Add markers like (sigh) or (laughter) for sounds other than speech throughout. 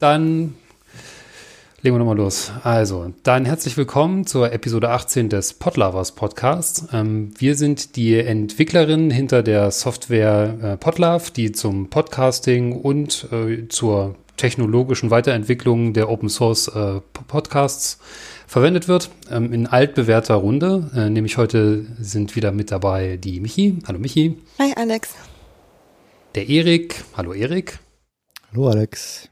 Dann legen wir nochmal los. Also, dann herzlich willkommen zur Episode 18 des Podlovers Podcasts. Ähm, wir sind die Entwicklerin hinter der Software äh, Podlove, die zum Podcasting und äh, zur technologischen Weiterentwicklung der Open Source äh, Podcasts verwendet wird. Ähm, in altbewährter Runde, äh, nämlich heute sind wieder mit dabei die Michi. Hallo Michi. Hi Alex. Der Erik. Hallo Erik. Hallo Alex.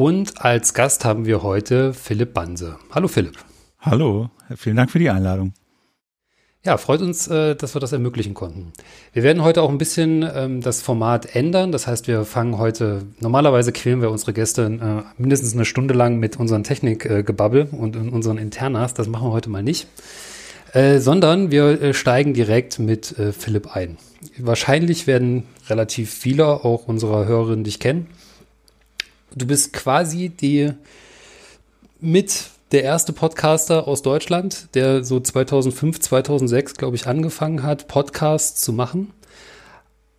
Und als Gast haben wir heute Philipp Banse. Hallo Philipp. Hallo, vielen Dank für die Einladung. Ja, freut uns, äh, dass wir das ermöglichen konnten. Wir werden heute auch ein bisschen ähm, das Format ändern. Das heißt, wir fangen heute, normalerweise quälen wir unsere Gäste äh, mindestens eine Stunde lang mit unseren Technikgebabbel und unseren Internas. Das machen wir heute mal nicht. Äh, sondern wir steigen direkt mit Philipp ein. Wahrscheinlich werden relativ viele auch unserer Hörerinnen dich kennen. Du bist quasi die mit der erste Podcaster aus Deutschland, der so 2005, 2006, glaube ich, angefangen hat, Podcasts zu machen.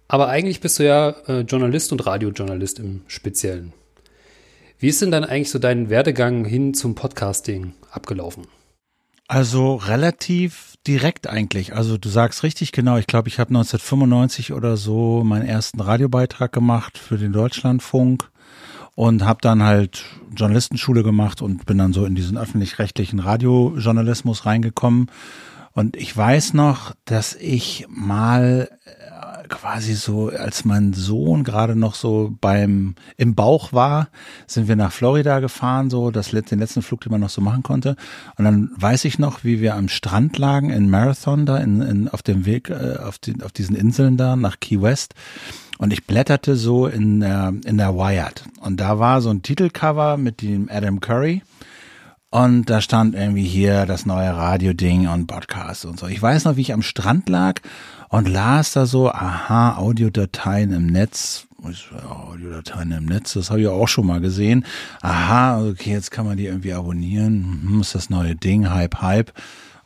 Aber eigentlich bist du ja äh, Journalist und Radiojournalist im Speziellen. Wie ist denn dann eigentlich so dein Werdegang hin zum Podcasting abgelaufen? Also relativ direkt eigentlich. Also du sagst richtig genau. Ich glaube, ich habe 1995 oder so meinen ersten Radiobeitrag gemacht für den Deutschlandfunk und habe dann halt Journalistenschule gemacht und bin dann so in diesen öffentlich-rechtlichen Radiojournalismus reingekommen. Und ich weiß noch, dass ich mal äh, quasi so, als mein Sohn gerade noch so beim im Bauch war, sind wir nach Florida gefahren, so das den letzten Flug, den man noch so machen konnte. Und dann weiß ich noch, wie wir am Strand lagen in Marathon da in, in auf dem Weg äh, auf, den, auf diesen Inseln da nach Key West und ich blätterte so in der, in der Wired. Und da war so ein Titelcover mit dem Adam Curry. Und da stand irgendwie hier das neue Radio-Ding und Podcast und so. Ich weiß noch, wie ich am Strand lag und las da so, aha, Audiodateien im Netz. Audiodateien im Netz, das habe ich auch schon mal gesehen. Aha, okay, jetzt kann man die irgendwie abonnieren. Hm, ist das neue Ding, Hype, Hype.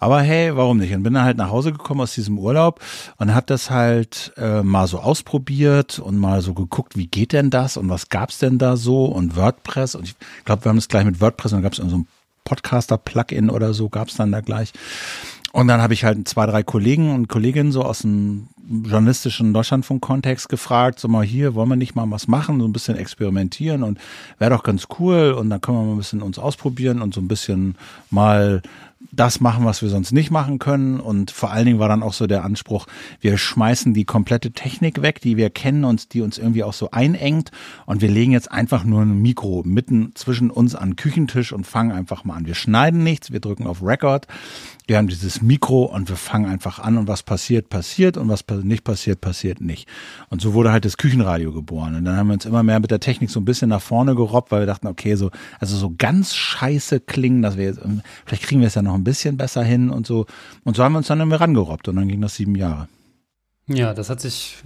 Aber hey, warum nicht? Und bin dann halt nach Hause gekommen aus diesem Urlaub und habe das halt äh, mal so ausprobiert und mal so geguckt, wie geht denn das und was gab's denn da so und WordPress. Und ich glaube, wir haben das gleich mit WordPress und dann gab es so ein Podcaster-Plugin oder so, gab's dann da gleich. Und dann habe ich halt zwei, drei Kollegen und Kolleginnen so aus dem journalistischen Deutschlandfunk-Kontext gefragt, so mal hier, wollen wir nicht mal was machen, so ein bisschen experimentieren und wäre doch ganz cool und dann können wir mal ein bisschen uns ausprobieren und so ein bisschen mal das machen, was wir sonst nicht machen können. Und vor allen Dingen war dann auch so der Anspruch, wir schmeißen die komplette Technik weg, die wir kennen und die uns irgendwie auch so einengt. Und wir legen jetzt einfach nur ein Mikro mitten zwischen uns an den Küchentisch und fangen einfach mal an. Wir schneiden nichts, wir drücken auf Record wir haben dieses Mikro und wir fangen einfach an und was passiert, passiert und was nicht passiert, passiert nicht. Und so wurde halt das Küchenradio geboren. Und dann haben wir uns immer mehr mit der Technik so ein bisschen nach vorne gerobbt, weil wir dachten, okay, so, also so ganz scheiße klingen, dass wir jetzt, vielleicht kriegen wir es ja noch ein bisschen besser hin und so. Und so haben wir uns dann immer rangerobbt und dann ging das sieben Jahre. Ja, das hat sich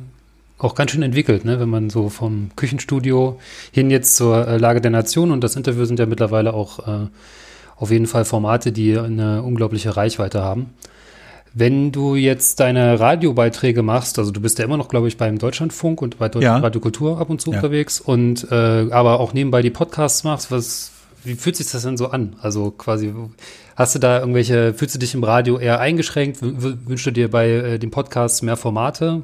auch ganz schön entwickelt, ne? wenn man so vom Küchenstudio hin jetzt zur äh, Lage der Nation und das Interview sind ja mittlerweile auch äh, auf jeden Fall Formate, die eine unglaubliche Reichweite haben. Wenn du jetzt deine Radiobeiträge machst, also du bist ja immer noch, glaube ich, beim Deutschlandfunk und bei Deutsch ja. Radio Kultur ab und zu ja. unterwegs und äh, aber auch nebenbei die Podcasts machst, was wie fühlt sich das denn so an? Also quasi, hast du da irgendwelche, fühlst du dich im Radio eher eingeschränkt? Wünschst du dir bei äh, den Podcasts mehr Formate?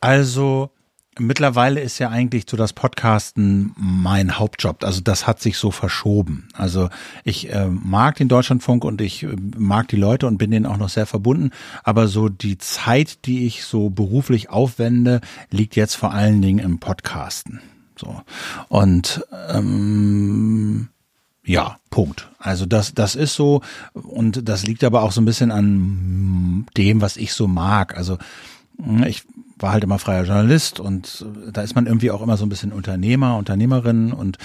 Also Mittlerweile ist ja eigentlich so das Podcasten mein Hauptjob. Also das hat sich so verschoben. Also ich äh, mag den Deutschlandfunk und ich äh, mag die Leute und bin denen auch noch sehr verbunden. Aber so die Zeit, die ich so beruflich aufwende, liegt jetzt vor allen Dingen im Podcasten. So und ähm, ja, Punkt. Also das, das ist so und das liegt aber auch so ein bisschen an dem, was ich so mag. Also ich war halt immer freier Journalist und äh, da ist man irgendwie auch immer so ein bisschen Unternehmer, Unternehmerin und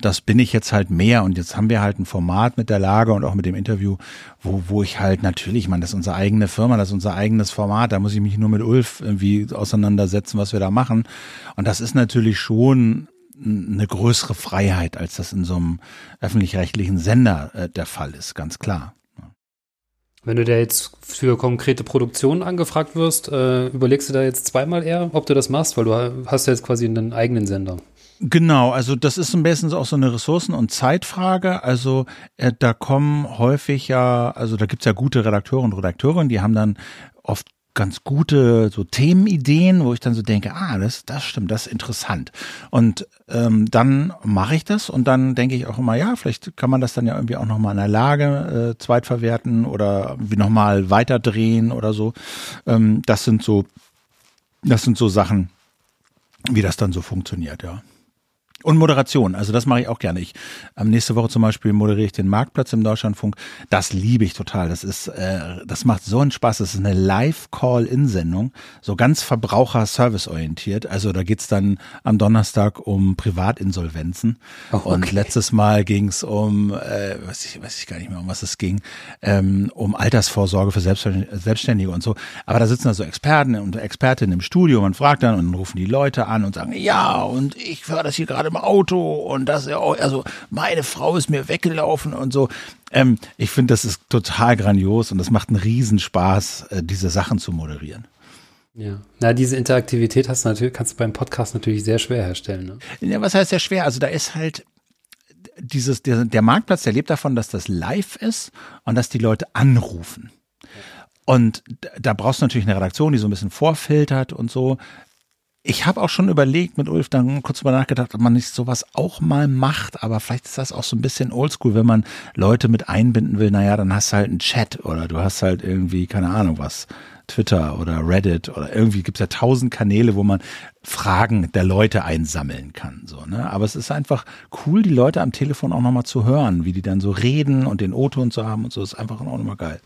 das bin ich jetzt halt mehr und jetzt haben wir halt ein Format mit der Lage und auch mit dem Interview, wo, wo ich halt natürlich, man, das ist unsere eigene Firma, das ist unser eigenes Format, da muss ich mich nur mit Ulf irgendwie auseinandersetzen, was wir da machen und das ist natürlich schon eine größere Freiheit, als das in so einem öffentlich-rechtlichen Sender äh, der Fall ist, ganz klar. Wenn du da jetzt für konkrete Produktionen angefragt wirst, äh, überlegst du da jetzt zweimal eher, ob du das machst, weil du hast ja jetzt quasi einen eigenen Sender. Genau, also das ist ein bisschen auch so eine Ressourcen- und Zeitfrage. Also äh, da kommen häufig ja, also da gibt's ja gute Redakteure und Redakteurinnen, die haben dann oft ganz gute so Themenideen, wo ich dann so denke, ah, das, das stimmt, das ist interessant. Und ähm, dann mache ich das und dann denke ich auch immer, ja, vielleicht kann man das dann ja irgendwie auch nochmal in der Lage äh, zweitverwerten oder wie nochmal weiterdrehen oder so. Ähm, das sind so, das sind so Sachen, wie das dann so funktioniert, ja. Und Moderation, also das mache ich auch gerne. Ich ähm, nächste Woche zum Beispiel moderiere ich den Marktplatz im Deutschlandfunk. Das liebe ich total. Das ist, äh, das macht so einen Spaß. Das ist eine Live-Call-In-Sendung, so ganz Verbraucher-Service-orientiert. Also da geht's dann am Donnerstag um Privatinsolvenzen. Oh, okay. Und letztes Mal ging's um, äh, weiß ich, weiß ich gar nicht mehr, um was es ging, ähm, um Altersvorsorge für Selbstständige und so. Aber da sitzen also Experten und Expertinnen im Studio. Man fragt dann und dann rufen die Leute an und sagen, ja, und ich höre das hier gerade im Auto und das ja auch, also meine Frau ist mir weggelaufen und so. Ähm, ich finde, das ist total grandios und das macht einen Riesenspaß, äh, diese Sachen zu moderieren. Ja, na, diese Interaktivität hast du natürlich, kannst du beim Podcast natürlich sehr schwer herstellen. Ne? Ja, was heißt sehr schwer? Also da ist halt dieses, der, der Marktplatz, der lebt davon, dass das live ist und dass die Leute anrufen. Und da brauchst du natürlich eine Redaktion, die so ein bisschen vorfiltert und so. Ich habe auch schon überlegt mit Ulf dann kurz drüber nachgedacht, ob man nicht sowas auch mal macht, aber vielleicht ist das auch so ein bisschen oldschool, wenn man Leute mit einbinden will, naja, dann hast du halt einen Chat oder du hast halt irgendwie, keine Ahnung was, Twitter oder Reddit oder irgendwie gibt's ja tausend Kanäle, wo man Fragen der Leute einsammeln kann. So, ne? Aber es ist einfach cool, die Leute am Telefon auch nochmal zu hören, wie die dann so reden und den O-Ton zu haben und so, ist einfach auch nochmal geil.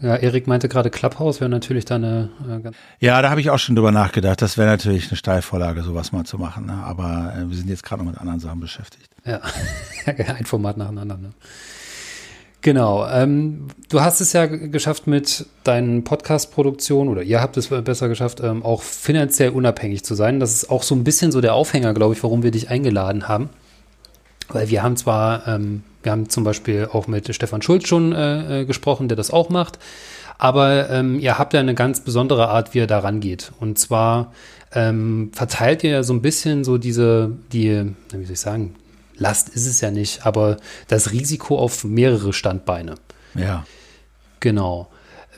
Ja, Erik meinte gerade Clubhouse wäre natürlich da eine. Äh, ja, da habe ich auch schon drüber nachgedacht. Das wäre natürlich eine Steilvorlage, sowas mal zu machen. Ne? Aber äh, wir sind jetzt gerade noch mit anderen Sachen beschäftigt. Ja, (laughs) ein Format nacheinander. Ne? Genau. Ähm, du hast es ja geschafft mit deinen Podcast-Produktionen oder ihr habt es besser geschafft, ähm, auch finanziell unabhängig zu sein. Das ist auch so ein bisschen so der Aufhänger, glaube ich, warum wir dich eingeladen haben. Weil wir haben zwar ähm, wir haben zum Beispiel auch mit Stefan Schulz schon äh, äh, gesprochen, der das auch macht. Aber ähm, ihr habt ja eine ganz besondere Art, wie ihr da rangeht. Und zwar ähm, verteilt ihr ja so ein bisschen so diese, die, wie soll ich sagen, Last ist es ja nicht, aber das Risiko auf mehrere Standbeine. Ja. Genau.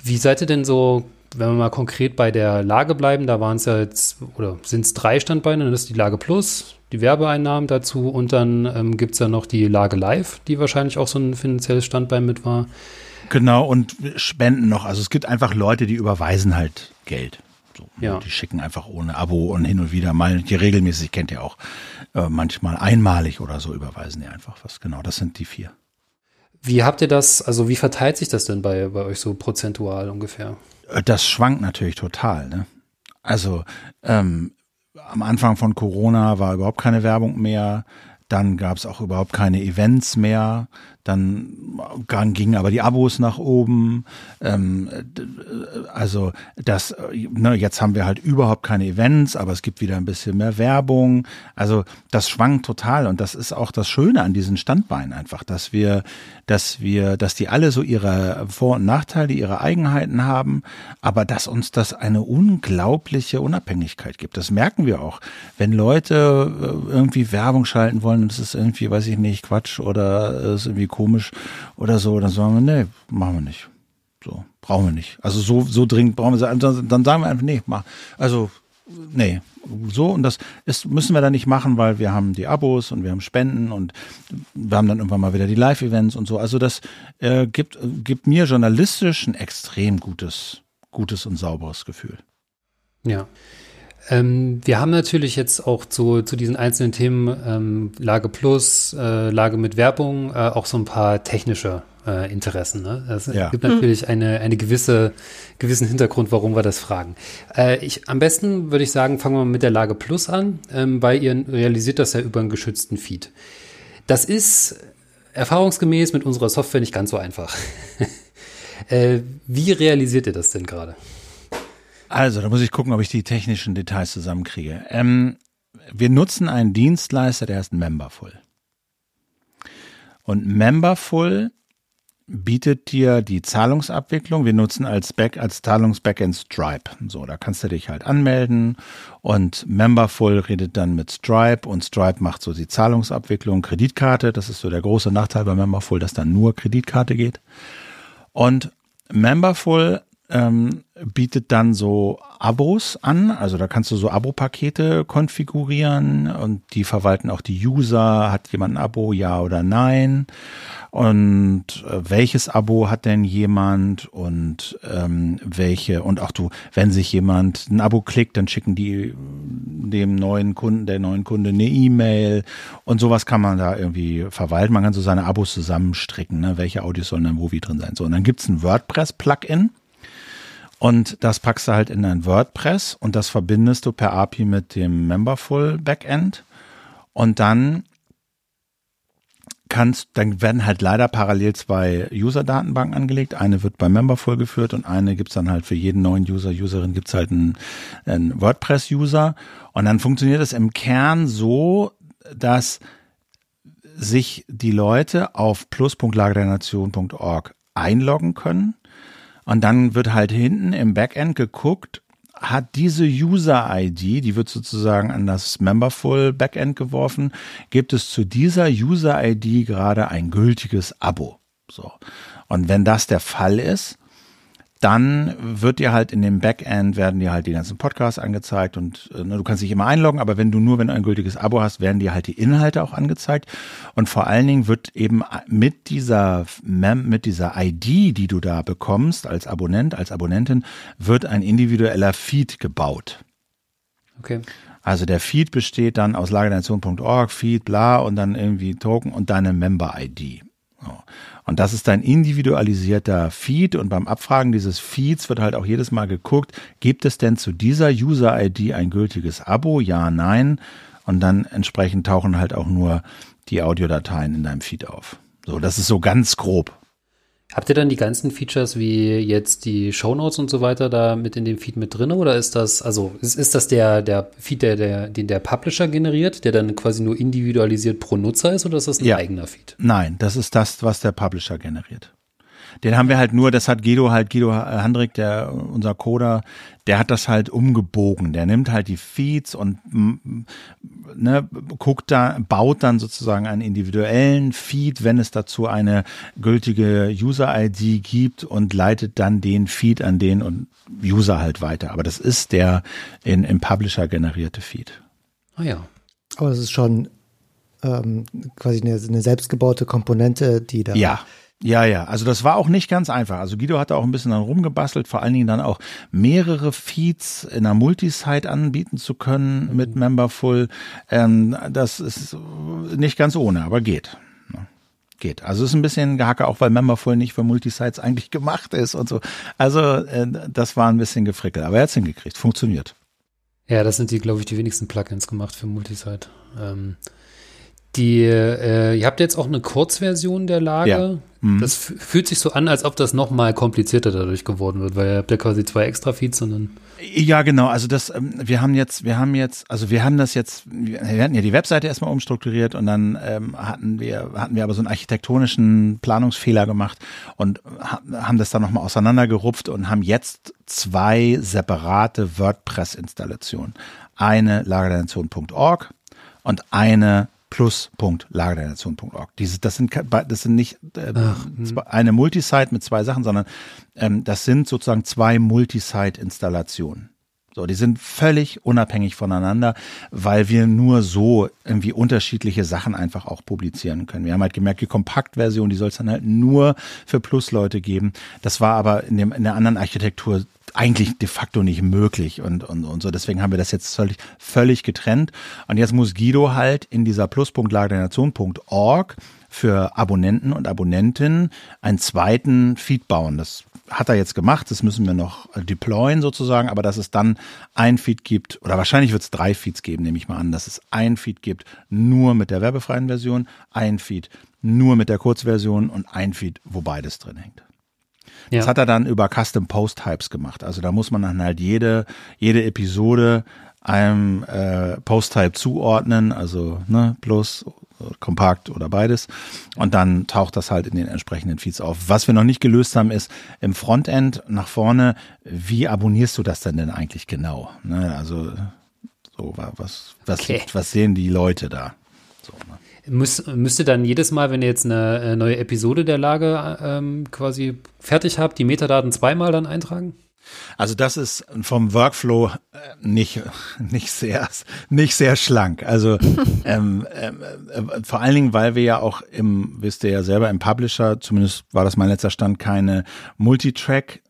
Wie seid ihr denn so, wenn wir mal konkret bei der Lage bleiben, da waren es ja jetzt, oder sind es drei Standbeine, das ist die Lage Plus, die Werbeeinnahmen dazu und dann ähm, gibt es ja noch die Lage Live, die wahrscheinlich auch so ein finanzielles Standbein mit war. Genau, und Spenden noch. Also es gibt einfach Leute, die überweisen halt Geld. So, ja. Die schicken einfach ohne Abo und hin und wieder mal, die regelmäßig kennt ihr auch, äh, manchmal einmalig oder so überweisen die einfach was. Genau, das sind die vier. Wie habt ihr das, also wie verteilt sich das denn bei, bei euch so prozentual ungefähr? Äh, das schwankt natürlich total. Ne? Also ähm, am Anfang von Corona war überhaupt keine Werbung mehr. Dann gab es auch überhaupt keine Events mehr. Dann gingen aber die Abos nach oben. Ähm, also das, ne, jetzt haben wir halt überhaupt keine Events, aber es gibt wieder ein bisschen mehr Werbung. Also das schwankt total und das ist auch das Schöne an diesen Standbeinen einfach, dass wir, dass wir, dass die alle so ihre Vor- und Nachteile, ihre Eigenheiten haben, aber dass uns das eine unglaubliche Unabhängigkeit gibt. Das merken wir auch, wenn Leute äh, irgendwie Werbung schalten wollen es ist irgendwie, weiß ich nicht, Quatsch oder es ist irgendwie komisch oder so, dann sagen wir, nee, machen wir nicht. So, brauchen wir nicht. Also so, so dringend brauchen wir dann, dann sagen wir einfach, nee, mach. Also, nee, so und das ist, müssen wir dann nicht machen, weil wir haben die Abos und wir haben Spenden und wir haben dann irgendwann mal wieder die Live-Events und so. Also das äh, gibt, gibt mir journalistisch ein extrem gutes, gutes und sauberes Gefühl. Ja. Ähm, wir haben natürlich jetzt auch zu, zu diesen einzelnen Themen ähm, Lage Plus, äh, Lage mit Werbung, äh, auch so ein paar technische äh, Interessen. Ne? Es ja. gibt natürlich mhm. eine, eine gewisse, gewissen Hintergrund, warum wir das fragen. Äh, ich, am besten würde ich sagen, fangen wir mit der Lage Plus an, ähm, weil ihr realisiert das ja über einen geschützten Feed. Das ist erfahrungsgemäß mit unserer Software nicht ganz so einfach. (laughs) äh, wie realisiert ihr das denn gerade? Also, da muss ich gucken, ob ich die technischen Details zusammenkriege. Ähm, wir nutzen einen Dienstleister, der heißt Memberful. Und Memberful bietet dir die Zahlungsabwicklung. Wir nutzen als Back, als Zahlungsbackend Stripe. So, da kannst du dich halt anmelden und Memberful redet dann mit Stripe und Stripe macht so die Zahlungsabwicklung, Kreditkarte. Das ist so der große Nachteil bei Memberful, dass dann nur Kreditkarte geht. Und Memberful ähm, bietet dann so Abos an. Also da kannst du so Abo-Pakete konfigurieren und die verwalten auch die User. Hat jemand ein Abo, ja oder nein? Und äh, welches Abo hat denn jemand und ähm, welche und auch du, wenn sich jemand ein Abo klickt, dann schicken die dem neuen Kunden, der neuen Kunde eine E-Mail und sowas kann man da irgendwie verwalten. Man kann so seine Abos zusammenstricken, ne? welche Audios sollen dann wo wie drin sein. So, und dann gibt's ein WordPress-Plugin und das packst du halt in dein WordPress und das verbindest du per API mit dem Memberful Backend. Und dann kannst, dann werden halt leider parallel zwei User-Datenbanken angelegt. Eine wird bei Memberful geführt und eine gibt's dann halt für jeden neuen User, Userin gibt's halt einen, einen WordPress-User. Und dann funktioniert es im Kern so, dass sich die Leute auf plus.lagerdernation.org einloggen können und dann wird halt hinten im Backend geguckt, hat diese User-ID, die wird sozusagen an das Memberful Backend geworfen, gibt es zu dieser User-ID gerade ein gültiges Abo. So. Und wenn das der Fall ist, dann wird dir halt in dem Backend werden dir halt die ganzen Podcasts angezeigt und äh, ne, du kannst dich immer einloggen, aber wenn du nur, wenn du ein gültiges Abo hast, werden dir halt die Inhalte auch angezeigt und vor allen Dingen wird eben mit dieser Mem mit dieser ID, die du da bekommst als Abonnent, als Abonnentin, wird ein individueller Feed gebaut. Okay. Also der Feed besteht dann aus lagernation.org, Feed, bla und dann irgendwie Token und deine Member-ID. So. Und das ist ein individualisierter Feed und beim Abfragen dieses Feeds wird halt auch jedes Mal geguckt, gibt es denn zu dieser User-ID ein gültiges Abo? Ja, nein. Und dann entsprechend tauchen halt auch nur die Audiodateien in deinem Feed auf. So, das ist so ganz grob. Habt ihr dann die ganzen Features wie jetzt die Shownotes und so weiter da mit in dem Feed mit drin oder ist das, also ist, ist das der, der Feed, der, der, den der Publisher generiert, der dann quasi nur individualisiert pro Nutzer ist oder ist das ein Ja. eigener Feed? Nein, das ist das, was der Publisher generiert. Den haben wir halt nur, das hat Guido halt, Guido Handrik, der, unser Coder, der hat das halt umgebogen. Der nimmt halt die Feeds und mm, ne, guckt da, baut dann sozusagen einen individuellen Feed, wenn es dazu eine gültige User-ID gibt und leitet dann den Feed an den und User halt weiter. Aber das ist der in, im Publisher generierte Feed. Ah ja. Aber es ist schon ähm, quasi eine, eine selbstgebaute Komponente, die da. Ja. Ja, ja, also das war auch nicht ganz einfach. Also Guido hat da auch ein bisschen dann rumgebastelt, vor allen Dingen dann auch mehrere Feeds in einer Multisite anbieten zu können mit Memberful. Ähm, das ist nicht ganz ohne, aber geht. Geht. Also ist ein bisschen Gehacke, auch weil Memberful nicht für Multisites eigentlich gemacht ist und so. Also äh, das war ein bisschen gefrickelt, aber er hat's hingekriegt. Funktioniert. Ja, das sind die, glaube ich, die wenigsten Plugins gemacht für Multisite. Ähm, die, äh, ihr habt jetzt auch eine Kurzversion der Lage. Ja. Mhm. Das fühlt sich so an, als ob das noch mal komplizierter dadurch geworden wird, weil ihr habt ja quasi zwei extra Feeds und dann. Ja, genau. Also das, ähm, wir haben jetzt, wir haben jetzt, also wir haben das jetzt, wir hatten ja die Webseite erstmal umstrukturiert und dann ähm, hatten wir, hatten wir aber so einen architektonischen Planungsfehler gemacht und ha- haben das dann nochmal auseinandergerupft und haben jetzt zwei separate WordPress-Installationen. Eine lagernation.org und eine plus.lagernation.org. Diese, das sind, das sind nicht äh, zwei- eine Multisite mit zwei Sachen, sondern ähm, das sind sozusagen zwei Multisite-Installationen. So, die sind völlig unabhängig voneinander, weil wir nur so irgendwie unterschiedliche Sachen einfach auch publizieren können. Wir haben halt gemerkt, die Kompaktversion, die soll es dann halt nur für Plus-Leute geben. Das war aber in, dem, in der anderen Architektur eigentlich de facto nicht möglich und, und, und so. Deswegen haben wir das jetzt völlig, völlig getrennt. Und jetzt muss Guido halt in dieser plus.lagernation.org für Abonnenten und Abonnentinnen einen zweiten Feed bauen. Das hat er jetzt gemacht, das müssen wir noch äh, deployen sozusagen, aber dass es dann ein Feed gibt, oder wahrscheinlich wird es drei Feeds geben, nehme ich mal an, dass es ein Feed gibt, nur mit der werbefreien Version, ein Feed nur mit der Kurzversion und ein Feed, wo beides drin hängt. Ja. Das hat er dann über Custom Post Types gemacht. Also da muss man dann halt jede, jede Episode einem äh, Post-Type zuordnen, also ne, plus kompakt oder beides. Und dann taucht das halt in den entsprechenden Feeds auf. Was wir noch nicht gelöst haben, ist im Frontend nach vorne, wie abonnierst du das denn denn eigentlich genau? Ne? Also so, was, was, okay. was sehen die Leute da? So, ne? Müs müsste dann jedes Mal, wenn ihr jetzt eine äh, neue Episode der Lage ähm, quasi fertig habt, die Metadaten zweimal dann eintragen? Also das ist vom Workflow äh, nicht (laughs) nicht sehr nicht sehr schlank. Also (laughs) ähm, ähm, äh, vor allen Dingen, weil wir ja auch im wisst ihr ja selber im Publisher, zumindest war das mein letzter Stand, keine Multitrack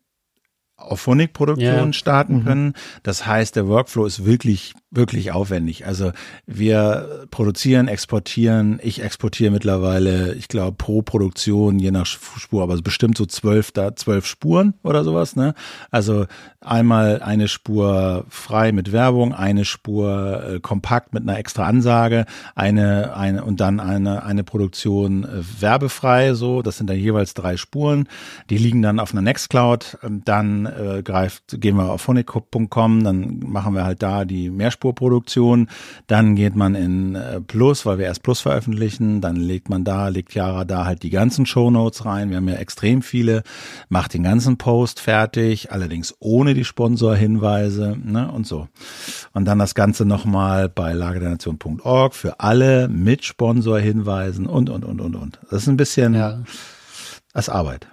Auphonic-Produktion yeah. starten mhm. können. Das heißt, der Workflow ist wirklich wirklich aufwendig. Also wir produzieren, exportieren. Ich exportiere mittlerweile, ich glaube, pro Produktion, je nach Spur, aber bestimmt so zwölf, da zwölf Spuren oder sowas. Ne? Also einmal eine Spur frei mit Werbung, eine Spur äh, kompakt mit einer extra Ansage, eine, eine und dann eine, eine Produktion äh, werbefrei. So, das sind dann jeweils drei Spuren. Die liegen dann auf einer Nextcloud. Ähm, dann äh, greift, gehen wir auf phonic.com, dann machen wir halt da die Mehrspur Mehrspurproduktion. Dann geht man in äh, Plus, weil wir erst Plus veröffentlichen. Dann legt man da, legt Jara da halt die ganzen Shownotes rein. Wir haben ja extrem viele. Macht den ganzen Post fertig, allerdings ohne die Sponsorhinweise ne, und so. Und dann das Ganze nochmal bei lagerdernation.org für alle mit Sponsorhinweisen und, und, und, und, und. Das ist ein bisschen ja. als Arbeit.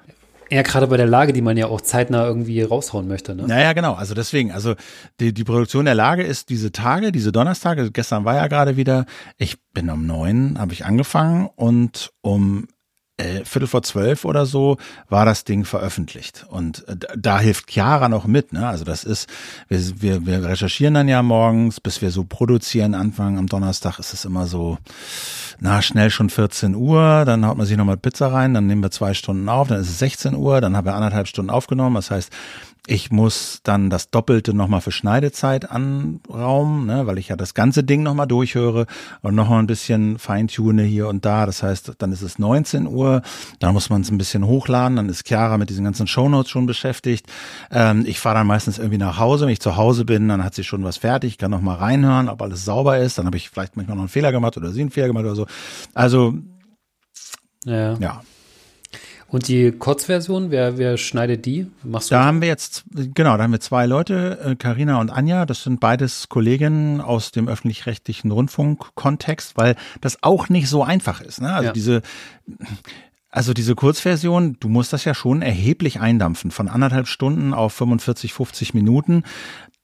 Ja, gerade bei der Lage, die man ja auch zeitnah irgendwie raushauen möchte. Ne? Naja, genau. Also deswegen, also die, die Produktion der Lage ist diese Tage, diese Donnerstage. Gestern war ja gerade wieder. Ich bin um neun, habe ich angefangen und um Viertel vor zwölf oder so war das Ding veröffentlicht. Und äh, da hilft Chiara noch mit. Ne? Also das ist, wir, wir, wir recherchieren dann ja morgens, bis wir so produzieren, anfangen am Donnerstag ist es immer so, na, schnell schon 14 Uhr, dann haut man sich nochmal Pizza rein, dann nehmen wir zwei Stunden auf, dann ist es 16 Uhr, dann haben wir anderthalb Stunden aufgenommen. Das heißt, ich muss dann das Doppelte nochmal für Schneidezeit anraumen, ne, weil ich ja das ganze Ding nochmal durchhöre und nochmal ein bisschen feintune hier und da. Das heißt, dann ist es 19 Uhr, dann muss man es ein bisschen hochladen, dann ist Chiara mit diesen ganzen Shownotes schon beschäftigt. Ähm, ich fahre dann meistens irgendwie nach Hause, wenn ich zu Hause bin, dann hat sie schon was fertig, ich kann nochmal reinhören, ob alles sauber ist. Dann habe ich vielleicht manchmal noch einen Fehler gemacht oder sie einen Fehler gemacht oder so. Also ja. ja. Und die Kurzversion, wer, wer schneidet die? Machst du da haben wir jetzt, genau, da haben wir zwei Leute, Karina äh, und Anja, das sind beides Kolleginnen aus dem öffentlich-rechtlichen Rundfunk-Kontext, weil das auch nicht so einfach ist. Ne? Also ja. diese, also diese Kurzversion, du musst das ja schon erheblich eindampfen, von anderthalb Stunden auf 45, 50 Minuten.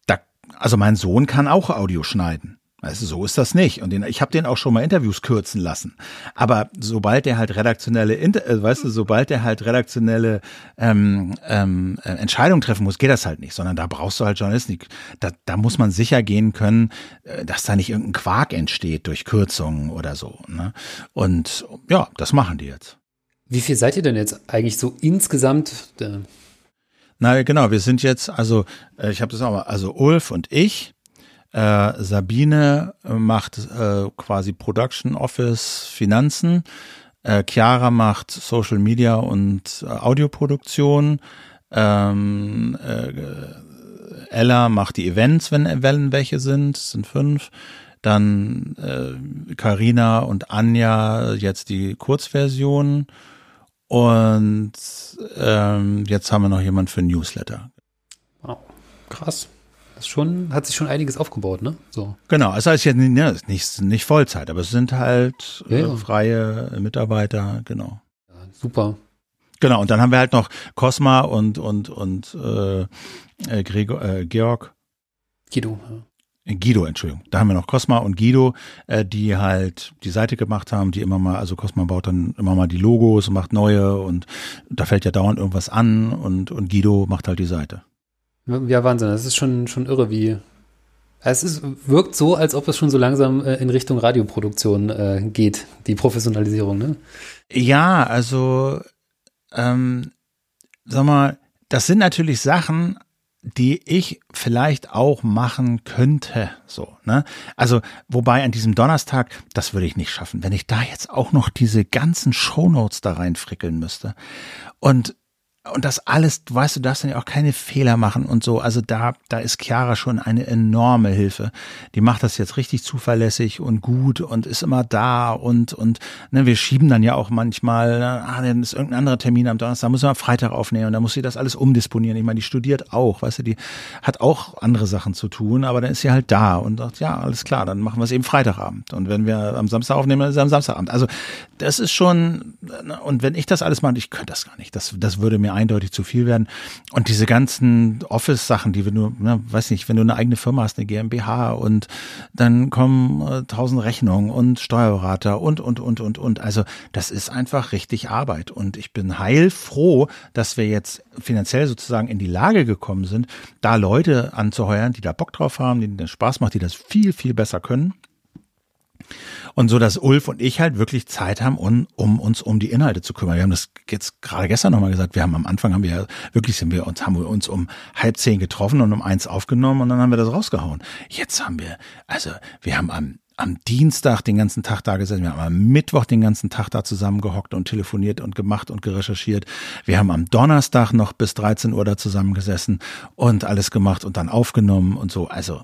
Da, also mein Sohn kann auch Audio schneiden. Weißt du, so ist das nicht. Und den, ich habe den auch schon mal Interviews kürzen lassen. Aber sobald der halt redaktionelle, äh, weißt du, sobald der halt redaktionelle ähm, ähm, äh, Entscheidungen treffen muss, geht das halt nicht. Sondern da brauchst du halt Journalisten. Da, da muss man sicher gehen können, äh, dass da nicht irgendein Quark entsteht durch Kürzungen oder so. Ne? Und ja, das machen die jetzt. Wie viel seid ihr denn jetzt eigentlich so insgesamt? Äh Na genau, wir sind jetzt, also äh, ich habe das auch mal, also Ulf und ich äh, Sabine äh, macht äh, quasi Production Office Finanzen. Äh, Chiara macht Social Media und äh, Audioproduktion. Ähm, äh, Ella macht die Events, wenn, wenn welche sind, das sind fünf. Dann Karina äh, und Anja jetzt die Kurzversion. Und ähm, jetzt haben wir noch jemand für Newsletter. Wow, krass ist schon, hat sich schon einiges aufgebaut, ne? So. Genau, es heißt ja ne, nicht, nicht Vollzeit, aber es sind halt äh, ja, freie Mitarbeiter, genau. Ja, super. Genau, und dann haben wir halt noch Cosma und und und äh, äh Gregor, äh, Georg. Guido, ja. Guido, Entschuldigung. Da haben wir noch Cosma und Guido, äh, die halt die Seite gemacht haben, die immer mal, also Cosma baut dann immer mal die Logos und macht neue und da fällt ja dauernd irgendwas an und, und Guido macht halt die Seite. Ja, Wahnsinn. Das ist schon, schon irre, wie. Es ist, wirkt so, als ob es schon so langsam äh, in Richtung Radioproduktion äh, geht, die Professionalisierung, ne? Ja, also, ähm, sag mal, das sind natürlich Sachen, die ich vielleicht auch machen könnte, so, ne? Also, wobei an diesem Donnerstag, das würde ich nicht schaffen, wenn ich da jetzt auch noch diese ganzen Shownotes da reinfrickeln müsste. Und und das alles, weißt, du darfst dann ja auch keine Fehler machen und so. Also da, da ist Chiara schon eine enorme Hilfe. Die macht das jetzt richtig zuverlässig und gut und ist immer da und, und, ne, wir schieben dann ja auch manchmal, ne, ah, dann ist irgendein anderer Termin am Donnerstag, müssen wir am Freitag aufnehmen und dann muss sie das alles umdisponieren. Ich meine, die studiert auch, weißt du, die hat auch andere Sachen zu tun, aber dann ist sie halt da und sagt, ja, alles klar, dann machen wir es eben Freitagabend. Und wenn wir am Samstag aufnehmen, dann ist es am Samstagabend. Also das ist schon, ne, und wenn ich das alles mache, ich könnte das gar nicht. Das, das würde mir eindeutig zu viel werden. Und diese ganzen Office-Sachen, die wir nur, ne, weiß nicht, wenn du eine eigene Firma hast, eine GmbH und dann kommen äh, tausend Rechnungen und Steuerberater und, und, und, und, und. Also das ist einfach richtig Arbeit. Und ich bin heilfroh, dass wir jetzt finanziell sozusagen in die Lage gekommen sind, da Leute anzuheuern, die da Bock drauf haben, denen das Spaß macht, die das viel, viel besser können. Und so, dass Ulf und ich halt wirklich Zeit haben, um, um uns um die Inhalte zu kümmern. Wir haben das jetzt gerade gestern nochmal gesagt. Wir haben am Anfang haben wir wirklich sind wir uns, haben wir uns um halb zehn getroffen und um eins aufgenommen und dann haben wir das rausgehauen. Jetzt haben wir, also wir haben am am Dienstag den ganzen Tag da gesessen, wir haben am Mittwoch den ganzen Tag da zusammengehockt und telefoniert und gemacht und gerecherchiert. Wir haben am Donnerstag noch bis 13 Uhr da zusammengesessen und alles gemacht und dann aufgenommen und so. Also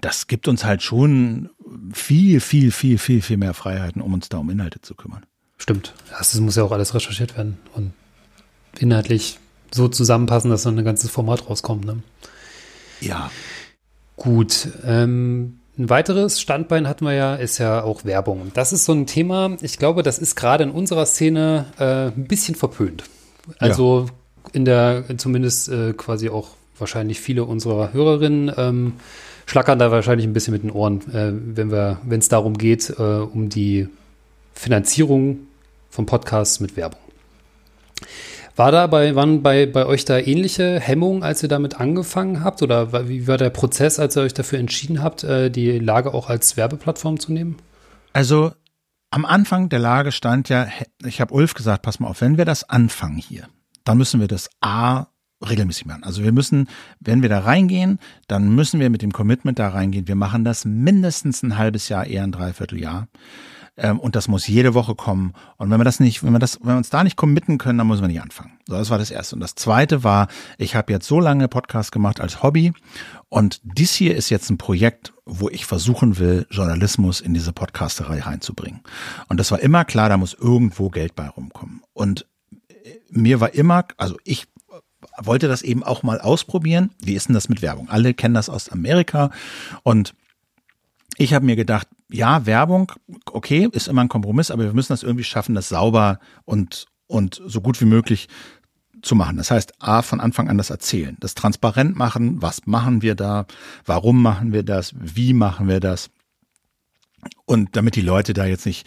das gibt uns halt schon viel, viel, viel, viel, viel mehr Freiheiten, um uns da um Inhalte zu kümmern. Stimmt. Das muss ja auch alles recherchiert werden und inhaltlich so zusammenpassen, dass dann ein ganzes Format rauskommt. Ne? Ja. Gut. Ähm, ein weiteres Standbein hatten wir ja, ist ja auch Werbung. Das ist so ein Thema, ich glaube, das ist gerade in unserer Szene äh, ein bisschen verpönt. Also ja. in der, zumindest äh, quasi auch wahrscheinlich viele unserer Hörerinnen ähm, schlackern da wahrscheinlich ein bisschen mit den Ohren, äh, wenn wir, wenn es darum geht, äh, um die Finanzierung von Podcasts mit Werbung. War da bei, waren bei, bei euch da ähnliche Hemmungen, als ihr damit angefangen habt? Oder wie war der Prozess, als ihr euch dafür entschieden habt, äh, die Lage auch als Werbeplattform zu nehmen? Also am Anfang der Lage stand ja, ich habe Ulf gesagt, pass mal auf, wenn wir das anfangen hier, dann müssen wir das A regelmäßig machen. Also wir müssen, wenn wir da reingehen, dann müssen wir mit dem Commitment da reingehen. Wir machen das mindestens ein halbes Jahr, eher ein Dreivierteljahr. Ähm, und das muss jede Woche kommen. Und wenn wir das nicht, wenn wir das, wenn wir uns da nicht committen können, dann müssen wir nicht anfangen. So, das war das erste. Und das zweite war, ich habe jetzt so lange Podcast gemacht als Hobby. Und dies hier ist jetzt ein Projekt, wo ich versuchen will, Journalismus in diese Podcasterei reinzubringen. Und das war immer klar, da muss irgendwo Geld bei rumkommen. Und äh, mir war immer, also ich wollte das eben auch mal ausprobieren. Wie ist denn das mit Werbung? Alle kennen das aus Amerika und ich habe mir gedacht, ja, Werbung, okay, ist immer ein Kompromiss, aber wir müssen das irgendwie schaffen, das sauber und, und so gut wie möglich zu machen. Das heißt, A, von Anfang an das erzählen, das transparent machen, was machen wir da, warum machen wir das, wie machen wir das. Und damit die Leute da jetzt nicht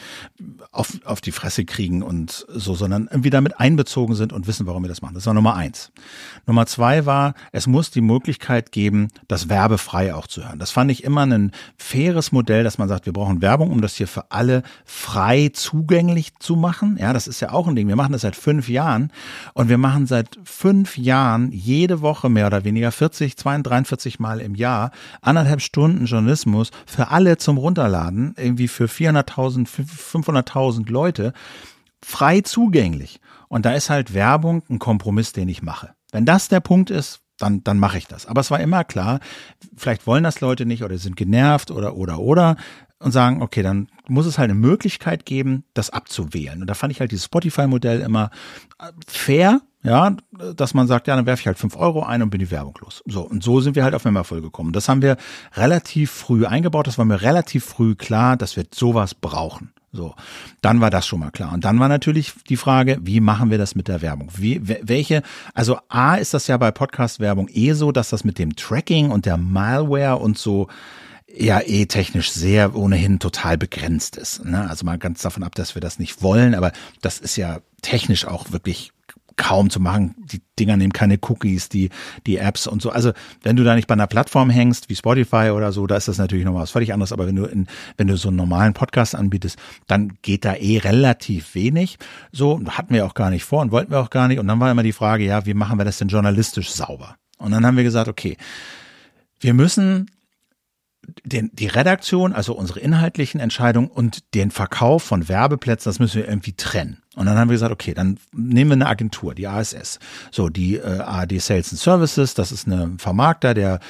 auf, auf die Fresse kriegen und so, sondern irgendwie damit einbezogen sind und wissen, warum wir das machen. Das war Nummer eins. Nummer zwei war, es muss die Möglichkeit geben, das werbefrei auch zu hören. Das fand ich immer ein faires Modell, dass man sagt, wir brauchen Werbung, um das hier für alle frei zugänglich zu machen. Ja, das ist ja auch ein Ding. Wir machen das seit fünf Jahren und wir machen seit fünf Jahren jede Woche mehr oder weniger 40, 42, 43 Mal im Jahr anderthalb Stunden Journalismus für alle zum Runterladen, irgendwie für 400.000, 500.000 Leute frei zugänglich. Und da ist halt Werbung ein Kompromiss, den ich mache. Wenn das der Punkt ist, dann, dann mache ich das. Aber es war immer klar, vielleicht wollen das Leute nicht oder sind genervt oder, oder, oder und sagen, okay, dann muss es halt eine Möglichkeit geben, das abzuwählen. Und da fand ich halt dieses Spotify-Modell immer äh, fair, ja, dass man sagt, ja, dann werfe ich halt fünf Euro ein und bin die Werbung los. So, und so sind wir halt auf Membervoll gekommen. Das haben wir relativ früh eingebaut, das war mir relativ früh klar, dass wir sowas brauchen. So, dann war das schon mal klar. Und dann war natürlich die Frage, wie machen wir das mit der Werbung? Wie, welche, also A ist das ja bei Podcast-Werbung eh so, dass das mit dem Tracking und der Malware und so ja eh technisch sehr ohnehin total begrenzt ist. Ne? Also mal ganz davon ab, dass wir das nicht wollen, aber das ist ja technisch auch wirklich kaum zu machen. Die Dinger nehmen keine Cookies, die, die Apps und so. Also wenn du da nicht bei einer Plattform hängst, wie Spotify oder so, da ist das natürlich noch was völlig anderes. Aber wenn du in, wenn du so einen normalen Podcast anbietest, dann geht da eh relativ wenig. So hatten wir auch gar nicht vor und wollten wir auch gar nicht. Und dann war immer die Frage, ja, wie machen wir das denn journalistisch sauber? Und dann haben wir gesagt, okay, wir müssen den, die Redaktion, also unsere inhaltlichen Entscheidungen und den Verkauf von Werbeplätzen, das müssen wir irgendwie trennen. Und dann haben wir gesagt, okay, dann nehmen wir eine Agentur, die ASS. So, die äh, ARD Sales and Services, das ist ein Vermarkter, der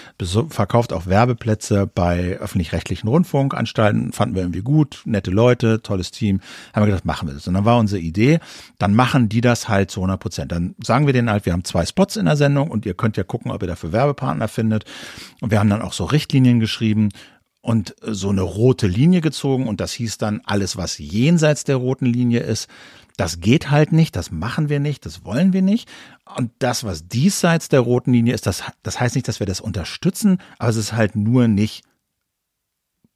verkauft auch Werbeplätze bei öffentlich-rechtlichen Rundfunkanstalten. Fanden wir irgendwie gut, nette Leute, tolles Team. Haben wir gedacht, machen wir das. Und dann war unsere Idee, dann machen die das halt zu 100 Prozent. Dann sagen wir denen halt, wir haben zwei Spots in der Sendung und ihr könnt ja gucken, ob ihr dafür Werbepartner findet. Und wir haben dann auch so Richtlinien geschrieben, und so eine rote Linie gezogen und das hieß dann alles, was jenseits der roten Linie ist, das geht halt nicht, das machen wir nicht, das wollen wir nicht. Und das, was diesseits der roten Linie ist, das, das heißt nicht, dass wir das unterstützen, aber es ist halt nur nicht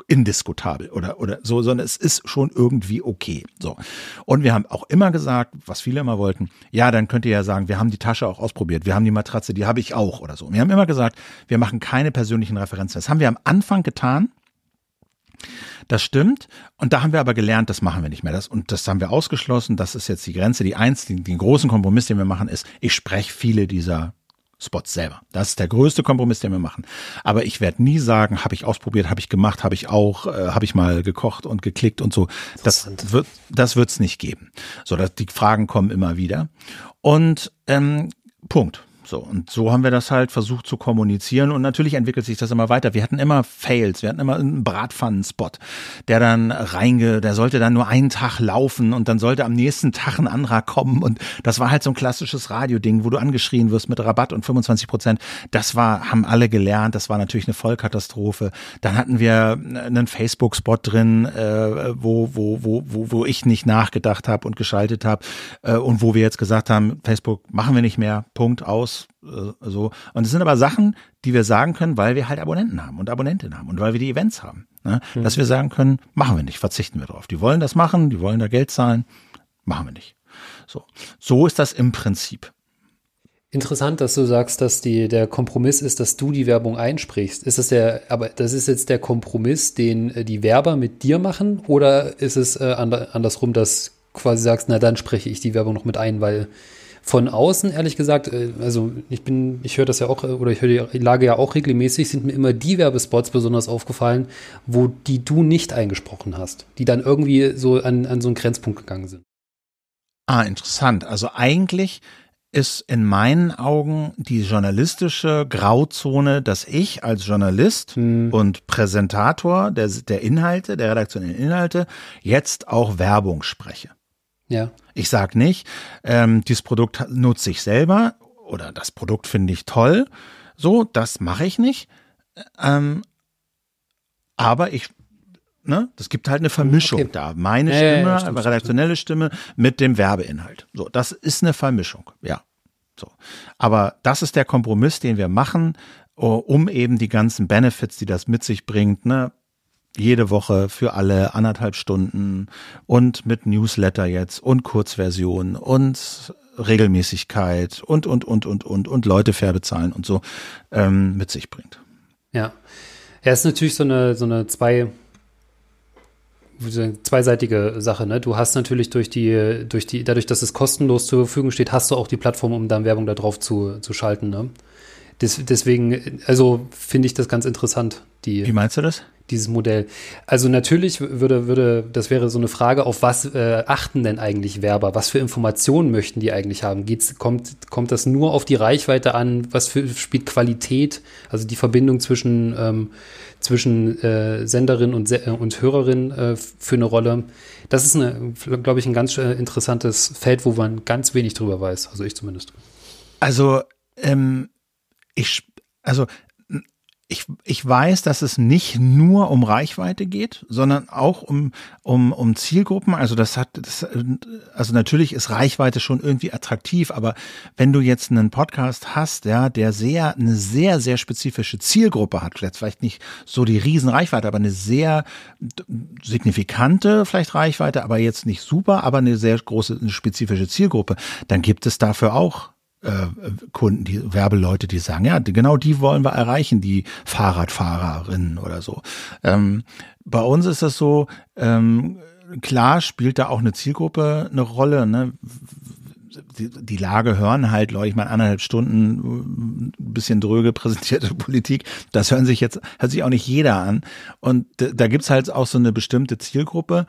indiskutabel oder, oder so, sondern es ist schon irgendwie okay. So. Und wir haben auch immer gesagt, was viele immer wollten, ja, dann könnt ihr ja sagen, wir haben die Tasche auch ausprobiert, wir haben die Matratze, die habe ich auch oder so. Wir haben immer gesagt, wir machen keine persönlichen Referenzen. Das haben wir am Anfang getan. Das stimmt. Und da haben wir aber gelernt, das machen wir nicht mehr. Das, und das haben wir ausgeschlossen. Das ist jetzt die Grenze. Die eins, den, den großen Kompromiss, den wir machen, ist, ich spreche viele dieser Spots selber. Das ist der größte Kompromiss, den wir machen. Aber ich werde nie sagen, habe ich ausprobiert, habe ich gemacht, habe ich auch, äh, habe ich mal gekocht und geklickt und so. Das wird, das wird's nicht geben. So, dass die Fragen kommen immer wieder. Und ähm, Punkt. So, und so haben wir das halt versucht zu kommunizieren und natürlich entwickelt sich das immer weiter. Wir hatten immer Fails, wir hatten immer einen Bratpfannen-Spot, der dann reinge, der sollte dann nur einen Tag laufen und dann sollte am nächsten Tag ein anderer kommen und das war halt so ein klassisches Radioding, wo du angeschrien wirst mit Rabatt und 25 Prozent. Das war, haben alle gelernt, das war natürlich eine Vollkatastrophe. Dann hatten wir einen Facebook-Spot drin, äh, wo, wo, wo, wo, wo ich nicht nachgedacht habe und geschaltet habe äh, und wo wir jetzt gesagt haben, Facebook machen wir nicht mehr, Punkt aus äh, so. Und es sind aber Sachen, die wir sagen können, weil wir halt Abonnenten haben und Abonnentinnen haben und weil wir die Events haben. Ne? Mhm. Dass wir sagen können, machen wir nicht, verzichten wir drauf. Die wollen das machen, die wollen da Geld zahlen, machen wir nicht. So, so ist das im Prinzip. Interessant, dass du sagst, dass die, der Kompromiss ist, dass du die Werbung einsprichst. Ist das der, aber das ist jetzt der Kompromiss, den äh, die Werber mit dir machen, oder ist es äh, andersrum, dass quasi sagst, na dann spreche ich die Werbung noch mit ein, weil von außen, ehrlich gesagt, äh, also ich bin, ich höre das ja auch, äh, oder ich höre die Lage ja auch regelmäßig, sind mir immer die Werbespots besonders aufgefallen, wo die du nicht eingesprochen hast, die dann irgendwie so an, an so einen Grenzpunkt gegangen sind. Ah, interessant. Also eigentlich ist in meinen Augen die journalistische Grauzone, dass ich als Journalist hm. und Präsentator der, der Inhalte, der redaktionellen Inhalte, jetzt auch Werbung spreche. Ja. Ich sage nicht, ähm, dieses Produkt nutze ich selber oder das Produkt finde ich toll. So, das mache ich nicht. Ähm, aber ich, ne, das gibt halt eine Vermischung okay. da. Meine ja, Stimme, ja, stimmt, redaktionelle Stimme mit dem Werbeinhalt. So, das ist eine Vermischung, ja. So. Aber das ist der Kompromiss, den wir machen, um eben die ganzen Benefits, die das mit sich bringt, ne, jede Woche für alle anderthalb Stunden und mit Newsletter jetzt und Kurzversion und Regelmäßigkeit und, und, und, und, und, und Leute fair bezahlen und so ähm, mit sich bringt. Ja. Er ist natürlich so eine, so eine zwei, zweiseitige Sache. Ne? Du hast natürlich durch die, durch die, dadurch, dass es kostenlos zur Verfügung steht, hast du auch die Plattform, um dann Werbung da drauf zu, zu schalten. Ne? Des, deswegen, also finde ich das ganz interessant. Die, Wie meinst du das? dieses Modell. Also natürlich würde, würde, das wäre so eine Frage, auf was äh, achten denn eigentlich Werber? Was für Informationen möchten die eigentlich haben? Geht's, kommt, kommt das nur auf die Reichweite an? Was für, spielt Qualität, also die Verbindung zwischen, ähm, zwischen äh, Senderin und, Se und Hörerin äh, für eine Rolle? Das ist, glaube ich, ein ganz äh, interessantes Feld, wo man ganz wenig drüber weiß, also ich zumindest. Also, ähm, ich, also ich, ich weiß, dass es nicht nur um Reichweite geht, sondern auch um, um, um Zielgruppen. Also das hat, das, also natürlich ist Reichweite schon irgendwie attraktiv, aber wenn du jetzt einen Podcast hast, ja, der sehr, eine sehr, sehr spezifische Zielgruppe hat, vielleicht nicht so die Riesenreichweite, aber eine sehr signifikante vielleicht Reichweite, aber jetzt nicht super, aber eine sehr große, eine spezifische Zielgruppe, dann gibt es dafür auch äh, Kunden, die Werbeleute, die sagen, ja, genau die wollen wir erreichen, die Fahrradfahrerinnen oder so. Ähm, bei uns ist das so, ähm, klar spielt da auch eine Zielgruppe eine Rolle. Ne? Die, Lage hören halt, glaube ich, mal anderthalb Stunden ein bisschen dröge präsentierte (laughs) Politik. Das hören sich jetzt, hört sich auch nicht jeder an. Und da gibt's halt auch so eine bestimmte Zielgruppe.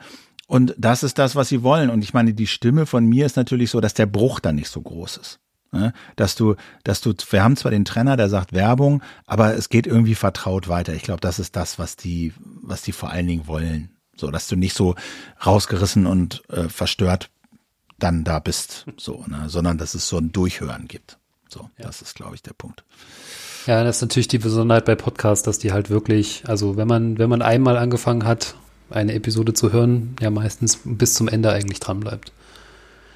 Und das ist das, was sie wollen. Und ich meine, die Stimme von mir ist natürlich so, dass der Bruch dann nicht so groß ist. Ne? Dass du, dass du, wir haben zwar den Trainer, der sagt Werbung, aber es geht irgendwie vertraut weiter. Ich glaube, das ist das, was die, was die vor allen Dingen wollen. So, dass du nicht so rausgerissen und äh, verstört dann da bist, so, ne? sondern dass es so ein Durchhören gibt. So, ja. das ist, glaube ich, der Punkt. Ja, das ist natürlich die Besonderheit bei Podcasts, dass die halt wirklich, also wenn man, wenn man einmal angefangen hat, eine Episode zu hören, ja meistens bis zum Ende eigentlich dran bleibt.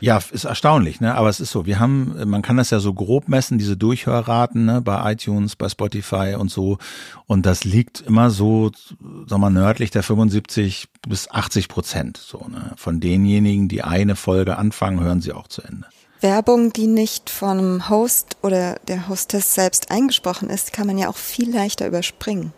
Ja, ist erstaunlich, ne? Aber es ist so, wir haben, man kann das ja so grob messen, diese Durchhörraten, ne, bei iTunes, bei Spotify und so. Und das liegt immer so, sag mal, nördlich der 75 bis 80 Prozent. So, ne? Von denjenigen, die eine Folge anfangen, hören sie auch zu Ende. Werbung, die nicht vom Host oder der Hostess selbst eingesprochen ist, kann man ja auch viel leichter überspringen.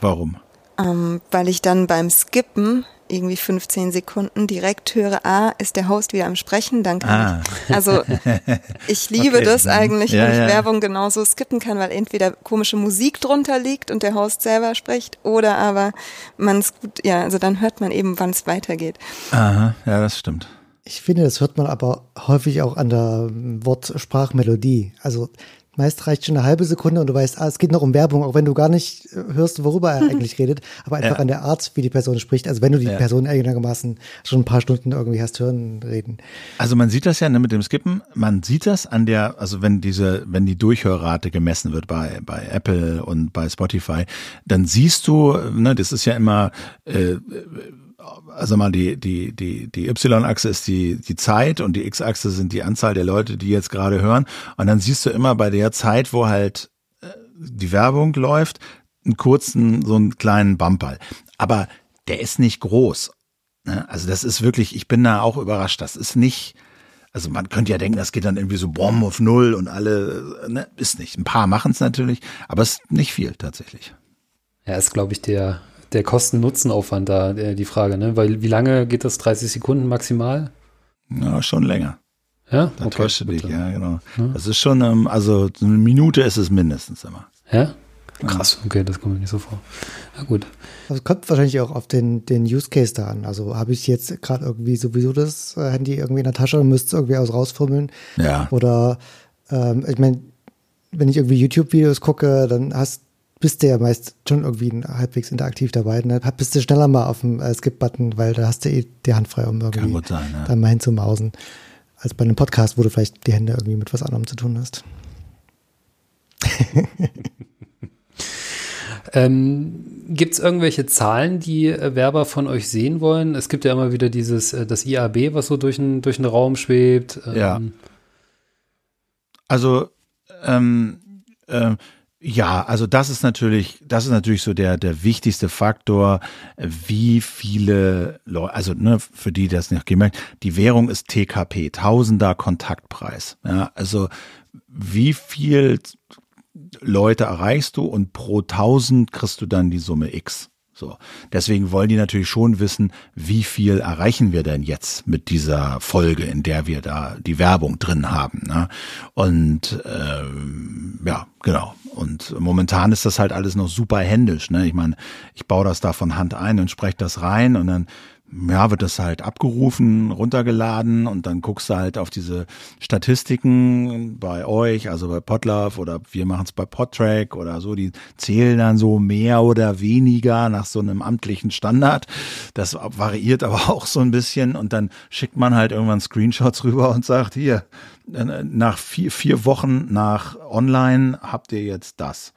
Warum? Ähm, weil ich dann beim Skippen irgendwie 15 Sekunden direkt höre, ah, ist der Host wieder am Sprechen, dann kann ah. ich. Also (laughs) ich liebe okay. das mhm. eigentlich, ja, wenn ich ja. Werbung genauso skippen kann, weil entweder komische Musik drunter liegt und der Host selber spricht, oder aber man es gut, ja, also dann hört man eben, wann es weitergeht. Aha, ja, das stimmt. Ich finde, das hört man aber häufig auch an der Wortsprachmelodie. Also Meist reicht schon eine halbe Sekunde und du weißt, ah, es geht noch um Werbung, auch wenn du gar nicht äh, hörst, worüber er eigentlich (laughs) redet, aber einfach ja. an der Art, wie die Person spricht. Also wenn du die ja. Person einigermaßen schon ein paar Stunden irgendwie hast hören reden. Also man sieht das ja ne, mit dem Skippen, man sieht das an der, also wenn diese, wenn die Durchhörrate gemessen wird bei, bei Apple und bei Spotify, dann siehst du, ne, das ist ja immer äh, also mal die, die, die, die Y-Achse ist die, die Zeit und die X-Achse sind die Anzahl der Leute, die jetzt gerade hören. Und dann siehst du immer bei der Zeit, wo halt äh, die Werbung läuft, einen kurzen, so einen kleinen Bumper. Aber der ist nicht groß. Ne? Also das ist wirklich, ich bin da auch überrascht. Das ist nicht, also man könnte ja denken, das geht dann irgendwie so Bomb auf Null und alle, ne? ist nicht. Ein paar machen es natürlich, aber es ist nicht viel tatsächlich. Ja, ist, glaube ich, der der Kosten-Nutzen-Aufwand da, äh, die Frage, ne? Weil wie lange geht das? 30 Sekunden maximal? Ja, schon länger. Ja, da okay, täuscht du dich, ja, genau. Ja. Das ist schon, ähm, also eine Minute ist es mindestens immer. Ja? Krass, okay, das kommt mir nicht so vor. Na gut. Also kommt wahrscheinlich auch auf den, den Use Case da an. Also habe ich jetzt gerade irgendwie sowieso das äh, Handy irgendwie in der Tasche und müsste es irgendwie aus rausfummeln. Ja. Oder ähm, ich meine, wenn ich irgendwie YouTube-Videos gucke, dann hast bist du ja meist schon irgendwie halbwegs interaktiv dabei. Dann bist du schneller mal auf dem äh, Skip-Button, weil da hast du eh die Hand frei, um irgendwie sein, ja. dann mal hinzumausen. Als bei einem Podcast, wo du vielleicht die Hände irgendwie mit was anderem zu tun hast. (laughs) ähm, gibt es irgendwelche Zahlen, die äh, Werber von euch sehen wollen? Es gibt ja immer wieder dieses, äh, das IAB, was so durch den, durch den Raum schwebt. Ähm. Ja. Also, ähm, ähm, ja, also das ist natürlich, das ist natürlich so der der wichtigste Faktor, wie viele Leute, also ne, für die das nicht gemerkt, die Währung ist TKP, Tausender Kontaktpreis. Ja, also wie viel Leute erreichst du und pro tausend kriegst du dann die Summe X. So. Deswegen wollen die natürlich schon wissen, wie viel erreichen wir denn jetzt mit dieser Folge, in der wir da die Werbung drin haben. Ne? Und ähm, ja, genau. Und momentan ist das halt alles noch super händisch. Ne? Ich meine, ich baue das da von Hand ein und spreche das rein und dann ja, wird das halt abgerufen, runtergeladen und dann guckst du halt auf diese Statistiken bei euch, also bei Podlove oder wir machen es bei Podtrack oder so, die zählen dann so mehr oder weniger nach so einem amtlichen Standard. Das variiert aber (laughs) auch so ein bisschen und dann schickt man halt irgendwann Screenshots rüber und sagt, hier, nach vier, vier Wochen nach online habt ihr jetzt das.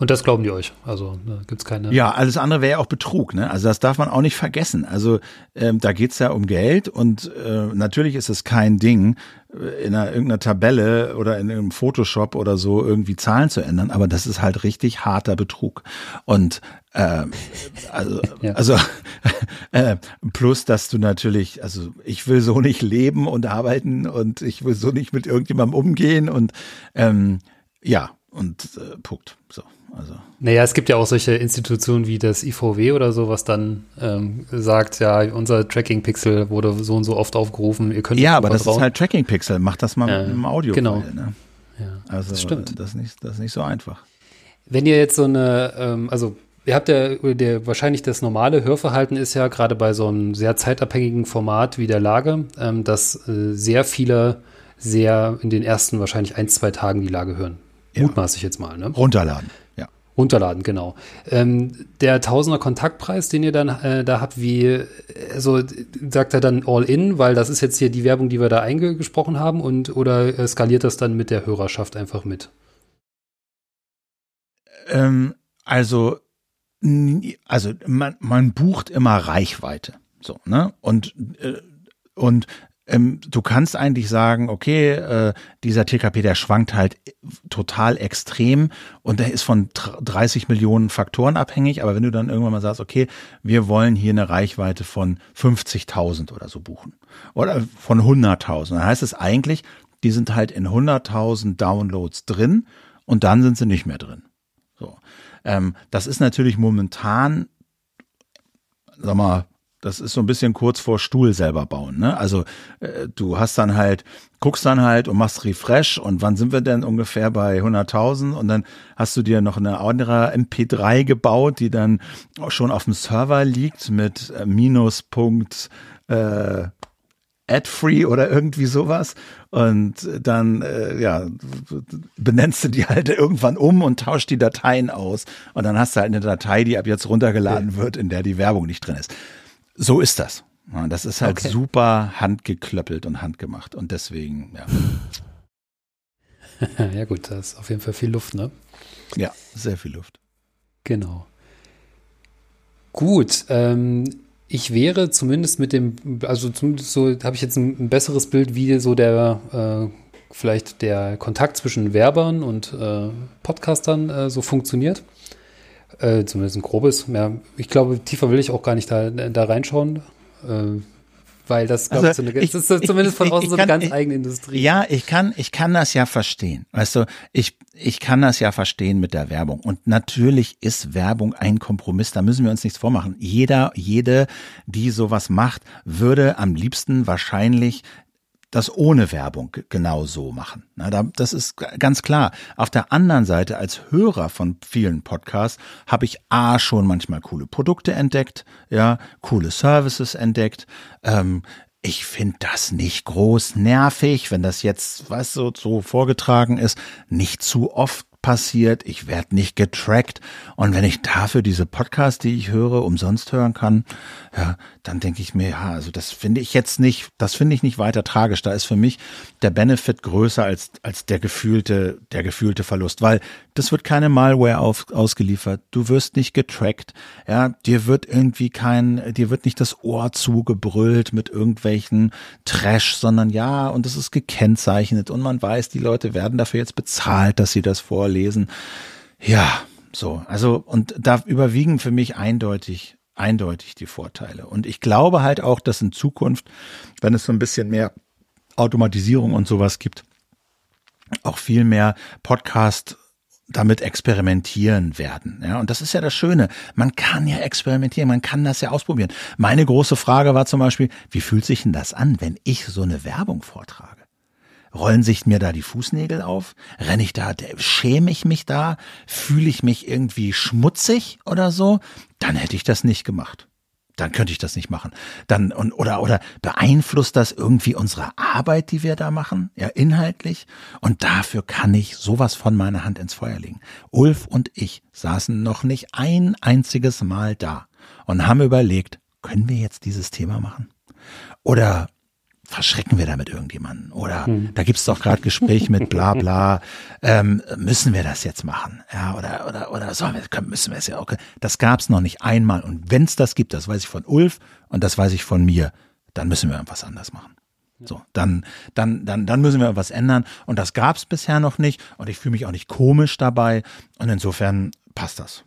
Und das glauben die euch. Also da gibt's keine. Ja, alles andere wäre ja auch Betrug, ne? Also das darf man auch nicht vergessen. Also ähm, da geht's ja um Geld und äh, natürlich ist es kein Ding, äh, in einer, irgendeiner Tabelle oder in einem Photoshop oder so irgendwie Zahlen zu ändern, aber das ist halt richtig harter Betrug. Und äh, (laughs) also, ja. also (laughs) äh, plus, dass du natürlich, also ich will so nicht leben und arbeiten und ich will so nicht mit irgendjemandem umgehen und ähm, ja, und äh, Punkt. So. Also. Naja, es gibt ja auch solche Institutionen wie das IVW oder so, was dann ähm, sagt, ja, unser Tracking-Pixel wurde so und so oft aufgerufen. Ihr könnt ja, aber das ist halt Tracking-Pixel. Macht das mal ja, mit dem Audio. Genau. Ne? Ja, also, das stimmt. Das ist, nicht, das ist nicht so einfach. Wenn ihr jetzt so eine, ähm, also Ihr habt ja, der, wahrscheinlich das normale Hörverhalten ist ja gerade bei so einem sehr zeitabhängigen Format wie der Lage, ähm, dass äh, sehr viele sehr in den ersten wahrscheinlich ein, zwei Tagen die Lage hören. Ja. Mutmaß ich jetzt mal. Ne? Runterladen. Runterladen, genau. Ähm, der Tausender Kontaktpreis, den ihr dann äh, da habt, wie, also sagt er dann all in, weil das ist jetzt hier die Werbung, die wir da eingesprochen haben und oder skaliert das dann mit der Hörerschaft einfach mit? Ähm, also also man, man bucht immer Reichweite. So, ne? Und, äh, und ähm, du kannst eigentlich sagen, okay, äh, dieser TKP, der schwankt halt total extrem und der ist von 30 Millionen Faktoren abhängig, aber wenn du dann irgendwann mal sagst, okay, wir wollen hier eine Reichweite von 50.000 oder so buchen oder von 100.000, dann heißt es eigentlich, die sind halt in 100.000 Downloads drin und dann sind sie nicht mehr drin. So. Ähm, das ist natürlich momentan, sag mal, das ist so ein bisschen kurz vor Stuhl selber bauen. Ne? Also äh, du hast dann halt, guckst dann halt und machst Refresh und wann sind wir denn ungefähr bei 100.000 und dann hast du dir noch eine andere MP3 gebaut, die dann schon auf dem Server liegt mit äh, Minuspunkt äh, ad-free oder irgendwie sowas. Und dann, äh, ja, benennst du die halt irgendwann um und tauscht die Dateien aus. Und dann hast du halt eine Datei, die ab jetzt runtergeladen wird, in der die Werbung nicht drin ist. So ist das. Das ist halt okay. super handgeklöppelt und handgemacht. Und deswegen, ja. (laughs) ja, gut, da ist auf jeden Fall viel Luft, ne? Ja, sehr viel Luft. Genau. Gut, ähm, ich wäre zumindest mit dem, also zumindest so habe ich jetzt ein, ein, besseres Bild, wie so der äh, vielleicht der Kontakt zwischen Werbern und äh, Podcastern äh, so funktioniert. Äh, zumindest ein grobes. Ja, ich glaube, tiefer will ich auch gar nicht da, da reinschauen. Äh, weil das, also, ich, so eine, ich, das ist zumindest ich, von außen so eine ganz eigene Industrie. Ja, ich kann, ich kann das ja verstehen. Weißt du, ich, ich kann das ja verstehen mit der Werbung. Und natürlich ist Werbung ein Kompromiss. Da müssen wir uns nichts vormachen. Jeder, jede, die sowas macht, würde am liebsten wahrscheinlich das ohne Werbung genau so machen. Das ist ganz klar. Auf der anderen Seite, als Hörer von vielen Podcasts, habe ich A schon manchmal coole Produkte entdeckt, ja, coole Services entdeckt. Ähm, ich finde das nicht groß nervig, wenn das jetzt, weißt du, so vorgetragen ist, nicht zu oft passiert, ich werde nicht getrackt und wenn ich dafür diese Podcasts, die ich höre, umsonst hören kann, ja, dann denke ich mir, ja, also das finde ich jetzt nicht, das finde ich nicht weiter tragisch. Da ist für mich der Benefit größer als, als der gefühlte, der gefühlte Verlust, weil das wird keine Malware auf, ausgeliefert. Du wirst nicht getrackt. Ja, dir wird irgendwie kein, dir wird nicht das Ohr zugebrüllt mit irgendwelchen Trash, sondern ja, und es ist gekennzeichnet und man weiß, die Leute werden dafür jetzt bezahlt, dass sie das vorlesen. Ja, so, also, und da überwiegen für mich eindeutig eindeutig die Vorteile. Und ich glaube halt auch, dass in Zukunft, wenn es so ein bisschen mehr Automatisierung und sowas gibt, auch viel mehr Podcast damit experimentieren werden. Ja, und das ist ja das Schöne. Man kann ja experimentieren, man kann das ja ausprobieren. Meine große Frage war zum Beispiel, wie fühlt sich denn das an, wenn ich so eine Werbung vortrage? Rollen sich mir da die Fußnägel auf? Renne ich da, schäme ich mich da? Fühle ich mich irgendwie schmutzig oder so? Dann hätte ich das nicht gemacht. Dann könnte ich das nicht machen. Dann, und, oder, oder beeinflusst das irgendwie unsere Arbeit, die wir da machen? Ja, inhaltlich. Und dafür kann ich sowas von meiner Hand ins Feuer legen. Ulf und ich saßen noch nicht ein einziges Mal da und haben überlegt, können wir jetzt dieses Thema machen? Oder verschrecken wir damit irgendjemanden? Oder hm. da gibt's doch gerade Gespräch mit bla bla, ähm, müssen wir das jetzt machen? Ja, oder, oder, oder sollen wir, können, müssen wir es ja auch. Das gab's noch nicht einmal. Und wenn's das gibt, das weiß ich von Ulf und das weiß ich von mir, dann müssen wir irgendwas anders machen. So, dann, dann, dann, dann müssen wir irgendwas ändern. Und das gab's bisher noch nicht. Und ich fühle mich auch nicht komisch dabei. Und insofern passt das.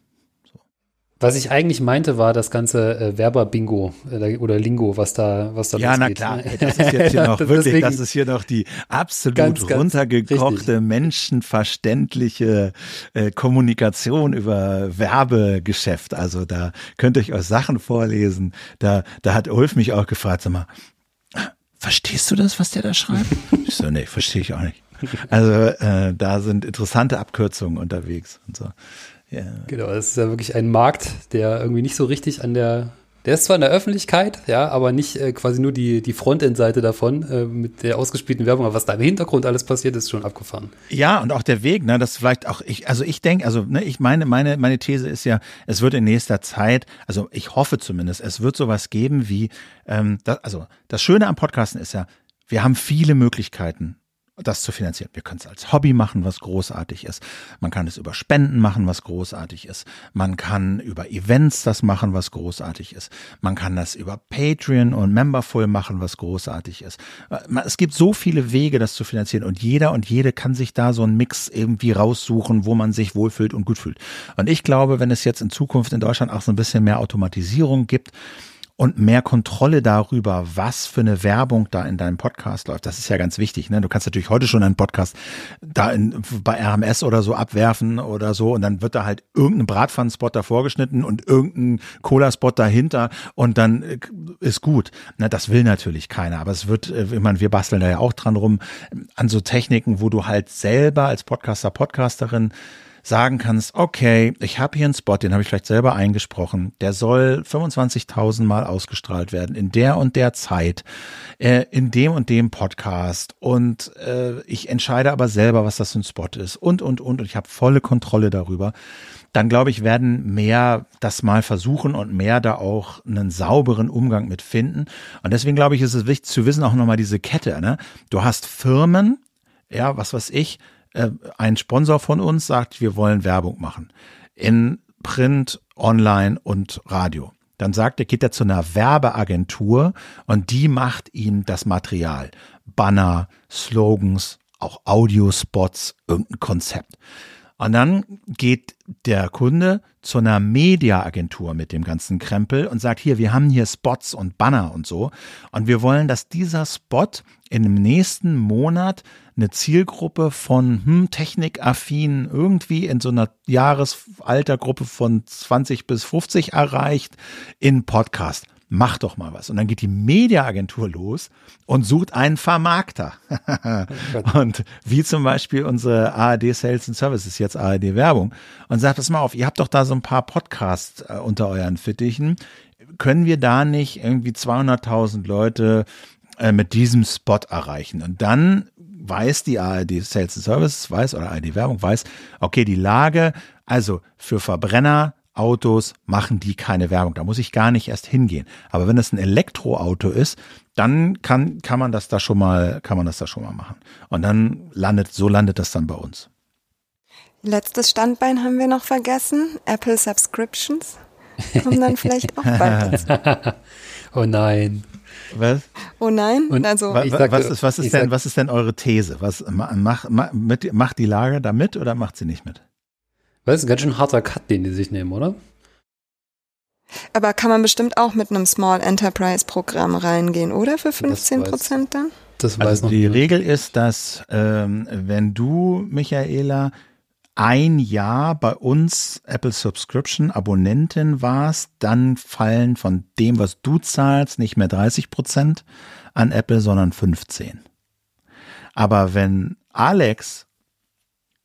Was ich eigentlich meinte, war das ganze äh, Werber-Bingo äh, oder Lingo, was da, was da Ja, na klar, das ist jetzt hier (laughs) noch wirklich, das ist hier noch die absolut ganz, runtergekochte, richtig. menschenverständliche äh, Kommunikation über Werbegeschäft. Also da könnte ich euch Sachen vorlesen. Da, da hat Ulf mich auch gefragt, sag mal, verstehst du das, was der da schreibt? (laughs) ich so, nee, verstehe ich auch nicht. Also äh, da sind interessante Abkürzungen unterwegs und so. Ja. Genau, das ist ja wirklich ein Markt, der irgendwie nicht so richtig an der der ist zwar in der Öffentlichkeit, ja, aber nicht äh, quasi nur die, die Frontend-Seite davon äh, mit der ausgespielten Werbung, aber was da im Hintergrund alles passiert, ist schon abgefahren. Ja, und auch der Weg, ne, das vielleicht auch, ich, also ich denke, also ne, ich meine, meine, meine These ist ja, es wird in nächster Zeit, also ich hoffe zumindest, es wird sowas geben wie, ähm, das, also das Schöne am Podcasten ist ja, wir haben viele Möglichkeiten, das zu finanzieren. Wir können es als Hobby machen, was großartig ist. Man kann es über Spenden machen, was großartig ist. Man kann über Events das machen, was großartig ist. Man kann das über Patreon und Memberful machen, was großartig ist. Es gibt so viele Wege, das zu finanzieren und jeder und jede kann sich da so einen Mix irgendwie raussuchen, wo man sich wohlfühlt und gut fühlt. Und ich glaube, wenn es jetzt in Zukunft in Deutschland auch so ein bisschen mehr Automatisierung gibt, und mehr Kontrolle darüber, was für eine Werbung da in deinem Podcast läuft. Das ist ja ganz wichtig. Ne? Du kannst natürlich heute schon einen Podcast da in, bei RMS oder so abwerfen oder so und dann wird da halt irgendein Bratpfannenspot davor geschnitten und irgendein Cola-Spot dahinter und dann äh, ist gut. Ne? Das will natürlich keiner, aber es wird, äh, ich meine, wir basteln da ja auch dran rum, an so Techniken, wo du halt selber als Podcaster, Podcasterin sagen kannst, okay, ich habe hier einen Spot, den habe ich vielleicht selber eingesprochen, der soll 25.000 Mal ausgestrahlt werden in der und der Zeit, äh, in dem und dem Podcast und äh, ich entscheide aber selber, was das für ein Spot ist und, und, und und ich habe volle Kontrolle darüber dann glaube ich, werden mehr das mal versuchen und mehr da auch einen sauberen Umgang mit finden. Und deswegen glaube ich, ist es wichtig zu wissen, auch nochmal diese Kette. Ne? Du hast Firmen, ja, was weiß ich, äh, ein Sponsor von uns sagt, wir wollen Werbung machen. In Print, Online und Radio. Dann sagt er, geht er zu einer Werbeagentur und die macht ihm das Material. Banner, Slogans, auch Audiospots, irgendein Konzept. Und dann geht der Kunde zu einer Mediaagentur mit dem ganzen Krempel und sagt, hier, wir haben hier Spots und Banner und so. Und wir wollen, dass dieser Spot in dem nächsten Monat eine Zielgruppe von hm, technikaffin irgendwie in so einer Jahresaltergruppe von 20 bis 50 erreicht in Podcast mach doch mal was. Und dann geht die Mediaagentur los und sucht einen Vermarkter. (laughs) (laughs) und wie zum Beispiel unsere ARD Sales and Services, jetzt ARD Werbung, und sagt, pass mal auf, ihr habt doch da so ein paar Podcasts äh, unter euren Fittichen. Können wir da nicht irgendwie 200.000 Leute äh, mit diesem Spot erreichen? Und dann weiß die ARD Sales and Services, weiß, oder ARD Werbung weiß, okay, die Lage, also für Verbrenner Autos machen die keine Werbung. Da muss ich gar nicht erst hingehen. Aber wenn es ein Elektroauto ist, dann kann, kann man das da schon mal, kann man das da schon mal machen. Und dann landet, so landet das dann bei uns. Letztes Standbein haben wir noch vergessen. Apple Subscriptions. Kommen dann (laughs) vielleicht auch bald dazu. (laughs) oh nein. Was? Oh nein. Und also, was, sag, was, ist, was, ist denn, was ist denn eure These? Was, mach, mach, mit, macht die Lage da mit oder macht sie nicht mit? Das ist ein ganz schön harter Cut, den die sich nehmen, oder? Aber kann man bestimmt auch mit einem Small Enterprise Programm reingehen, oder? Für 15 Prozent dann? Das weiß also noch die nicht. Regel ist, dass ähm, wenn du, Michaela, ein Jahr bei uns Apple Subscription Abonnentin warst, dann fallen von dem, was du zahlst, nicht mehr 30 Prozent an Apple, sondern 15. Aber wenn Alex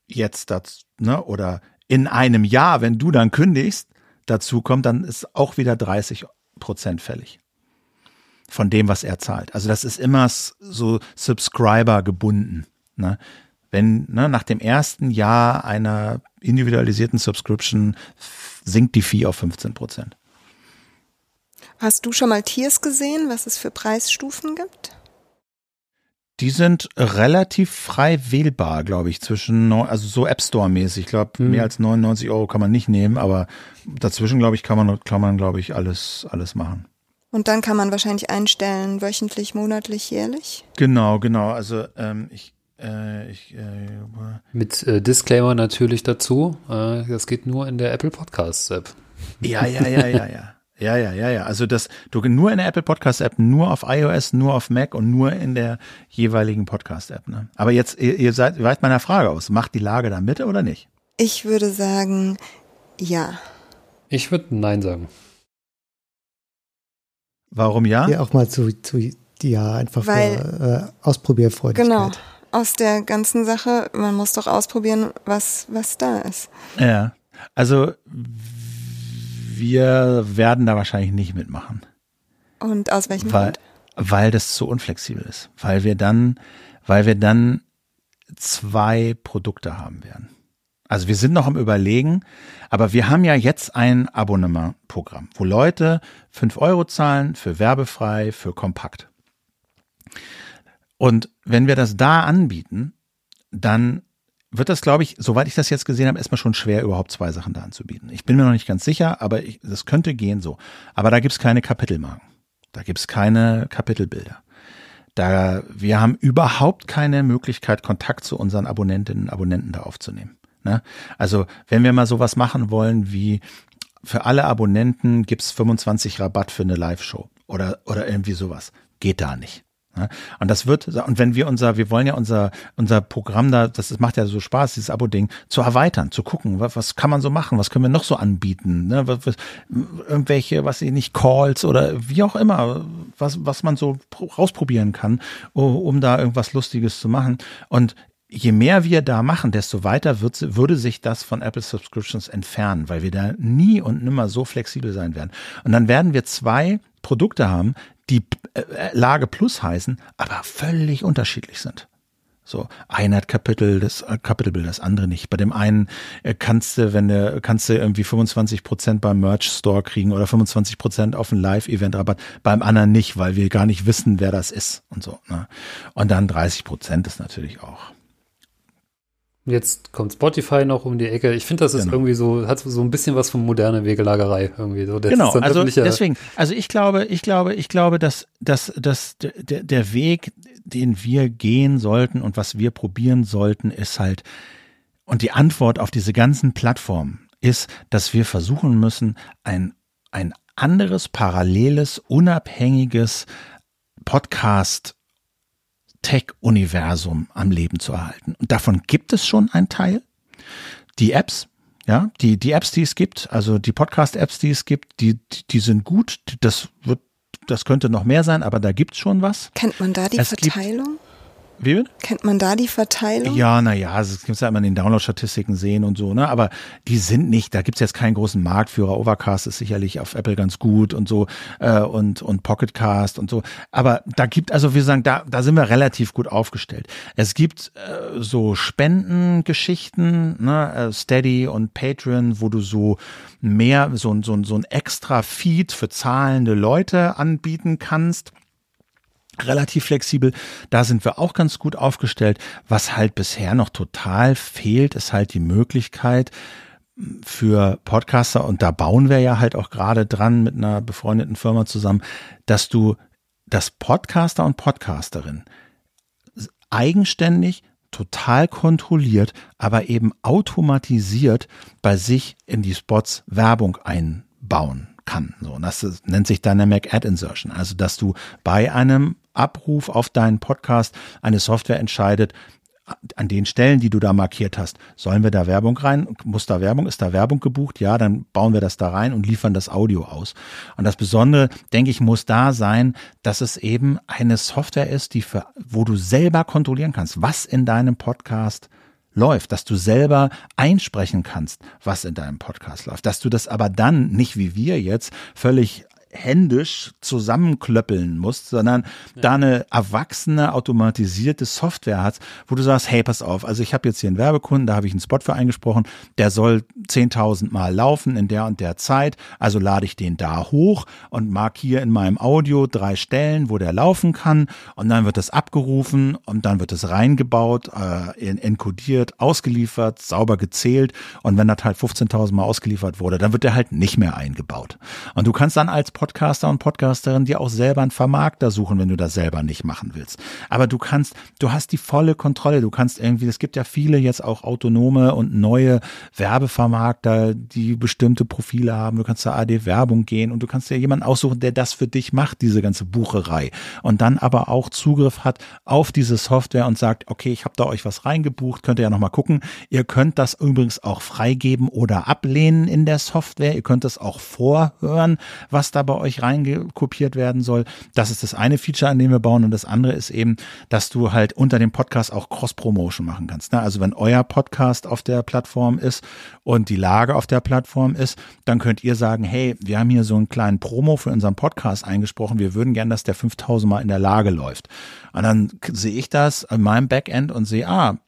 jetzt das, ne, oder in einem Jahr, wenn du dann kündigst, dazu kommt, dann ist auch wieder 30 Prozent fällig von dem, was er zahlt. Also das ist immer so Subscriber gebunden. Ne? Wenn ne, nach dem ersten Jahr einer individualisierten Subscription sinkt die Fee auf 15 Prozent. Hast du schon mal Tiers gesehen, was es für Preisstufen gibt? Die sind relativ frei wählbar, glaube ich, zwischen, also so App Store-mäßig. Ich glaube, hm. mehr als 99 Euro kann man nicht nehmen, aber dazwischen, glaube ich, kann man, kann man, glaube ich, alles, alles machen. Und dann kann man wahrscheinlich einstellen, wöchentlich, monatlich, jährlich? Genau, genau. Also ähm, ich, äh, ich äh, Mit äh, Disclaimer natürlich dazu. Äh, das geht nur in der Apple Podcasts App. Ja, ja, ja, ja, ja. Ja, ja, ja, ja. Also das, du nur in der Apple Podcast App, nur auf iOS, nur auf Mac und nur in der jeweiligen Podcast App. Ne? Aber jetzt, ihr, ihr seid, weicht meiner Frage aus. Macht die Lage da mit oder nicht? Ich würde sagen, ja. Ich würde Nein sagen. Warum ja? Ja, auch mal zu, zu ja, einfach Weil, für äh, Ausprobierfreudigkeit. Genau. Aus der ganzen Sache. Man muss doch ausprobieren, was, was da ist. Ja, also wir werden da wahrscheinlich nicht mitmachen. Und aus welchem weil, Grund? Weil das zu unflexibel ist. Weil wir dann, weil wir dann zwei Produkte haben werden. Also wir sind noch am Überlegen, aber wir haben ja jetzt ein Abonnementprogramm, wo Leute fünf Euro zahlen für werbefrei, für kompakt. Und wenn wir das da anbieten, dann wird das, glaube ich, soweit ich das jetzt gesehen habe, erstmal schon schwer, überhaupt zwei Sachen da anzubieten. Ich bin mir noch nicht ganz sicher, aber ich, das könnte gehen so. Aber da gibt's keine Kapitelmarken. Da gibt's keine Kapitelbilder. Da, wir haben überhaupt keine Möglichkeit, Kontakt zu unseren Abonnentinnen und Abonnenten da aufzunehmen. Ne? Also, wenn wir mal sowas machen wollen wie für alle Abonnenten gibt's 25 Rabatt für eine Live-Show oder, oder irgendwie sowas. Geht da nicht. Und das wird, und wenn wir unser, wir wollen ja unser, unser Programm da, das macht ja so Spaß, dieses Abo-Ding, zu erweitern, zu gucken, was, was kann man so machen, was können wir noch so anbieten, ne? was, was, irgendwelche, was ich nicht, Calls oder wie auch immer, was, was man so rausprobieren kann, um da irgendwas Lustiges zu machen. Und je mehr wir da machen, desto weiter wird, würde sich das von Apple Subscriptions entfernen, weil wir da nie und nimmer so flexibel sein werden. Und dann werden wir zwei Produkte haben, die äh, Lage Plus heißen, aber völlig unterschiedlich sind. So, einer hat Kapitel, das äh, Kapitelbild, das andere nicht. Bei dem einen äh, kannst du, wenn du, kannst du irgendwie 25 Prozent beim Merch Store kriegen oder 25 Prozent auf ein Live-Event Rabatt. Beim anderen nicht, weil wir gar nicht wissen, wer das ist und so. Ne? Und dann 30 Prozent ist natürlich auch Jetzt kommt Spotify noch um die Ecke. Ich finde, das ist genau. irgendwie so, hat so ein bisschen was von moderner Wegelagerei irgendwie. So, genau, also deswegen, also ich glaube, ich glaube, ich glaube, dass, dass, dass der, der Weg, den wir gehen sollten und was wir probieren sollten, ist halt, und die Antwort auf diese ganzen Plattformen ist, dass wir versuchen müssen, ein, ein anderes, paralleles, unabhängiges Podcast Tech-Universum am Leben zu erhalten. Und davon gibt es schon einen Teil. Die Apps, ja, die, die Apps, die es gibt, also die Podcast-Apps, die es gibt, die, die sind gut. Das wird, das könnte noch mehr sein, aber da gibt's schon was. Kennt man da die es Verteilung? Gibt, wie bitte? Kennt man da die Verteilung? Ja, naja, also das gibt's ja immer in den Download-Statistiken sehen und so, ne? Aber die sind nicht, da gibt's jetzt keinen großen Marktführer. Overcast ist sicherlich auf Apple ganz gut und so äh, und, und Pocketcast und so. Aber da gibt, also wir sagen, da, da sind wir relativ gut aufgestellt. Es gibt äh, so Spendengeschichten, ne? Äh, Steady und Patreon, wo du so mehr, so, so, so ein extra Feed für zahlende Leute anbieten kannst relativ flexibel. Da sind wir auch ganz gut aufgestellt. Was halt bisher noch total fehlt, ist halt die Möglichkeit für Podcaster, und da bauen wir ja halt auch gerade dran mit einer befreundeten Firma zusammen, dass du das Podcaster und Podcasterin eigenständig total kontrolliert, aber eben automatisiert bei sich in die Spots Werbung einbauen kann. So, und das nennt sich Dynamic Ad Insertion. Also, dass du bei einem Abruf auf deinen Podcast eine Software entscheidet, an den Stellen, die du da markiert hast, sollen wir da Werbung rein? Muss da Werbung? Ist da Werbung gebucht? Ja, dann bauen wir das da rein und liefern das Audio aus. Und das Besondere, denke ich, muss da sein, dass es eben eine Software ist, die für, wo du selber kontrollieren kannst, was in deinem Podcast läuft, dass du selber einsprechen kannst, was in deinem Podcast läuft, dass du das aber dann nicht wie wir jetzt völlig händisch zusammenklöppeln musst, sondern ja. da eine erwachsene, automatisierte Software hat, wo du sagst, hey, pass auf, also ich habe jetzt hier einen Werbekunden, da habe ich einen Spot für eingesprochen, der soll 10.000 Mal laufen in der und der Zeit, also lade ich den da hoch und markiere in meinem Audio drei Stellen, wo der laufen kann und dann wird das abgerufen und dann wird es reingebaut, äh, enkodiert, ausgeliefert, sauber gezählt und wenn das halt 15.000 Mal ausgeliefert wurde, dann wird der halt nicht mehr eingebaut. Und du kannst dann als Podcaster und Podcasterin dir auch selber einen Vermarkter suchen, wenn du das selber nicht machen willst. Aber du kannst, du hast die volle Kontrolle. Du kannst irgendwie, es gibt ja viele jetzt auch autonome und neue Werbevermarkter, die bestimmte Profile haben. Du kannst zur AD Werbung gehen und du kannst dir jemanden aussuchen, der das für dich macht, diese ganze Bucherei. Und dann aber auch Zugriff hat auf diese Software und sagt, okay, ich habe da euch was reingebucht, könnt ihr ja nochmal gucken. Ihr könnt das übrigens auch freigeben oder ablehnen in der Software. Ihr könnt das auch vorhören, was da bei euch reingekopiert werden soll. Das ist das eine Feature, an dem wir bauen. Und das andere ist eben, dass du halt unter dem Podcast auch Cross-Promotion machen kannst. Ne? Also wenn euer Podcast auf der Plattform ist und die Lage auf der Plattform ist, dann könnt ihr sagen, hey, wir haben hier so einen kleinen Promo für unseren Podcast eingesprochen. Wir würden gern, dass der 5000 Mal in der Lage läuft. Und dann sehe ich das in meinem Backend und sehe, ah,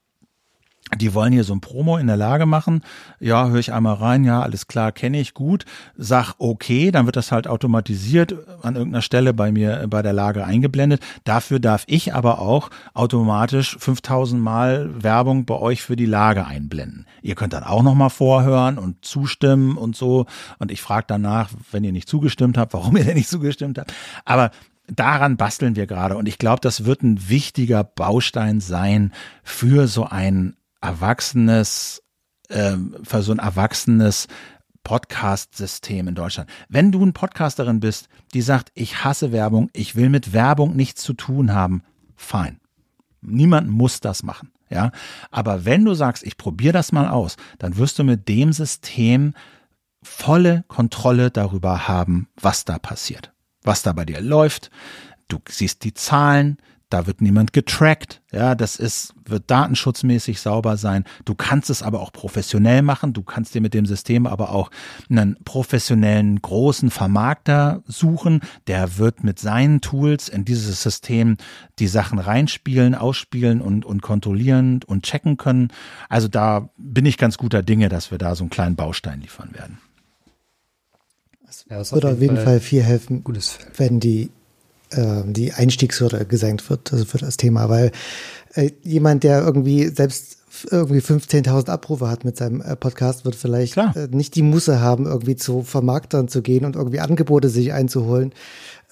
die wollen hier so ein Promo in der Lage machen. Ja, höre ich einmal rein, ja, alles klar, kenne ich gut. Sag okay, dann wird das halt automatisiert an irgendeiner Stelle bei mir bei der Lage eingeblendet. Dafür darf ich aber auch automatisch 5000 Mal Werbung bei euch für die Lage einblenden. Ihr könnt dann auch nochmal vorhören und zustimmen und so. Und ich frage danach, wenn ihr nicht zugestimmt habt, warum ihr denn nicht zugestimmt habt. Aber daran basteln wir gerade. Und ich glaube, das wird ein wichtiger Baustein sein für so ein erwachsenes, äh, für so ein erwachsenes Podcast-System in Deutschland. Wenn du ein Podcasterin bist, die sagt, ich hasse Werbung, ich will mit Werbung nichts zu tun haben, fein. Niemand muss das machen. Ja, aber wenn du sagst, ich probiere das mal aus, dann wirst du mit dem System volle Kontrolle darüber haben, was da passiert, was da bei dir läuft. Du siehst die Zahlen, da wird niemand getrackt. Ja, das ist, wird datenschutzmäßig sauber sein. Du kannst es aber auch professionell machen. Du kannst dir mit dem System aber auch einen professionellen großen Vermarkter suchen. Der wird mit seinen Tools in dieses System die Sachen reinspielen, ausspielen und, und kontrollieren und checken können. Also da bin ich ganz guter Dinge, dass wir da so einen kleinen Baustein liefern werden. Es würde auf jeden Fall, Fall viel helfen, wenn die äh, die Einstiegshürde gesenkt wird, also für das Thema, weil äh, jemand, der irgendwie selbst irgendwie 15.000 Abrufe hat mit seinem äh, Podcast, wird vielleicht äh, nicht die Musse haben, irgendwie zu Vermarktern zu gehen und irgendwie Angebote sich einzuholen,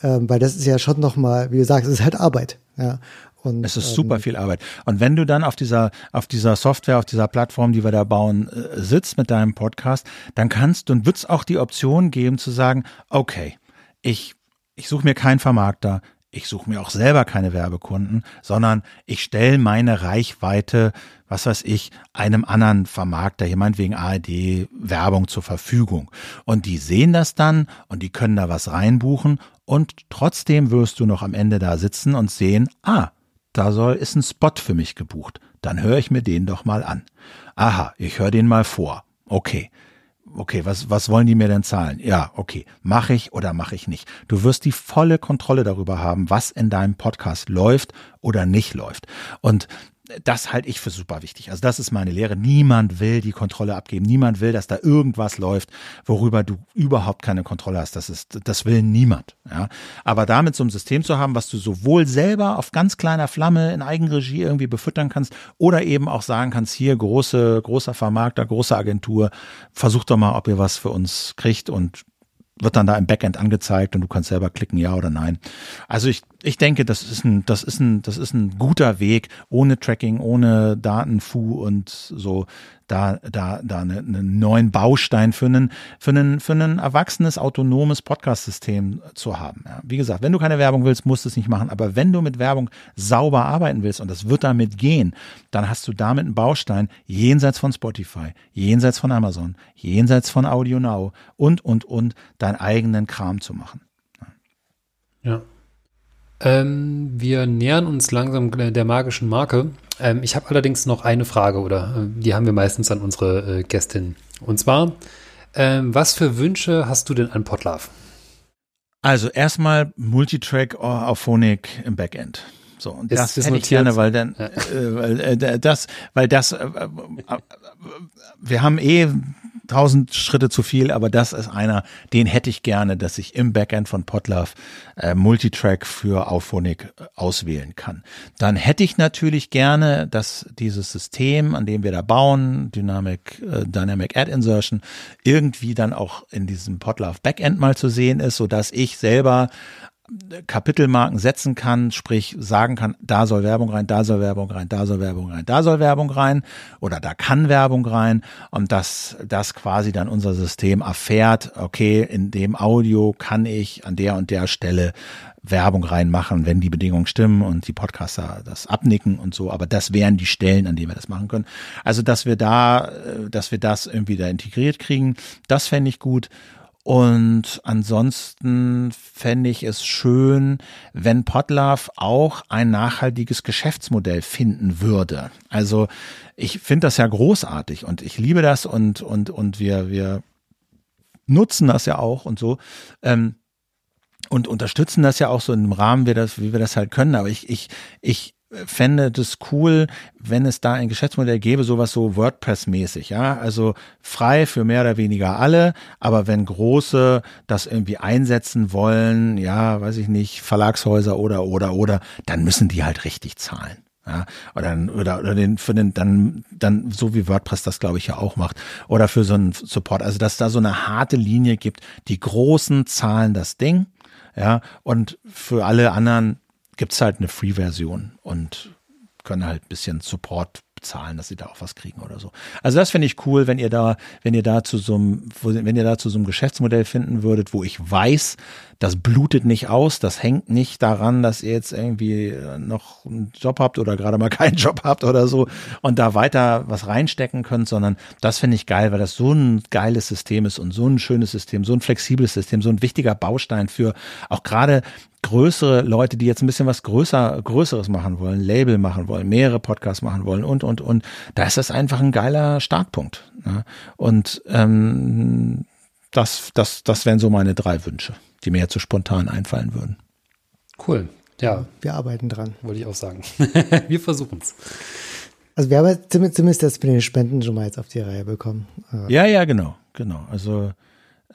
ähm, weil das ist ja schon nochmal, wie du sagst, es ist halt Arbeit. Ja. Und, es ist super ähm, viel Arbeit. Und wenn du dann auf dieser, auf dieser Software, auf dieser Plattform, die wir da bauen, äh, sitzt mit deinem Podcast, dann kannst du und wird es auch die Option geben zu sagen, okay, ich ich suche mir keinen Vermarkter, ich suche mir auch selber keine Werbekunden, sondern ich stelle meine Reichweite, was weiß ich, einem anderen Vermarkter, jemand wegen ARD, Werbung zur Verfügung. Und die sehen das dann und die können da was reinbuchen und trotzdem wirst du noch am Ende da sitzen und sehen, ah, da soll, ist ein Spot für mich gebucht. Dann höre ich mir den doch mal an. Aha, ich höre den mal vor. Okay okay, was, was wollen die mir denn zahlen? Ja, okay, mache ich oder mache ich nicht. Du wirst die volle Kontrolle darüber haben, was in deinem Podcast läuft oder nicht läuft. Und das halte ich für super wichtig. Also das ist meine Lehre. Niemand will die Kontrolle abgeben. Niemand will, dass da irgendwas läuft, worüber du überhaupt keine Kontrolle hast. Das ist, das will niemand. Ja. Aber damit so ein System zu haben, was du sowohl selber auf ganz kleiner Flamme in Eigenregie irgendwie befüttern kannst oder eben auch sagen kannst, hier große, großer Vermarkter, große Agentur, versucht doch mal, ob ihr was für uns kriegt und wird dann da im Backend angezeigt und du kannst selber klicken, ja oder nein. Also ich, ich denke, das ist ein, das ist ein, das ist ein guter Weg, ohne Tracking, ohne Datenfu und so, da, da, da einen, einen neuen Baustein für einen, für einen, für ein erwachsenes, autonomes Podcast-System zu haben. Ja. Wie gesagt, wenn du keine Werbung willst, musst du es nicht machen. Aber wenn du mit Werbung sauber arbeiten willst, und das wird damit gehen, dann hast du damit einen Baustein jenseits von Spotify, jenseits von Amazon, jenseits von Audio Now und, und, und, deinen eigenen Kram zu machen. Ja. Ähm, wir nähern uns langsam der magischen Marke. Ähm, ich habe allerdings noch eine Frage oder äh, die haben wir meistens an unsere äh, Gästin. Und zwar, ähm, was für Wünsche hast du denn an Podlove? Also erstmal Multitrack auf Phonik im Backend. So, und ist, das hätte ich gerne, weil dann, ja. äh, weil, äh, das, weil das, äh, äh, wir haben eh tausend Schritte zu viel, aber das ist einer, den hätte ich gerne, dass ich im Backend von Potlove äh, Multitrack für Auphonic äh, auswählen kann. Dann hätte ich natürlich gerne, dass dieses System, an dem wir da bauen, Dynamic, äh, Dynamic Ad Insertion, irgendwie dann auch in diesem Potlove Backend mal zu sehen ist, so ich selber Kapitelmarken setzen kann, sprich sagen kann, da soll Werbung rein, da soll Werbung rein, da soll Werbung rein, da soll Werbung rein oder da kann Werbung rein und dass das quasi dann unser System erfährt, okay, in dem Audio kann ich an der und der Stelle Werbung reinmachen, wenn die Bedingungen stimmen und die Podcaster das abnicken und so, aber das wären die Stellen, an denen wir das machen können. Also, dass wir da, äh, dass wir das irgendwie da integriert kriegen, das fände ich gut Und ansonsten fände ich es schön, wenn Podlove auch ein nachhaltiges Geschäftsmodell finden würde. Also ich finde das ja großartig und ich liebe das und, und, und wir, wir nutzen das ja auch und so. Ähm, und unterstützen das ja auch so im Rahmen, wie, das, wie wir das halt können. Aber ich, ich, ich fände das cool, wenn es da ein Geschäftsmodell gäbe, sowas so WordPress-mäßig, ja, also frei für mehr oder weniger alle, aber wenn große das irgendwie einsetzen wollen, ja, weiß ich nicht, Verlagshäuser oder oder oder, dann müssen die halt richtig zahlen. Ja, oder, oder, oder den, für den, dann, dann, so wie WordPress das, glaube ich, ja auch macht. Oder für so einen Support. Also, dass da so eine harte Linie gibt. Die Großen zahlen das Ding. Ja, und für alle anderen gibt's halt eine Free-Version und können halt ein bisschen Support bezahlen, dass sie da auch was kriegen oder so. Also das finde ich cool, wenn ihr da, wenn ihr da zu so einem, wenn ihr da zu so einem Geschäftsmodell finden würdet, wo ich weiß, das blutet nicht aus, das hängt nicht daran, dass ihr jetzt irgendwie noch einen Job habt oder gerade mal (laughs) keinen Job habt oder so und da weiter was reinstecken könnt, sondern das finde ich geil, weil das so ein geiles System ist und so ein schönes System, so ein flexibles System, so ein wichtiger Baustein für auch gerade größere Leute, die jetzt ein bisschen was größer, Größeres machen wollen, Label machen wollen, mehrere Podcasts machen wollen und, und, und, da ist das einfach ein geiler Startpunkt. Ne? Und ähm, das, das, das wären so meine drei Wünsche, die mir jetzt so spontan einfallen würden. Cool. Ja. Wir arbeiten dran. Wollte ich auch sagen. (laughs) wir versuchen es. Also wir haben zumindest das mit den Spenden schon mal jetzt auf die Reihe bekommen. Ja, ja, genau, genau. Also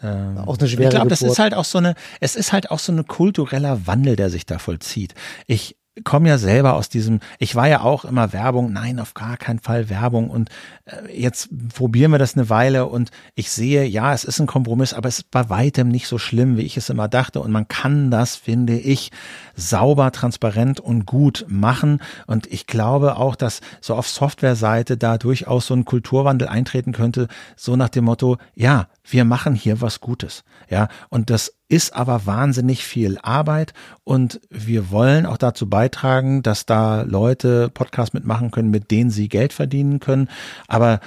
ähm, auch eine schwere Ich glaube, das ist halt auch so eine, es ist halt auch so ein kultureller Wandel, der sich da vollzieht. Ich komme ja selber aus diesem, ich war ja auch immer Werbung, nein, auf gar keinen Fall Werbung und äh, jetzt probieren wir das eine Weile und ich sehe, ja, es ist ein Kompromiss, aber es ist bei weitem nicht so schlimm, wie ich es immer dachte und man kann das, finde ich, sauber, transparent und gut machen und ich glaube auch, dass so auf Softwareseite da durchaus so ein Kulturwandel eintreten könnte, so nach dem Motto, ja, wir machen hier was Gutes, ja, und das ist aber wahnsinnig viel Arbeit und wir wollen auch dazu beitragen, dass da Leute Podcasts mitmachen können, mit denen sie Geld verdienen können. Aber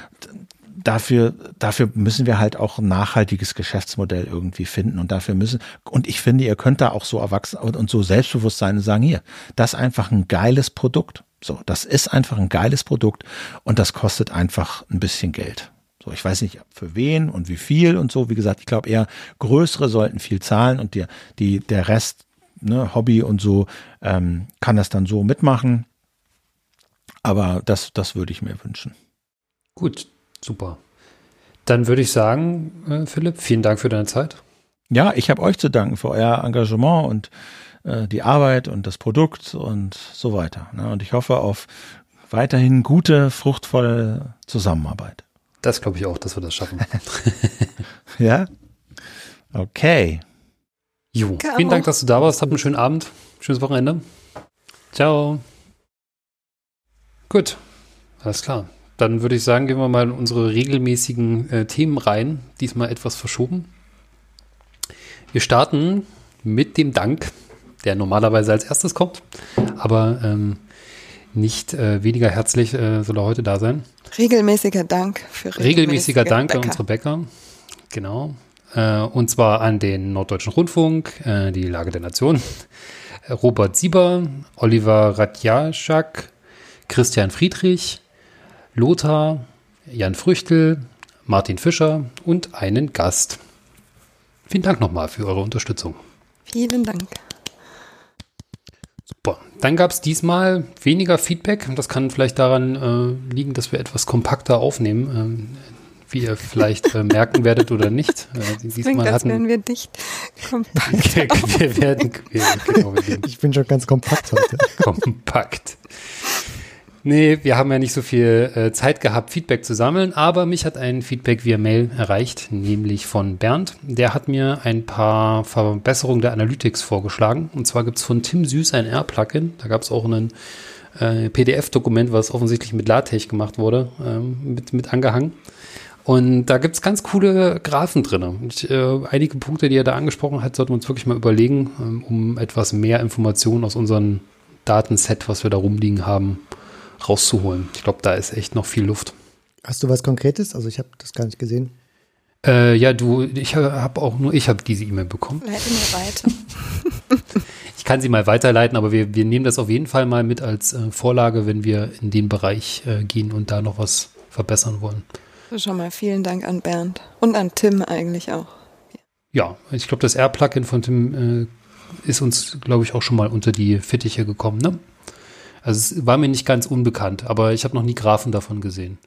dafür, dafür müssen wir halt auch ein nachhaltiges Geschäftsmodell irgendwie finden und dafür müssen, und ich finde, ihr könnt da auch so erwachsen und so selbstbewusst sein und sagen, hier, das ist einfach ein geiles Produkt. So, das ist einfach ein geiles Produkt und das kostet einfach ein bisschen Geld. So, ich weiß nicht für wen und wie viel und so. Wie gesagt, ich glaube eher größere sollten viel zahlen und die, die, der Rest, ne, Hobby und so, ähm, kann das dann so mitmachen. Aber das, das würde ich mir wünschen. Gut, super. Dann würde ich sagen, äh, Philipp, vielen Dank für deine Zeit. Ja, ich habe euch zu danken für euer Engagement und äh, die Arbeit und das Produkt und so weiter. Ne? Und ich hoffe auf weiterhin gute, fruchtvolle Zusammenarbeit. Das glaube ich auch, dass wir das schaffen. (laughs) ja? Okay. Jo, vielen Dank, dass du da warst. Hab einen schönen Abend. Schönes Wochenende. Ciao. Gut, alles klar. Dann würde ich sagen, gehen wir mal in unsere regelmäßigen äh, Themen rein. Diesmal etwas verschoben. Wir starten mit dem Dank, der normalerweise als erstes kommt. Aber ähm, nicht äh, weniger herzlich äh, soll er heute da sein. Regelmäßiger Dank für regelmäßiger, regelmäßiger Dank Bäcker. an unsere Bäcker. Genau. Äh, und zwar an den Norddeutschen Rundfunk, äh, die Lage der Nation, (laughs) Robert Sieber, Oliver Radjaschak, Christian Friedrich, Lothar, Jan Früchtel, Martin Fischer und einen Gast. Vielen Dank nochmal für eure Unterstützung. Vielen Dank. Super. Dann gab es diesmal weniger Feedback. Das kann vielleicht daran äh, liegen, dass wir etwas kompakter aufnehmen, ähm, wie ihr vielleicht äh, merken werdet oder nicht. Äh, diesmal klingt, hatten, werden wir dicht kompakt. (laughs) wir werden, wir, genau, wir ich bin schon ganz kompakt heute. (laughs) kompakt. Nee, wir haben ja nicht so viel äh, Zeit gehabt, Feedback zu sammeln, aber mich hat ein Feedback via Mail erreicht, nämlich von Bernd. Der hat mir ein paar Verbesserungen der Analytics vorgeschlagen. Und zwar gibt es von Tim Süß ein R-Plugin. Da gab es auch ein äh, PDF-Dokument, was offensichtlich mit LaTeX gemacht wurde, ähm, mit, mit angehangen. Und da gibt es ganz coole Graphen drin. Äh, einige Punkte, die er da angesprochen hat, sollten wir uns wirklich mal überlegen, ähm, um etwas mehr Informationen aus unserem Datenset, was wir da rumliegen haben, rauszuholen. Ich glaube, da ist echt noch viel Luft. Hast du was Konkretes? Also ich habe das gar nicht gesehen. Äh, ja, du, ich habe auch nur, ich habe diese E-Mail bekommen. Leite mir weiter. (laughs) ich kann sie mal weiterleiten, aber wir, wir nehmen das auf jeden Fall mal mit als äh, Vorlage, wenn wir in den Bereich äh, gehen und da noch was verbessern wollen. Schon mal vielen Dank an Bernd und an Tim eigentlich auch. Ja, ich glaube, das R-Plugin von Tim äh, ist uns, glaube ich, auch schon mal unter die Fittiche gekommen. Ne? Also es war mir nicht ganz unbekannt, aber ich habe noch nie Graphen davon gesehen.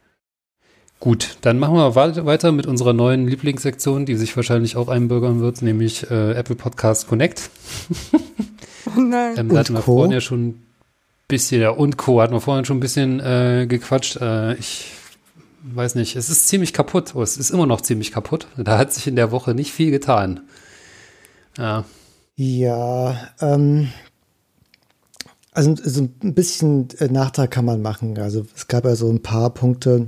Gut, dann machen wir weiter mit unserer neuen Lieblingssektion, die sich wahrscheinlich auch einbürgern wird, nämlich äh, Apple Podcast Connect. (laughs) Oh nein. ähm, da hatten wir vorhin ja schon ein bisschen, ja, und Co. hatten wir vorhin schon ein bisschen äh, gequatscht. Äh, ich weiß nicht, es ist ziemlich kaputt. Oh, es ist immer noch ziemlich kaputt. Da hat sich in der Woche nicht viel getan. Ja. Ja, ähm, also so ein bisschen äh, Nachtrag kann man machen. Also es gab ja so ein paar Punkte,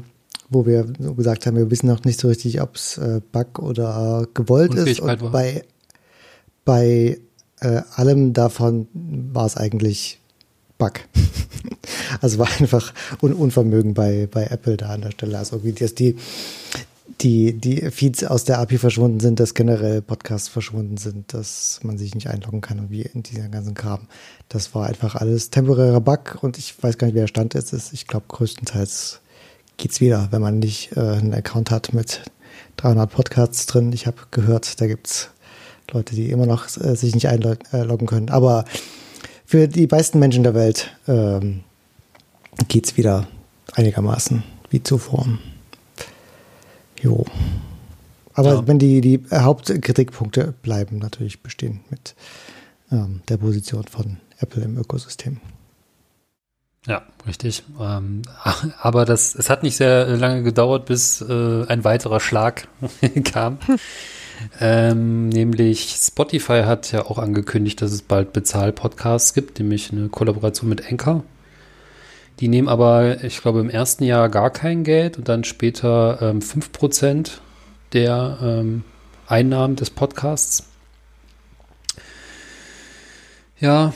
wo wir gesagt haben, wir wissen noch nicht so richtig, ob es äh, Bug oder gewollt ist. Und war. bei, bei äh, allem davon war es eigentlich Bug. (laughs) also war einfach Un Unvermögen bei, bei Apple da an der Stelle. Also wie das die, die, die Feeds aus der API verschwunden sind, dass generell Podcasts verschwunden sind, dass man sich nicht einloggen kann und wie in diesem ganzen Kram. Das war einfach alles temporärer Bug und ich weiß gar nicht, wer der Stand jetzt ist. Ich glaube, größtenteils geht's wieder, wenn man nicht äh, einen Account hat mit 300 Podcasts drin. Ich habe gehört, da gibt's Leute, die immer noch äh, sich nicht einloggen können. Aber für die meisten Menschen der Welt ähm, geht's wieder einigermaßen wie zuvor. Jo. Aber ja. wenn die, die Hauptkritikpunkte bleiben natürlich bestehen mit ähm, der Position von Apple im Ökosystem. Ja, richtig. Ähm, (laughs) aber das, es hat nicht sehr lange gedauert, bis äh, ein weiterer Schlag (laughs) kam. Ähm, nämlich Spotify hat ja auch angekündigt, dass es bald Bezahl-Podcasts gibt, nämlich eine Kollaboration mit Anchor. Die nehmen aber, ich glaube, im ersten Jahr gar kein Geld und dann später ähm, 5% der ähm, Einnahmen des Podcasts. Ja,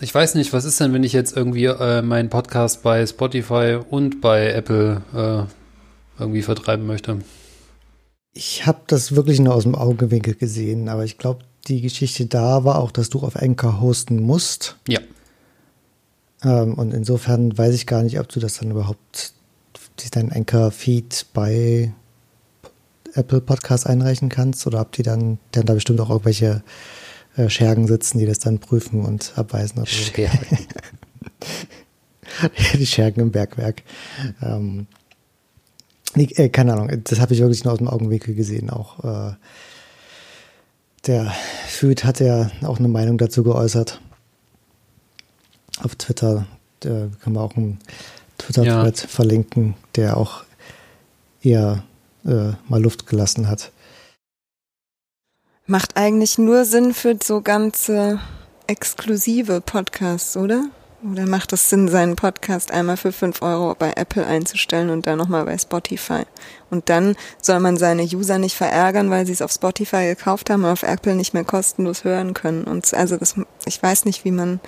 ich weiß nicht, was ist denn, wenn ich jetzt irgendwie äh, meinen Podcast bei Spotify und bei Apple äh, irgendwie vertreiben möchte? Ich habe das wirklich nur aus dem Augenwinkel gesehen, aber ich glaube, die Geschichte da war auch, dass du auf Anchor hosten musst. Ja. Ähm, und insofern weiß ich gar nicht, ob du das dann überhaupt, deinen Anchor-Feed bei Apple Podcast einreichen kannst oder ob die dann, dann da bestimmt auch irgendwelche äh, Schergen sitzen, die das dann prüfen und abweisen. So. Schergen. (laughs) die Schergen im Bergwerk. Ähm, äh, keine Ahnung, das habe ich wirklich nur aus dem Augenwinkel gesehen. Auch äh, der Füd hat ja auch eine Meinung dazu geäußert. Auf Twitter da kann man auch einen Twitter-Thread ja. verlinken, der auch eher äh, mal Luft gelassen hat. Macht eigentlich nur Sinn für so ganze exklusive Podcasts, oder? Oder macht es Sinn, seinen Podcast einmal für fünf Euro bei Apple einzustellen und dann nochmal bei Spotify? Und dann soll man seine User nicht verärgern, weil sie es auf Spotify gekauft haben und auf Apple nicht mehr kostenlos hören können. Und also das, ich weiß nicht, wie man,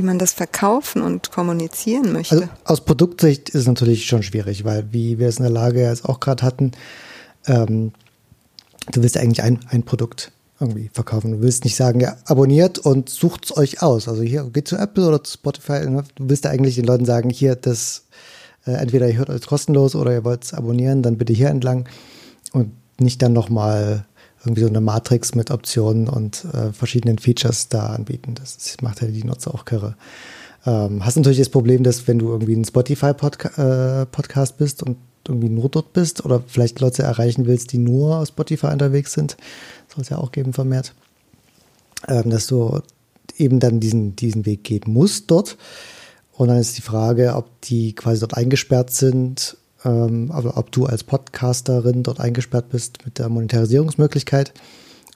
wie man das verkaufen und kommunizieren möchte. Also aus Produktsicht ist es natürlich schon schwierig, weil wie wir es in der Lage jetzt auch gerade hatten, ähm, du willst eigentlich ein, ein Produkt irgendwie verkaufen. Du willst nicht sagen, ja, abonniert und sucht es euch aus. Also hier, geht zu Apple oder zu Spotify. Du willst eigentlich den Leuten sagen, hier, das, äh, entweder ihr hört euch kostenlos oder ihr wollt es abonnieren, dann bitte hier entlang und nicht dann nochmal irgendwie so eine Matrix mit Optionen und äh, verschiedenen Features da anbieten. Das macht ja die Nutzer auch kirre. Ähm, hast natürlich das Problem, dass wenn du irgendwie ein Spotify-Podcast äh, bist und irgendwie nur dort bist oder vielleicht Leute erreichen willst, die nur aus Spotify unterwegs sind, soll es ja auch geben vermehrt, ähm, dass du eben dann diesen, diesen Weg gehen musst dort. Und dann ist die Frage, ob die quasi dort eingesperrt sind, ähm, aber ob du als Podcasterin dort eingesperrt bist mit der Monetarisierungsmöglichkeit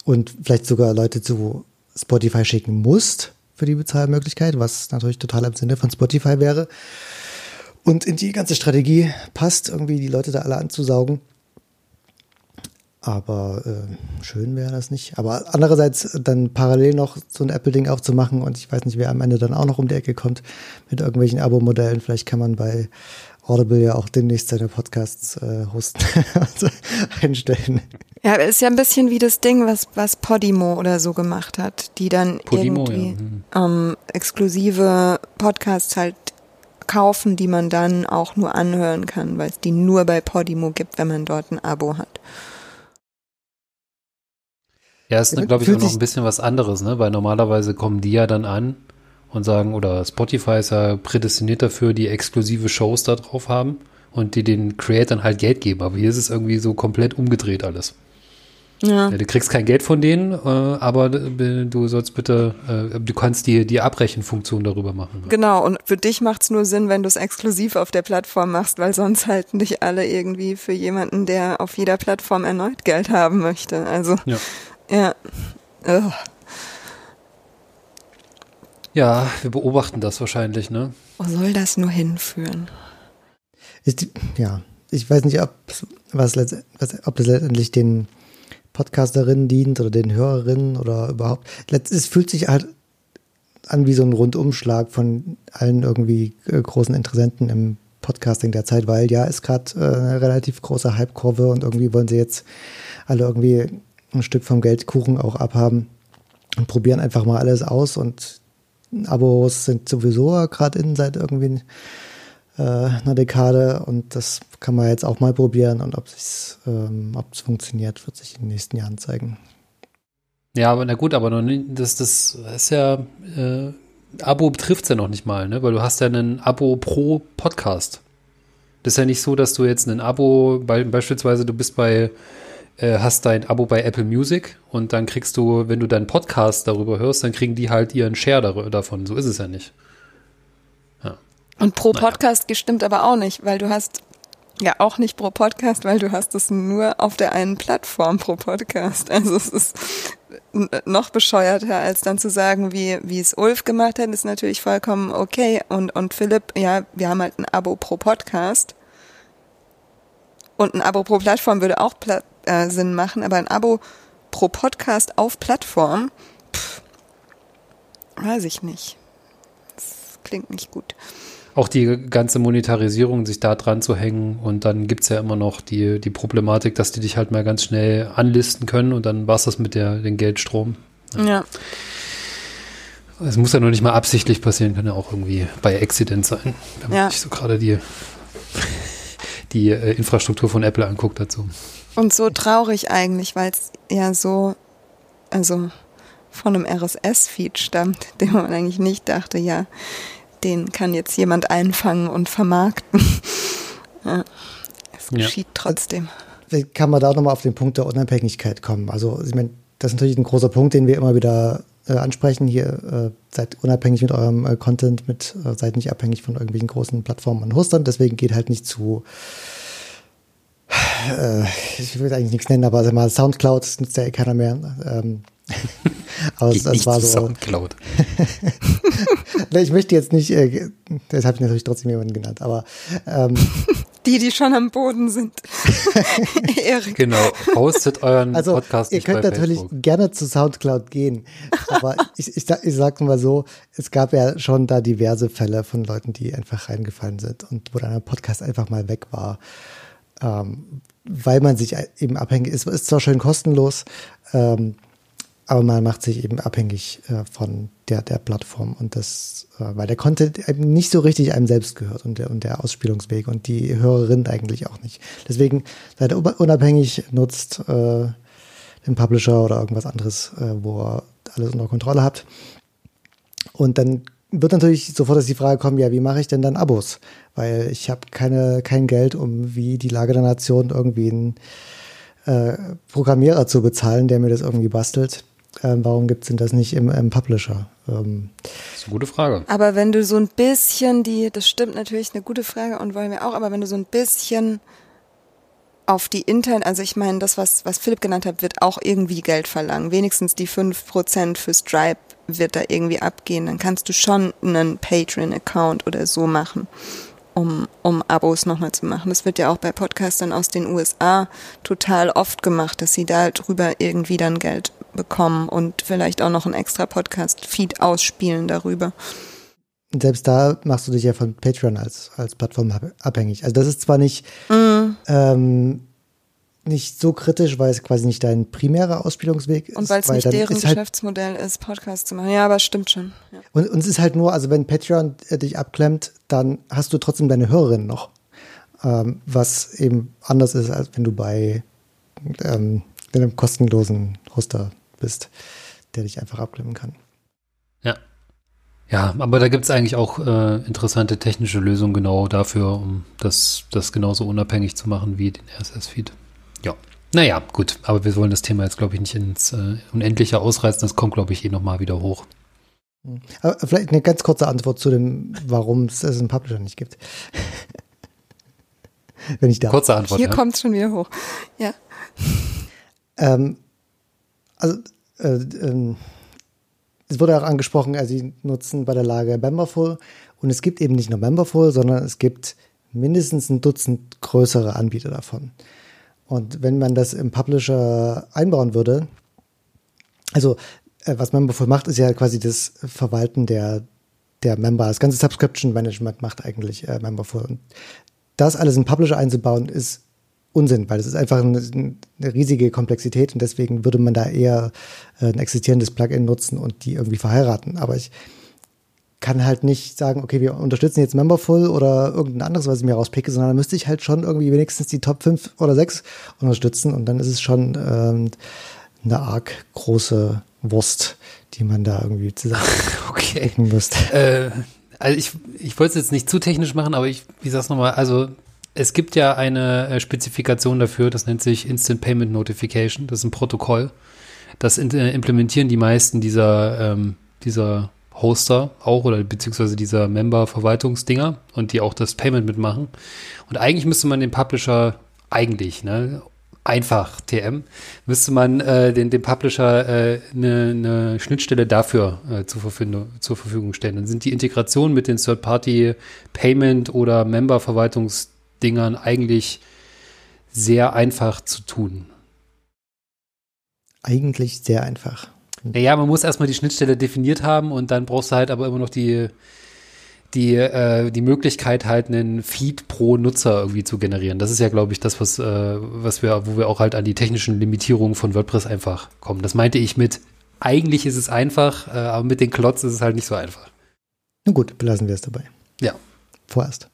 und vielleicht sogar Leute zu Spotify schicken musst für die Bezahlmöglichkeit, was natürlich total im Sinne von Spotify wäre und in die ganze Strategie passt, irgendwie die Leute da alle anzusaugen. Aber äh, schön wäre das nicht. Aber andererseits dann parallel noch so ein Apple-Ding aufzumachen und ich weiß nicht, wer am Ende dann auch noch um die Ecke kommt mit irgendwelchen Abo-Modellen. Vielleicht kann man bei Audible ja auch demnächst seine Podcasts äh, hosten (laughs) also einstellen. Ja, ist ja ein bisschen wie das Ding, was, was Podimo oder so gemacht hat, die dann Podimo, irgendwie ja. mhm. ähm, exklusive Podcasts halt kaufen, die man dann auch nur anhören kann, weil es die nur bei Podimo gibt, wenn man dort ein Abo hat. Ja, ist, glaube ich, auch noch ein bisschen was anderes, ne? Weil normalerweise kommen die ja dann an und sagen, oder Spotify ist ja prädestiniert dafür, die exklusive Shows da drauf haben und die den Creatern halt Geld geben. Aber hier ist es irgendwie so komplett umgedreht alles. Ja. ja du kriegst kein Geld von denen, äh, aber du sollst bitte, äh, du kannst die, die Abrechenfunktion darüber machen. Genau, und für dich macht es nur Sinn, wenn du es exklusiv auf der Plattform machst, weil sonst halten dich alle irgendwie für jemanden, der auf jeder Plattform erneut Geld haben möchte. Also, ja. ja. Ugh. Ja, wir beobachten das wahrscheinlich, ne? Wo soll das nur hinführen? Ist, ja, ich weiß nicht, ob, was, was, ob das letztendlich den Podcasterinnen dient oder den Hörerinnen oder überhaupt. Es fühlt sich halt an wie so ein Rundumschlag von allen irgendwie äh, großen Interessenten im Podcasting der Zeit, weil ja, ist gerade äh, eine relativ große Hype-Kurve und irgendwie wollen sie jetzt alle irgendwie ein Stück vom Geldkuchen auch abhaben und probieren einfach mal alles aus und Abos sind sowieso gerade in seit irgendwie äh, einer Dekade und das kann man jetzt auch mal probieren und ob es ähm, funktioniert, wird sich in den nächsten Jahren zeigen. Ja, aber na gut, aber noch das, das ist ja, äh, Abo betrifft es ja noch nicht mal, ne? Weil du hast ja ein Abo pro Podcast. Das ist ja nicht so, dass du jetzt ein Abo, bei, beispielsweise du bist bei äh, hast dein Abo bei Apple Music und dann kriegst du, wenn du deinen Podcast darüber hörst, dann kriegen die halt ihren Share davon. So ist es ja nicht. Ja. Und pro naja. Podcast gestimmt aber auch nicht, weil du hast ja auch nicht pro Podcast, weil du hast es nur auf der einen Plattform pro Podcast. Also es ist noch bescheuerter, als dann zu sagen, wie, wie es Ulf gemacht hat, ist natürlich vollkommen okay. Und, und Philipp, ja, wir haben halt ein Abo pro Podcast. Und ein Abo pro Plattform würde auch Pla äh, Sinn machen, aber ein Abo pro Podcast auf Plattform, pff, weiß ich nicht. Das klingt nicht gut. Auch die ganze Monetarisierung, sich da dran zu hängen und dann gibt es ja immer noch die, die Problematik, dass die dich halt mal ganz schnell anlisten können und dann war es das mit der, den Geldstrom. Ja. ja. Es muss ja noch nicht mal absichtlich passieren, kann ja auch irgendwie bei Accident sein, wenn man ja. sich so gerade die, die äh, Infrastruktur von Apple anguckt dazu. Und so traurig eigentlich, weil es ja so, also von einem RSS-Feed stammt, (laughs) den man eigentlich nicht dachte, ja, den kann jetzt jemand einfangen und vermarkten. (laughs) ja, es geschieht ja. trotzdem. Vielleicht kann man da nochmal auf den Punkt der Unabhängigkeit kommen. Also, ich meine, das ist natürlich ein großer Punkt, den wir immer wieder äh, ansprechen. Hier äh, seid unabhängig mit eurem äh, Content, mit, äh, seid nicht abhängig von irgendwelchen großen Plattformen und Hostern. Deswegen geht halt nicht zu äh, ich will eigentlich nichts nennen, aber also mal Soundcloud das nutzt ja eh keiner mehr. Ähm, aber es, das war so. Soundcloud. (laughs) ich möchte jetzt nicht, äh, das habe ich natürlich trotzdem jemanden genannt, aber ähm, (laughs) die, die schon am Boden sind. (laughs) Erik. Genau, hostet euren also, Podcast. Ihr könnt natürlich Facebook. gerne zu Soundcloud gehen, aber ich, ich, ich sag mal so, es gab ja schon da diverse Fälle von Leuten, die einfach reingefallen sind und wo dann ein Podcast einfach mal weg war ähm, weil man sich eben abhängig ist. Ist zwar schön kostenlos, ähm, aber man macht sich eben abhängig äh, von der, der Plattform und das, äh, weil der Content eben nicht so richtig einem selbst gehört und der, und der Ausspielungsweg und die Hörerin eigentlich auch nicht. Deswegen seid unabhängig, nutzt äh, den Publisher oder irgendwas anderes, äh, wo ihr alles unter Kontrolle habt. Und dann wird natürlich sofort dass die Frage kommen, ja, wie mache ich denn dann Abos? Weil ich habe keine, kein Geld, um wie die Lage der Nation irgendwie einen äh, Programmierer zu bezahlen, der mir das irgendwie bastelt. Ähm, warum gibt es denn das nicht im, im Publisher? Ähm, das ist eine gute Frage. Aber wenn du so ein bisschen die, das stimmt natürlich, eine gute Frage und wollen wir auch, aber wenn du so ein bisschen auf die intern, also ich meine, das, was, was Philipp genannt hat, wird auch irgendwie Geld verlangen. Wenigstens die 5% für Stripe wird da irgendwie abgehen. Dann kannst du schon einen Patreon-Account oder so machen, um, um Abos nochmal zu machen. Das wird ja auch bei Podcastern aus den USA total oft gemacht, dass sie da drüber irgendwie dann Geld bekommen und vielleicht auch noch einen extra Podcast-Feed ausspielen darüber. selbst da machst du dich ja von Patreon als, als Plattform abhängig. Also das ist zwar nicht, mm. ähm, nicht so kritisch, weil es quasi nicht dein primärer Ausspielungsweg ist. Und weil es nicht deren ist halt Geschäftsmodell ist, Podcast zu machen. Ja, aber es stimmt schon. Ja. Und, und es ist halt nur, also wenn Patreon äh, dich abklemmt, dann hast du trotzdem deine Hörerinnen noch. Ähm, was eben anders ist, als wenn du bei ähm, einem kostenlosen Hoster bist, der dich einfach abklemmen kann. Ja. Ja, aber da gibt es eigentlich auch äh, interessante technische Lösungen genau dafür, um das, das genauso unabhängig zu machen wie den RSS-Feed. Ja. Naja, gut, aber wir wollen das Thema jetzt, glaube ich, nicht ins äh, Unendliche ausreißen. Das kommt, glaube ich, eh nochmal wieder hoch. Hm. Aber vielleicht eine ganz kurze Antwort zu dem, warum es einen Publisher nicht gibt. (laughs) Wenn ich da. Kurze Antwort. Hier ja. kommt es schon wieder hoch. Ja. Ähm, also, äh, ähm, es wurde auch angesprochen, also sie nutzen bei der Lage Memberful und es gibt eben nicht nur Memberful, sondern es gibt mindestens ein Dutzend größere Anbieter davon. Und wenn man das im Publisher einbauen würde, also äh, was Memberful macht, ist ja quasi das Verwalten der, der Member. Das ganze Subscription Management macht eigentlich äh, Memberful. Und das alles in Publisher einzubauen, ist Unsinn, weil es ist einfach eine, eine, riesige Komplexität und deswegen würde man da eher äh, ein existierendes Plugin nutzen und die irgendwie verheiraten. Aber ich kann halt nicht sagen, okay, wir unterstützen jetzt Memberful oder irgendein anderes, was ich mir rauspicke, sondern da müsste ich halt schon irgendwie wenigstens die Top 5 oder 6 unterstützen und dann ist es schon ähm, eine arg große Wurst, die man da irgendwie zusammen (laughs) okay. müsste. Äh, also ich, ich wollte es jetzt nicht zu technisch machen, aber ich, wie sag's nochmal, also es gibt ja eine äh, Spezifikation dafür, das nennt sich Instant Payment Notification. Das ist ein Protokoll. Das äh, implementieren die meisten dieser, ähm, dieser Hoster auch oder beziehungsweise dieser Member-Verwaltungsdinger und die auch das Payment mitmachen. Und eigentlich müsste man den Publisher eigentlich, ne, einfach TM, müsste man äh, den, dem Publisher eine äh, ne, ne Schnittstelle dafür äh, zur, Verfügung, zur Verfügung stellen. Dann sind die Integrationen mit den Third-Party-Payment- oder Member-Verwaltungs- Dingern eigentlich sehr einfach zu tun. Eigentlich sehr einfach. Naja, man muss erstmal die Schnittstelle definiert haben und dann brauchst du halt aber immer noch die, die, äh, die Möglichkeit, halt einen Feed pro Nutzer irgendwie zu generieren. Das ist ja, glaube ich, das, was, äh, was wir, wo wir auch halt an die technischen Limitierungen von WordPress einfach kommen. Das meinte ich mit, eigentlich ist es einfach, äh, aber mit den Klotz ist es halt nicht so einfach. Na gut, belassen wir es dabei. Ja. Vorerst.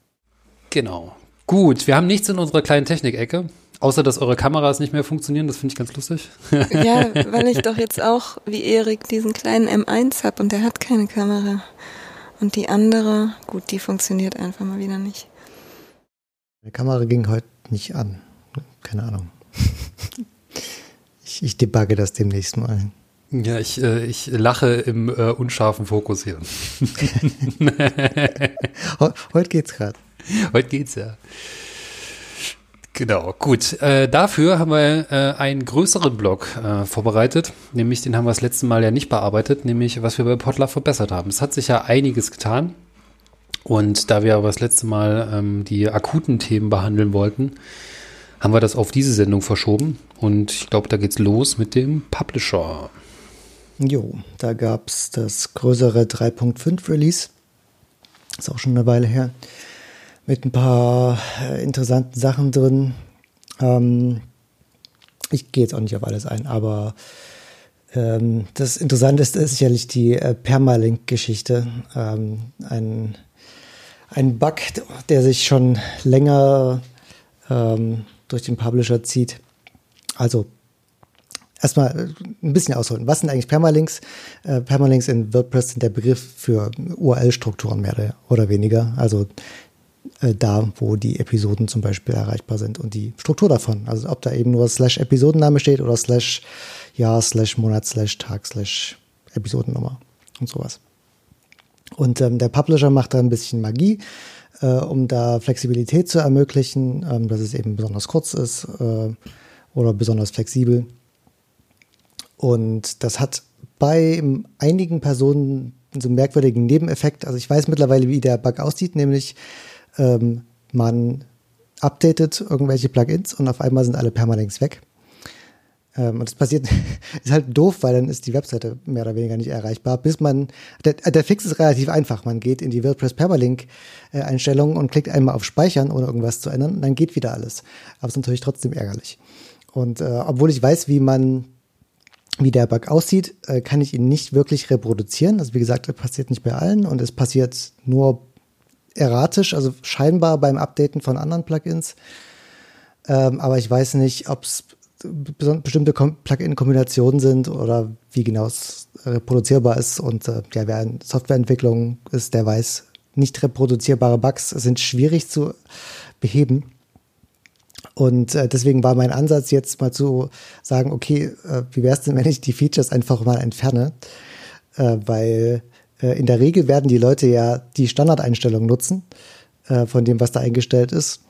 Genau. Gut, wir haben nichts in unserer kleinen Technikecke. Außer, dass eure Kameras nicht mehr funktionieren, das finde ich ganz lustig. Ja, (laughs) weil ich doch jetzt auch, wie Erik, diesen kleinen M1 habe und der hat keine Kamera. Und die andere, gut, die funktioniert einfach mal wieder nicht. Die Kamera ging heute nicht an. Keine Ahnung. Ich, ich debugge das demnächst mal. Ja, ich, äh, ich lache im äh, unscharfen Fokus hier. (laughs) heute geht's gerade. Heute geht's ja. Genau, gut. Äh, dafür haben wir äh, einen größeren Blog äh, vorbereitet, nämlich den haben wir das letzte Mal ja nicht bearbeitet, nämlich was wir bei Potluck verbessert haben. Es hat sich ja einiges getan und da wir aber das letzte Mal ähm, die akuten Themen behandeln wollten, haben wir das auf diese Sendung verschoben und ich glaube, da geht's los mit dem Publisher. Jo, da gab's das größere 3.5 Release. Ist auch schon eine Weile her mit ein paar äh, interessanten Sachen drin. Ähm, ich gehe jetzt auch nicht auf alles ein, aber ähm, das Interessante ist, ist sicherlich die äh, Permalink-Geschichte. Ähm, ein, ein Bug, der sich schon länger ähm, durch den Publisher zieht. Also erstmal äh, ein bisschen ausholen. Was sind eigentlich Permalinks? Äh, Permalinks in WordPress sind der Begriff für URL-Strukturen mehr oder weniger. Also äh, da, wo die Episoden zum Beispiel erreichbar sind und die Struktur davon. Also ob da eben nur slash Episodenname steht oder slash Jahr, slash Monat, slash Tag, slash Episodennummer und sowas. Und ähm, der Publisher macht da ein bisschen Magie, äh, um da Flexibilität zu ermöglichen, ähm, dass es eben besonders kurz ist äh, oder besonders flexibel. Und das hat bei einigen Personen so einen merkwürdigen Nebeneffekt. Also ich weiß mittlerweile, wie der Bug aussieht, nämlich ähm, man updatet irgendwelche Plugins und auf einmal sind alle Permalinks weg. Ähm, und das passiert, (laughs) ist halt doof, weil dann ist die Webseite mehr oder weniger nicht erreichbar, bis man, der, der Fix ist relativ einfach. Man geht in die WordPress Permalink äh, Einstellungen und klickt einmal auf Speichern, ohne irgendwas zu ändern, und dann geht wieder alles. Aber es ist natürlich trotzdem ärgerlich. Und äh, obwohl ich weiß, wie man, wie der Bug aussieht, äh, kann ich ihn nicht wirklich reproduzieren. Also wie gesagt, das passiert nicht bei allen und es passiert nur erratisch, also scheinbar beim Updaten von anderen Plugins. Ähm, aber ich weiß nicht, ob es bestimmte Plugin-Kombinationen sind oder wie genau es reproduzierbar ist. Und äh, ja, wer in Softwareentwicklung ist, der weiß, nicht reproduzierbare Bugs sind schwierig zu beheben. Und äh, deswegen war mein Ansatz jetzt mal zu sagen, okay, äh, wie wäre es denn, wenn ich die Features einfach mal entferne? Äh, weil in der Regel werden die Leute ja die Standardeinstellung nutzen äh, von dem, was da eingestellt ist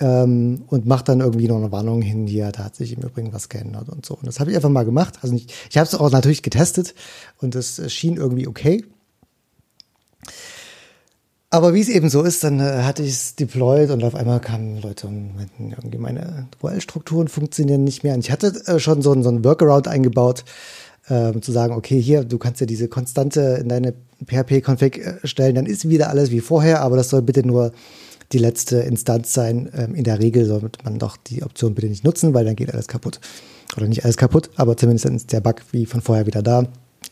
ähm, und macht dann irgendwie noch eine Warnung hin, hier, da hat sich im Übrigen was geändert und so. Und das habe ich einfach mal gemacht. Also nicht, ich habe es auch natürlich getestet und es schien irgendwie okay. Aber wie es eben so ist, dann äh, hatte ich es deployed und auf einmal kamen Leute und meinten, irgendwie meine URL-Strukturen funktionieren nicht mehr. Und ich hatte äh, schon so, so einen Workaround eingebaut, äh, zu sagen, okay, hier, du kannst ja diese Konstante in deine PHP-Config äh, stellen, dann ist wieder alles wie vorher, aber das soll bitte nur die letzte Instanz sein. Ähm, in der Regel sollte man doch die Option bitte nicht nutzen, weil dann geht alles kaputt. Oder nicht alles kaputt, aber zumindest dann ist der Bug wie von vorher wieder da.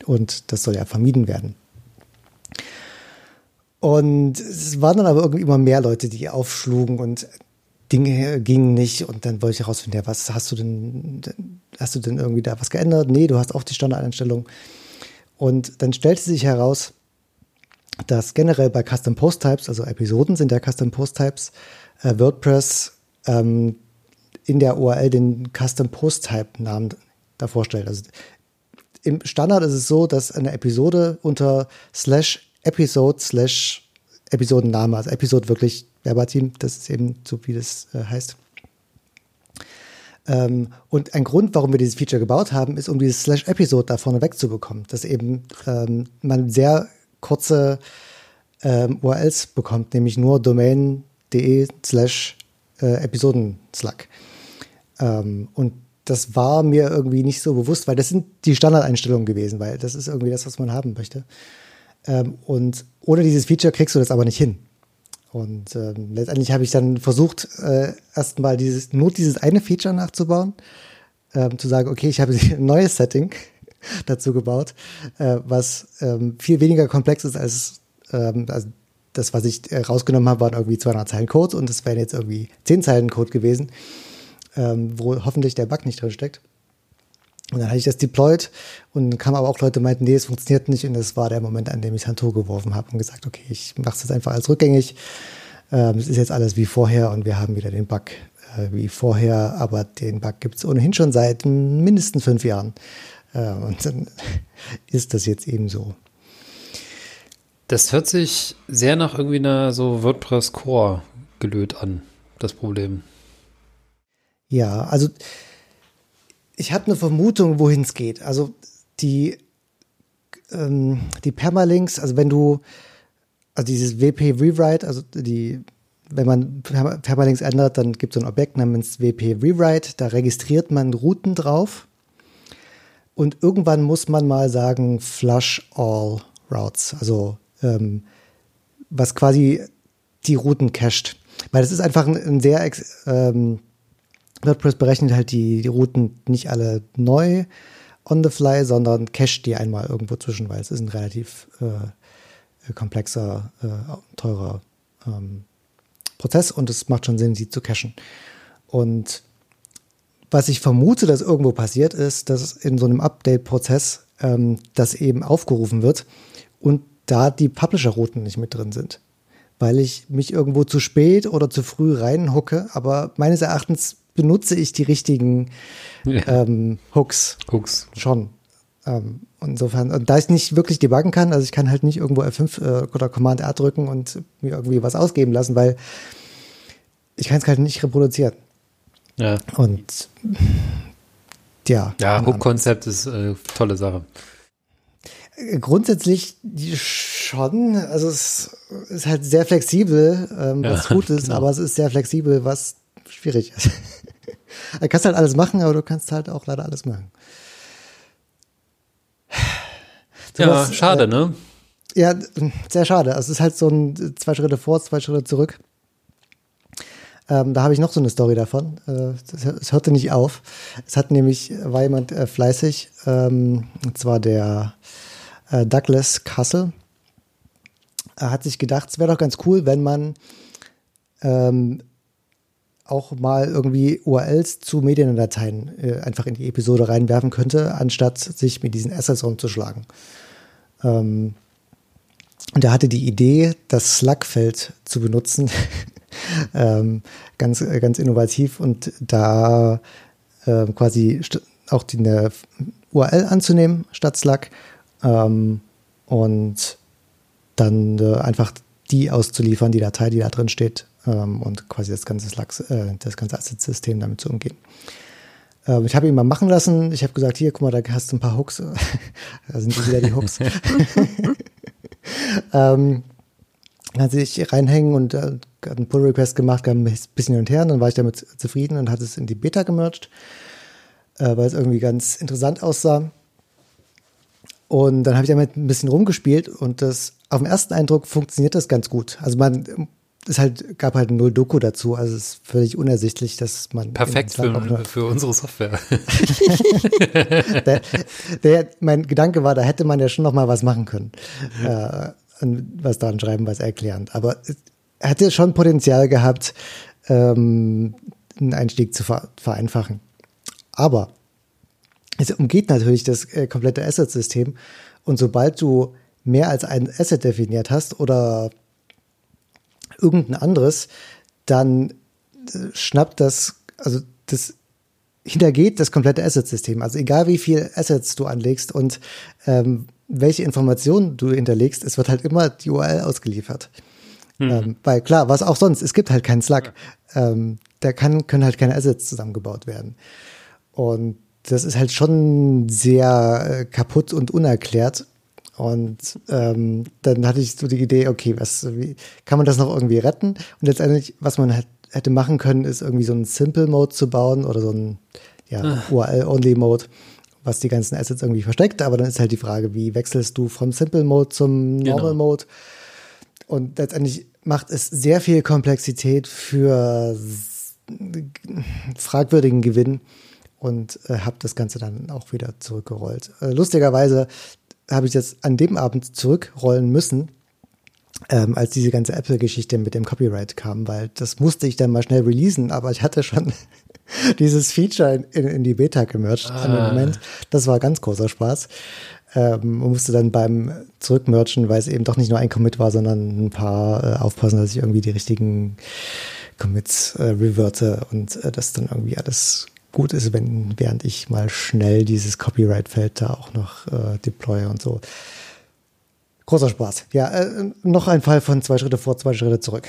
Und das soll ja vermieden werden. Und es waren dann aber irgendwie immer mehr Leute, die aufschlugen und Dinge gingen nicht. Und dann wollte ich herausfinden, ja, was hast du denn, hast du denn irgendwie da was geändert? Nee, du hast auch die Standardeinstellung. Und dann stellte sich heraus, dass generell bei Custom Post Types, also Episoden sind ja Custom Post Types, äh, WordPress ähm, in der URL den Custom Post Type Namen davor stellt. Also im Standard ist es so, dass eine Episode unter slash Episode slash Episodenname, also Episode wirklich verbatim, das ist eben so, wie das äh, heißt. Ähm, und ein Grund, warum wir dieses Feature gebaut haben, ist, um dieses Slash Episode da vorne wegzubekommen, dass eben ähm, man sehr kurze ähm, URLs bekommt, nämlich nur domain.de slash äh, Episoden-Slack. Ähm, und das war mir irgendwie nicht so bewusst, weil das sind die Standardeinstellungen gewesen, weil das ist irgendwie das, was man haben möchte. Ähm, und ohne dieses Feature kriegst du das aber nicht hin. Und ähm, letztendlich habe ich dann versucht, äh, erstmal dieses, nur dieses eine Feature nachzubauen, ähm, zu sagen, okay, ich habe (laughs) ein neues Setting (laughs) dazu gebaut, äh, was ähm, viel weniger komplex ist als, ähm, also das, was ich äh, rausgenommen habe, waren irgendwie 200 Zeilen Code und das wären jetzt irgendwie 10 Zeilen Code gewesen, ähm, wo hoffentlich der Bug nicht drin steckt. Und dann hatte ich das deployed und kam aber auch Leute meinten, nee, es funktioniert nicht und das war der Moment, an dem ich Handtuch geworfen habe und gesagt, okay, ich mache es jetzt einfach als rückgängig. Ähm, es ist jetzt alles wie vorher und wir haben wieder den Bug äh, wie vorher, aber den Bug gibt es ohnehin schon seit mindestens fünf Jahren. Äh, und dann (laughs) ist das jetzt eben so. Das hört sich sehr nach irgendwie einer so WordPress Core gelöt an, das Problem. Ja, also ich habe eine Vermutung, wohin es geht. Also die, ähm, die Permalinks, also wenn du, also dieses WP Rewrite, also die, wenn man Permalinks ändert, dann gibt es ein Objekt namens WP Rewrite, da registriert man Routen drauf und irgendwann muss man mal sagen, flush all routes, also ähm, was quasi die Routen cached. Weil das ist einfach ein, ein sehr, ähm, WordPress berechnet halt die, die Routen nicht alle neu on the fly, sondern cached die einmal irgendwo zwischen, weil es ist ein relativ äh, komplexer, äh, teurer ähm, Prozess und es macht schon Sinn, sie zu cachen. Und was ich vermute, dass irgendwo passiert ist, dass in so einem Update-Prozess ähm, das eben aufgerufen wird und da die Publisher-Routen nicht mit drin sind. Weil ich mich irgendwo zu spät oder zu früh reinhucke, aber meines Erachtens benutze ich die richtigen ja. ähm, Hooks. Hooks. Schon. Ähm, insofern, und da ich nicht wirklich debuggen kann, also ich kann halt nicht irgendwo F5 äh, oder Command R drücken und mir irgendwie was ausgeben lassen, weil ich kann es halt nicht reproduzieren. Ja. Und ja. Ja, Hook-Konzept ist äh, tolle Sache. Grundsätzlich schon. Also es ist halt sehr flexibel, ähm, was ja, gut ist, genau. aber es ist sehr flexibel, was schwierig ist. (laughs) du (laughs) kannst halt alles machen, aber du kannst halt auch leider alles machen. So (sighs) ja, was, schade, äh, ne? Ja, sehr schade. Also es ist halt so ein zwei Schritte vor, zwei Schritte zurück. Ähm, da habe ich noch so eine Story davon. Äh, es hörte nicht auf. Es hat nämlich, war jemand äh, fleißig, ähm, und zwar der äh, Douglas Castle. Er hat sich gedacht, es wäre doch ganz cool, wenn man ähm, auch mal irgendwie URLs zu Mediendateien äh, einfach in die Episode reinwerfen könnte, anstatt sich mit diesen Assets rumzuschlagen. Ähm, und er hatte die Idee, das Slug-Feld zu benutzen. (laughs) ähm, ganz, ganz innovativ und da äh, quasi auch die eine URL anzunehmen statt Slug ähm, und dann äh, einfach die auszuliefern, die Datei, die da drin steht ähm, und quasi das ganze Slug, äh, das ganze Asset-System damit zu umgehen. Ähm, ich habe ihn mal machen lassen. Ich habe gesagt, hier, guck mal, da hast du ein paar Hooks. (laughs) da sind wieder die Hooks. (laughs) ähm, hat sich reinhängen und äh, hat einen Pull-Request gemacht, ein bisschen hin und her, und dann war ich damit zufrieden und hat es in die Beta gemerged, äh, weil es irgendwie ganz interessant aussah. Und dann habe ich damit ein bisschen rumgespielt und das auf den ersten Eindruck funktioniert das ganz gut. Also man es halt, gab halt null Doku dazu, also es ist völlig unersichtlich, dass man. Perfekt für, für unsere Software. (laughs) (laughs) der, der, mein Gedanke war, da hätte man ja schon noch mal was machen können. Äh, was daran schreiben, was erklärend. Aber er hätte schon Potenzial gehabt, ähm, einen Einstieg zu vereinfachen. Aber es umgeht natürlich das äh, komplette Asset-System. Und sobald du mehr als ein Asset definiert hast oder irgendein anderes, dann äh, schnappt das, also das hintergeht das komplette Asset-System. Also egal wie viel Assets du anlegst und ähm, welche Informationen du hinterlegst, es wird halt immer die URL ausgeliefert. Mhm. Ähm, weil klar, was auch sonst, es gibt halt keinen Slack. Ja. Ähm, da kann, können halt keine Assets zusammengebaut werden. Und das ist halt schon sehr äh, kaputt und unerklärt. Und ähm, dann hatte ich so die Idee, okay, was, wie kann man das noch irgendwie retten? Und letztendlich, was man hätte machen können, ist irgendwie so einen Simple Mode zu bauen oder so ein ja, ah. URL-Only Mode, was die ganzen Assets irgendwie versteckt. Aber dann ist halt die Frage, wie wechselst du vom Simple Mode zum Normal genau. Mode? Und letztendlich macht es sehr viel Komplexität für fragwürdigen Gewinn und äh, habe das Ganze dann auch wieder zurückgerollt. Äh, lustigerweise habe ich das an dem Abend zurückrollen müssen, ähm, als diese ganze Apple-Geschichte mit dem Copyright kam, weil das musste ich dann mal schnell releasen, aber ich hatte schon (laughs) dieses Feature in, in, in die Beta gemercht ah. an dem Moment. Das war ganz großer Spaß. Ähm, man musste dann beim Zurückmerchen, weil es eben doch nicht nur ein Commit war, sondern ein paar äh, aufpassen, dass ich irgendwie die richtigen Commits äh, reverte und äh, das dann irgendwie alles gut ist, wenn, während ich mal schnell dieses Copyright-Feld da auch noch äh, deploye und so. Großer Spaß. Ja, äh, noch ein Fall von zwei Schritte vor, zwei Schritte zurück.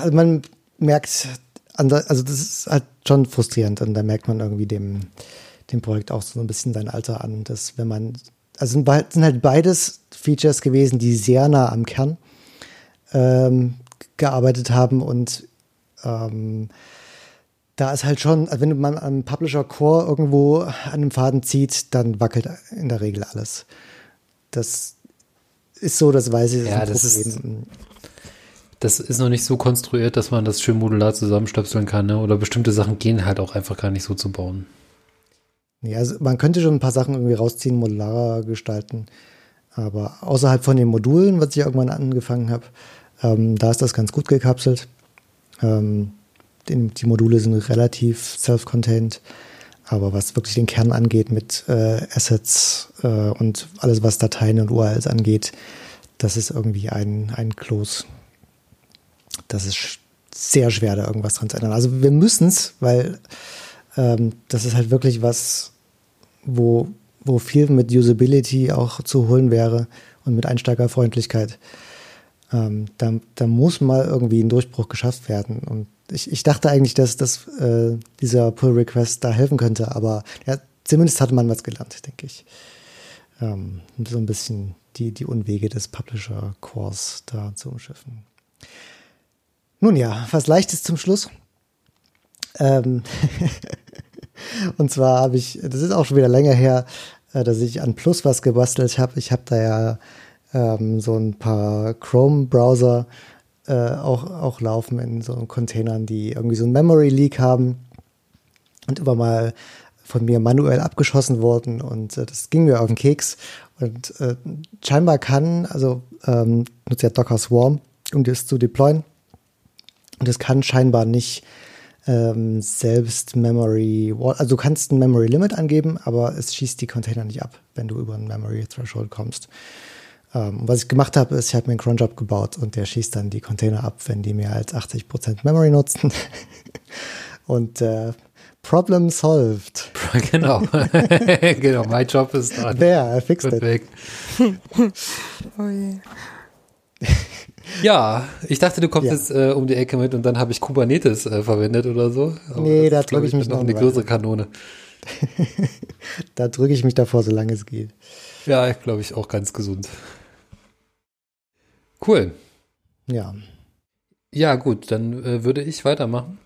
Also man merkt, also das ist halt schon frustrierend und da merkt man irgendwie dem, dem Projekt auch so ein bisschen sein Alter an, dass wenn man, also sind halt beides Features gewesen, die sehr nah am Kern ähm, gearbeitet haben und ähm, da ist halt schon, also wenn man am Publisher Core irgendwo an einem Faden zieht, dann wackelt in der Regel alles. Das ist so, das weiß ich. Das ja, das ist, das ist noch nicht so konstruiert, dass man das schön modular zusammenstöpseln kann, ne? Oder bestimmte Sachen gehen halt auch einfach gar nicht so zu bauen. Ja, also man könnte schon ein paar Sachen irgendwie rausziehen, modularer gestalten. Aber außerhalb von den Modulen, was ich irgendwann angefangen habe, ähm, da ist das ganz gut gekapselt. Ähm, die Module sind relativ self-contained. Aber was wirklich den Kern angeht mit äh, Assets äh, und alles, was Dateien und URLs angeht, das ist irgendwie ein, ein Close. Das ist sehr schwer, da irgendwas dran zu ändern. Also wir müssen es, weil ähm, das ist halt wirklich was, wo, wo viel mit Usability auch zu holen wäre und mit Einsteigerfreundlichkeit. Ähm, da, da muss mal irgendwie ein Durchbruch geschafft werden. Und ich, ich dachte eigentlich, dass, dass äh, dieser Pull-Request da helfen könnte, aber ja, zumindest hatte man was gelernt, denke ich. Ähm, so ein bisschen die, die Unwege des Publisher-Cores da zu umschiffen. Nun ja, was Leichtes zum Schluss. Ähm (laughs) und zwar habe ich, das ist auch schon wieder länger her, äh, dass ich an Plus was gebastelt habe. Ich habe da ja ähm, so ein paar Chrome-Browser äh, auch, auch laufen in so Containern, die irgendwie so ein Memory Leak haben und immer mal von mir manuell abgeschossen wurden und äh, das ging mir auf den Keks und äh, scheinbar kann, also ähm, nutzt ja Docker Swarm, um das zu deployen und es kann scheinbar nicht ähm, selbst Memory, also du kannst ein Memory Limit angeben, aber es schießt die Container nicht ab, wenn du über ein Memory Threshold kommst. Ähm, was ich gemacht habe, ist, ich habe mir einen Cronjob gebaut und der schießt dann die Container ab, wenn die mehr als 80% Memory nutzen. (laughs) und äh, Problem solved. (laughs) Genau. (laughs) genau, my job ist done. There, I fixed it. oh je. Ja, ich dachte, du kommst ja. jetzt äh, um die Ecke mit und dann habe ich Kubernetes äh, verwendet oder so. Aber nee, da drücke ich mich noch eine größere Kanone. da drücke ich mich davor, solange es geht. Ja, glaube ich, auch ganz gesund. Cool. Ja. Ja, gut, dann äh, würde ich weitermachen.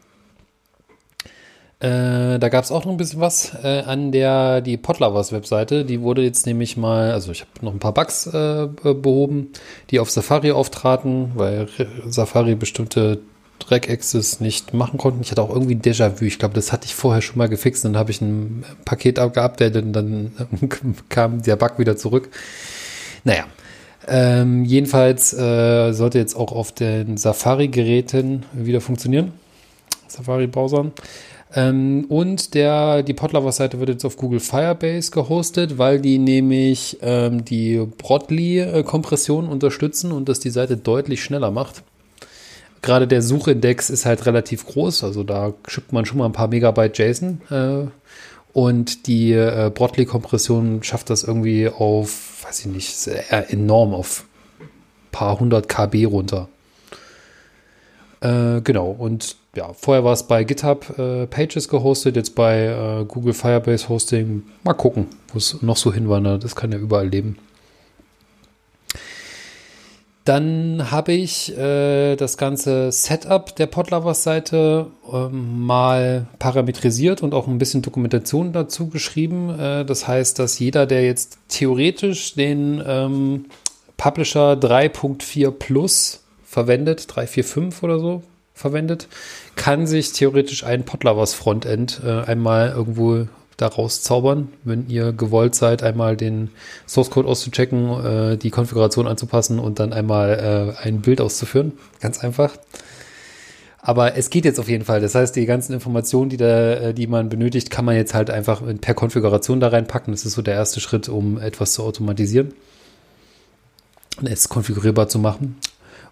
Äh, da gab es auch noch ein bisschen was äh, an der die Podlovers Webseite. Die wurde jetzt nämlich mal, also ich habe noch ein paar Bugs äh, behoben, die auf Safari auftraten, weil Safari bestimmte Dreck-Access nicht machen konnten. Ich hatte auch irgendwie ein Déjà-vu. Ich glaube, das hatte ich vorher schon mal gefixt. Dann habe ich ein Paket geupdatet und dann (laughs) kam der Bug wieder zurück. Naja, ähm, jedenfalls äh, sollte jetzt auch auf den Safari-Geräten wieder funktionieren. Safari-Browsern. Ähm, und der, die Podlovers-Seite wird jetzt auf Google Firebase gehostet, weil die nämlich ähm, die Broadly-Kompression unterstützen und das die Seite deutlich schneller macht. Gerade der Suchindex ist halt relativ groß, also da schippt man schon mal ein paar Megabyte JSON. Äh, und die äh, Broadly-Kompression schafft das irgendwie auf, weiß ich nicht, enorm auf paar hundert KB runter. Äh, genau, und ja, vorher war es bei GitHub äh, Pages gehostet, jetzt bei äh, Google Firebase Hosting. Mal gucken, wo es noch so hinwandert. Das kann ja überall leben. Dann habe ich äh, das ganze Setup der Podlovers-Seite ähm, mal parametrisiert und auch ein bisschen Dokumentation dazu geschrieben. Äh, das heißt, dass jeder, der jetzt theoretisch den ähm, Publisher 3.4 Plus verwendet, 345 oder so verwendet, kann sich theoretisch ein Podlovers Frontend äh, einmal irgendwo daraus zaubern, wenn ihr gewollt seid, einmal den Source Code auszuchecken, äh, die Konfiguration anzupassen und dann einmal äh, ein Bild auszuführen. Ganz einfach. Aber es geht jetzt auf jeden Fall. Das heißt, die ganzen Informationen, die da, äh, die man benötigt, kann man jetzt halt einfach per Konfiguration da reinpacken. Das ist so der erste Schritt, um etwas zu automatisieren und es konfigurierbar zu machen.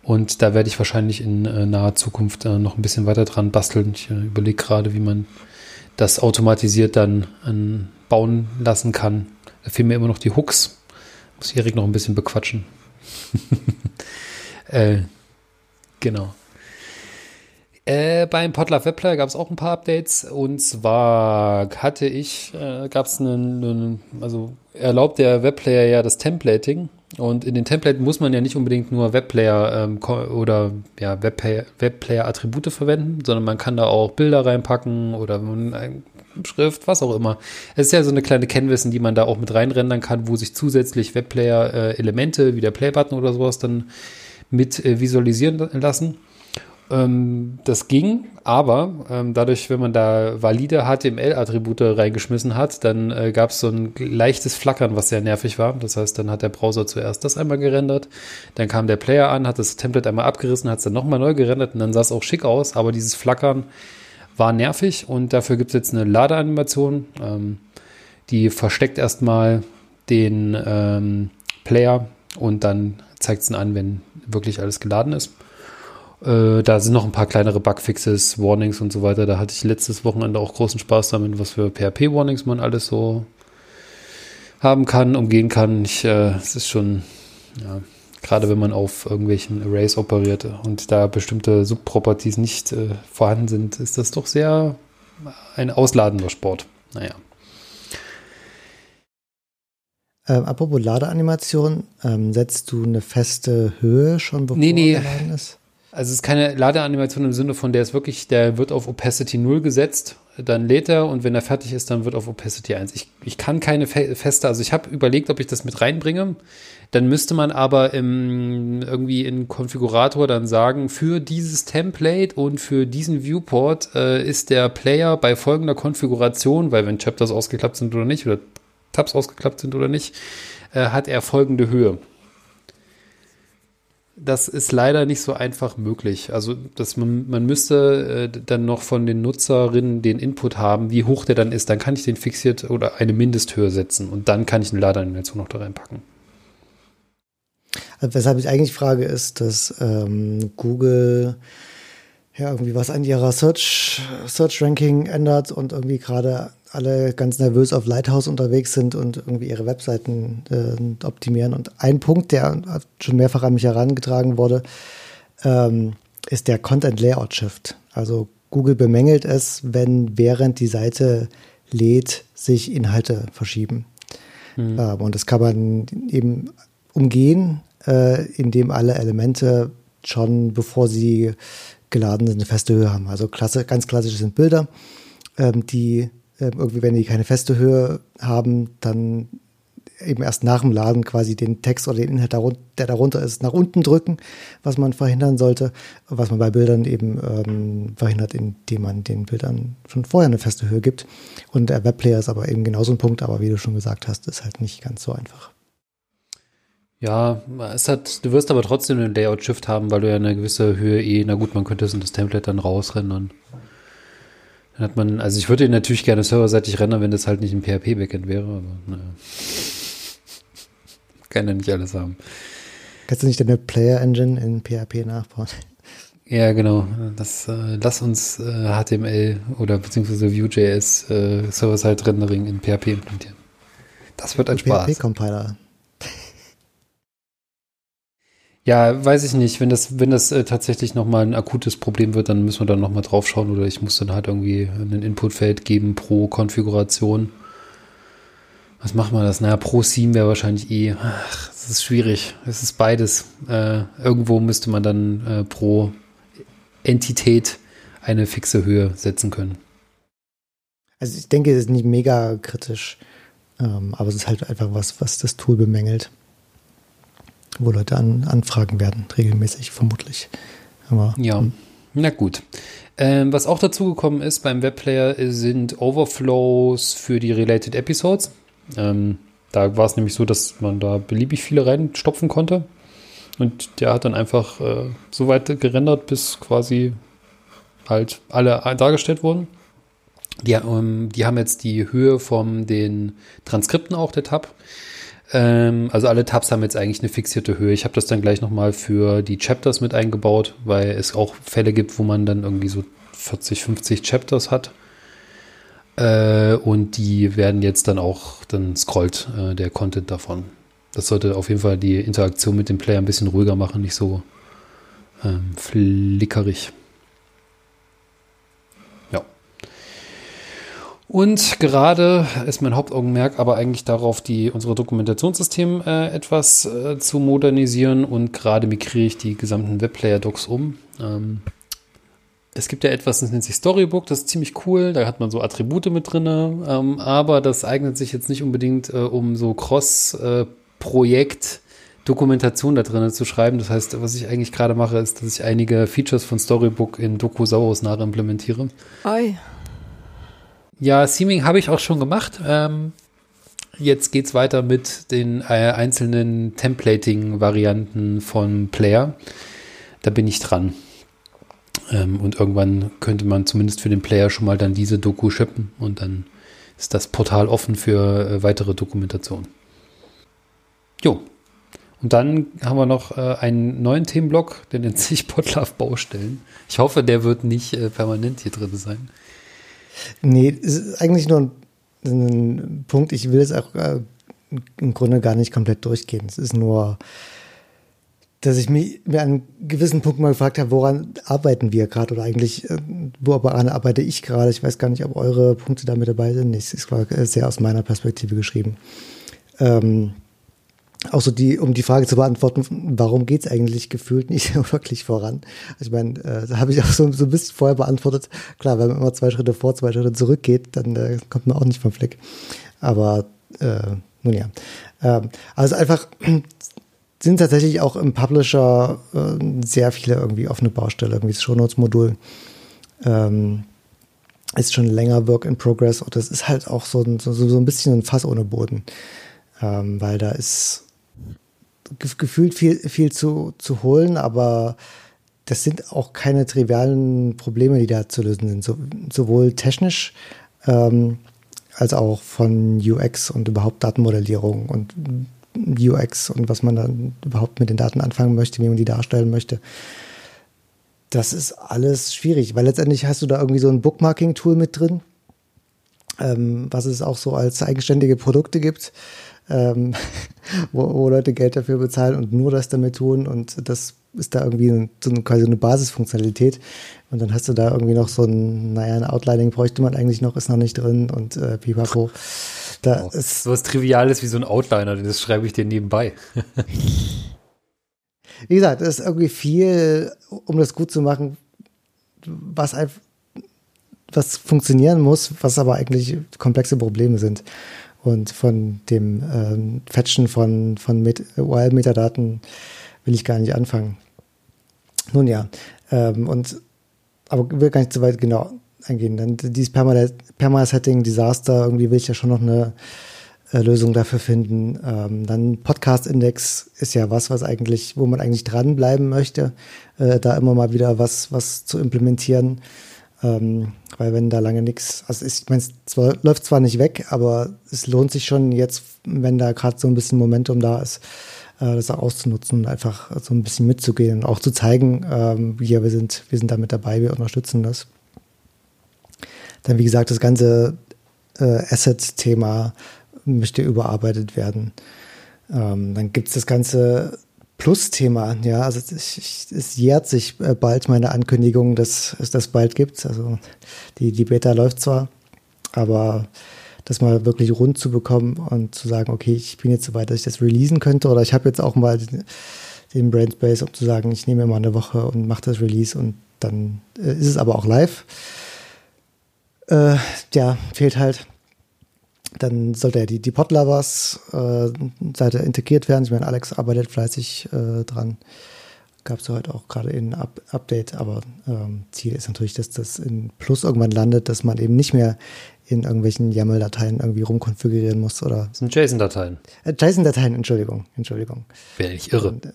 Und da werde ich wahrscheinlich in äh, naher Zukunft äh, noch ein bisschen weiter dran basteln. Ich überlege gerade, wie man das automatisiert dann ähm, bauen lassen kann. Da fehlen mir immer noch die Hooks. Muss Erik noch ein bisschen bequatschen. (laughs) äh, genau. Äh, beim Podlove Webplayer gab es auch ein paar Updates und zwar hatte ich, äh, gab es einen, einen, also erlaubt der Webplayer ja das Templating und in den Templates muss man ja nicht unbedingt nur Webplayer ähm, oder ja, Webplayer-Attribute verwenden, sondern man kann da auch Bilder reinpacken oder Schrift, was auch immer. Es ist ja so eine kleine Canvas, die man da auch mit reinrendern kann, wo sich zusätzlich Webplayer-Elemente äh, wie der Play-Button oder sowas dann mit äh, visualisieren lassen. Ähm, das ging, aber ähm, dadurch, wenn man da valide HTML-Attribute reingeschmissen hat, dann äh, gab es so ein leichtes Flackern, was sehr nervig war. Das heißt, dann hat der Browser zuerst das einmal gerendert, dann kam der Player an, hat das Template einmal abgerissen, hat es dann nochmal neu gerendert und dann sah es auch schick aus, aber dieses Flackern war nervig und dafür gibt es jetzt eine Ladeanimation, ähm, die versteckt erstmal den ähm, Player und dann zeigt es an, wenn wirklich alles geladen ist. Äh, da sind noch ein paar kleinere Bugfixes, Warnings und so weiter. Da hatte ich letztes Wochenende auch großen Spaß damit, was für PHP-Warnings man alles so haben kann, umgehen kann. Ich, äh, es ist schon, ja, gerade wenn man auf irgendwelchen Arrays operiert und da bestimmte Subproperties nicht äh, vorhanden sind, ist das doch sehr ein ausladender Sport. Naja. Ähm, apropos Ladeanimation, ähm, setzt du eine feste Höhe schon, bevor nee, nee. ist? Also es ist keine Ladeanimation im Sinne von, der ist wirklich, der wird auf Opacity 0 gesetzt, dann lädt er und wenn er fertig ist, dann wird auf Opacity 1. Ich, ich kann keine feste, also ich habe überlegt, ob ich das mit reinbringe. Dann müsste man aber im, irgendwie in Konfigurator dann sagen, für dieses Template und für diesen Viewport äh, ist der Player bei folgender Konfiguration, weil wenn Chapters ausgeklappt sind oder nicht, oder Tabs ausgeklappt sind oder nicht, äh, hat er folgende Höhe das ist leider nicht so einfach möglich. Also, dass man, man müsste äh, dann noch von den Nutzerinnen den Input haben, wie hoch der dann ist. Dann kann ich den fixiert oder eine Mindesthöhe setzen und dann kann ich eine Ladeanimation noch da reinpacken. Also, weshalb ich eigentlich frage, ist, dass ähm, Google ja irgendwie was an ihrer Search, Search Ranking ändert und irgendwie gerade alle ganz nervös auf Lighthouse unterwegs sind und irgendwie ihre Webseiten äh, optimieren. Und ein Punkt, der schon mehrfach an mich herangetragen wurde, ähm, ist der Content Layout Shift. Also Google bemängelt es, wenn während die Seite lädt, sich Inhalte verschieben. Mhm. Ähm, und das kann man eben umgehen, äh, indem alle Elemente schon bevor sie geladen sind, eine feste Höhe haben. Also klasse, ganz klassisch sind Bilder, ähm, die irgendwie, wenn die keine feste Höhe haben, dann eben erst nach dem Laden quasi den Text oder den Inhalt, der darunter ist, nach unten drücken, was man verhindern sollte, was man bei Bildern eben ähm, verhindert, indem man den Bildern schon vorher eine feste Höhe gibt. Und der Webplayer ist aber eben genauso ein Punkt, aber wie du schon gesagt hast, ist halt nicht ganz so einfach. Ja, es hat, du wirst aber trotzdem einen Layout-Shift haben, weil du ja eine gewisse Höhe eh, na gut, man könnte es in das Template dann rausrennen dann hat man, also ich würde ihn natürlich gerne serverseitig rendern, wenn das halt nicht ein PHP-Backend wäre, aber naja. Kann ja nicht alles haben. Kannst du nicht deine Player-Engine in PHP nachbauen? Ja, genau. Das, äh, lass uns äh, HTML oder beziehungsweise Vue.js äh, Server-Side-Rendering in PHP implementieren. Das wird ein Spaß. PHP-Compiler. Ja, weiß ich nicht. Wenn das, wenn das äh, tatsächlich nochmal ein akutes Problem wird, dann müssen wir dann nochmal drauf schauen oder ich muss dann halt irgendwie ein Inputfeld geben pro Konfiguration. Was macht man das? Naja, pro Theme wäre wahrscheinlich eh. Ach, das ist schwierig. Es ist beides. Äh, irgendwo müsste man dann äh, pro Entität eine fixe Höhe setzen können. Also ich denke, es ist nicht mega kritisch, ähm, aber es ist halt einfach was, was das Tool bemängelt wo Leute an, anfragen werden, regelmäßig vermutlich. Aber, ja, hm. na gut. Ähm, was auch dazugekommen ist beim Webplayer sind Overflows für die Related Episodes. Ähm, da war es nämlich so, dass man da beliebig viele reinstopfen konnte. Und der hat dann einfach äh, so weit gerendert, bis quasi halt alle dargestellt wurden. Die, ähm, die haben jetzt die Höhe von den Transkripten auch, der Tab. Ähm, also alle Tabs haben jetzt eigentlich eine fixierte Höhe. Ich habe das dann gleich nochmal für die Chapters mit eingebaut, weil es auch Fälle gibt, wo man dann irgendwie so 40, 50 Chapters hat. Äh, und die werden jetzt dann auch, dann scrollt äh, der Content davon. Das sollte auf jeden Fall die Interaktion mit dem Player ein bisschen ruhiger machen, nicht so ähm, flickerig. Und gerade ist mein Hauptaugenmerk aber eigentlich darauf, die, unsere Dokumentationssystem äh, etwas äh, zu modernisieren und gerade migriere ich die gesamten Webplayer-Docs um. Ähm, es gibt ja etwas, das nennt sich Storybook, das ist ziemlich cool, da hat man so Attribute mit drin, ähm, aber das eignet sich jetzt nicht unbedingt, äh, um so Cross-Projekt- äh, Dokumentation da drin zu schreiben. Das heißt, was ich eigentlich gerade mache, ist, dass ich einige Features von Storybook in Dokusaurus nachimplementiere. Oi. Ja, Seaming habe ich auch schon gemacht. Ähm, jetzt geht es weiter mit den äh, einzelnen Templating-Varianten von Player. Da bin ich dran. Ähm, und irgendwann könnte man zumindest für den Player schon mal dann diese Doku shippen und dann ist das Portal offen für äh, weitere Dokumentation. Jo. Und dann haben wir noch äh, einen neuen Themenblock, der nennt sich (laughs) Potlove Baustellen. Ich hoffe, der wird nicht äh, permanent hier drin sein. Nee, es ist eigentlich nur ein, ein Punkt. Ich will es auch äh, im Grunde gar nicht komplett durchgehen. Es ist nur, dass ich mich, mir an einem gewissen Punkt mal gefragt habe, woran arbeiten wir gerade oder eigentlich, äh, woran arbeite ich gerade? Ich weiß gar nicht, ob eure Punkte da mit dabei sind. Es ist sehr aus meiner Perspektive geschrieben. Ähm, auch so die, um die Frage zu beantworten, warum geht's eigentlich gefühlt nicht (laughs) wirklich voran? Ich meine, äh, da habe ich auch so, so ein bisschen vorher beantwortet. Klar, wenn man immer zwei Schritte vor, zwei Schritte zurück geht, dann äh, kommt man auch nicht vom Fleck. Aber äh, nun ja. Ähm, also einfach (clears throat) sind tatsächlich auch im Publisher äh, sehr viele irgendwie offene Baustelle, irgendwie das Shownotes-Modul. Ähm, ist schon länger Work in Progress und das ist halt auch so ein, so, so ein bisschen ein Fass ohne Boden. Ähm, weil da ist gefühlt viel, viel zu, zu holen, aber das sind auch keine trivialen Probleme, die da zu lösen sind. So, sowohl technisch ähm, als auch von UX und überhaupt Datenmodellierung und UX und was man dann überhaupt mit den Daten anfangen möchte, wie man die darstellen möchte. Das ist alles schwierig, weil letztendlich hast du da irgendwie so ein Bookmarking-Tool mit drin, ähm, was es auch so als eigenständige Produkte gibt ähm, (laughs) wo, wo Leute Geld dafür bezahlen und nur das damit tun und das ist da irgendwie so eine, quasi eine Basisfunktionalität und dann hast du da irgendwie noch so ein, naja, ein Outlining bräuchte man eigentlich noch, ist noch nicht drin und äh, pipapo. Da oh, ist so was Triviales wie so ein Outliner, das schreibe ich dir nebenbei. (laughs) wie gesagt, es ist irgendwie viel, um das gut zu machen, was einfach was funktionieren muss, was aber eigentlich komplexe Probleme sind. Und von dem ähm, Fetchen von, von URL-Metadaten will ich gar nicht anfangen. Nun ja, ähm, und aber will gar nicht so weit genau eingehen. Dann dieses Perma-Setting, Disaster, irgendwie will ich ja schon noch eine äh, Lösung dafür finden. Ähm, dann Podcast-Index ist ja was, was eigentlich, wo man eigentlich dranbleiben möchte, äh, da immer mal wieder was, was zu implementieren. Ähm, weil wenn da lange nichts, also ich meine, es läuft zwar nicht weg, aber es lohnt sich schon jetzt, wenn da gerade so ein bisschen Momentum da ist, äh, das auch auszunutzen und einfach so ein bisschen mitzugehen und auch zu zeigen, ähm, ja, wir sind, wir sind da mit dabei, wir unterstützen das. Dann, wie gesagt, das ganze äh, Asset-Thema möchte überarbeitet werden. Ähm, dann gibt es das ganze Plus-Thema, ja, also es, es jährt sich äh, bald meine Ankündigung, dass es das bald gibt. Also die, die Beta läuft zwar, aber das mal wirklich rund zu bekommen und zu sagen, okay, ich bin jetzt so weit, dass ich das releasen könnte oder ich habe jetzt auch mal den, den Brainspace, um zu sagen, ich nehme mir mal eine Woche und mache das Release und dann äh, ist es aber auch live. Äh, ja, fehlt halt dann sollte ja die, die Podlovers-Seite äh, integriert werden. Ich meine, Alex arbeitet fleißig äh, dran. Gab es ja heute auch gerade in Up Update, aber ähm, Ziel ist natürlich, dass das in Plus irgendwann landet, dass man eben nicht mehr in irgendwelchen YAML-Dateien irgendwie rumkonfigurieren muss oder. Das sind JSON-Dateien. Äh, JSON-Dateien, Entschuldigung, Entschuldigung. Wäre ich irre. Und,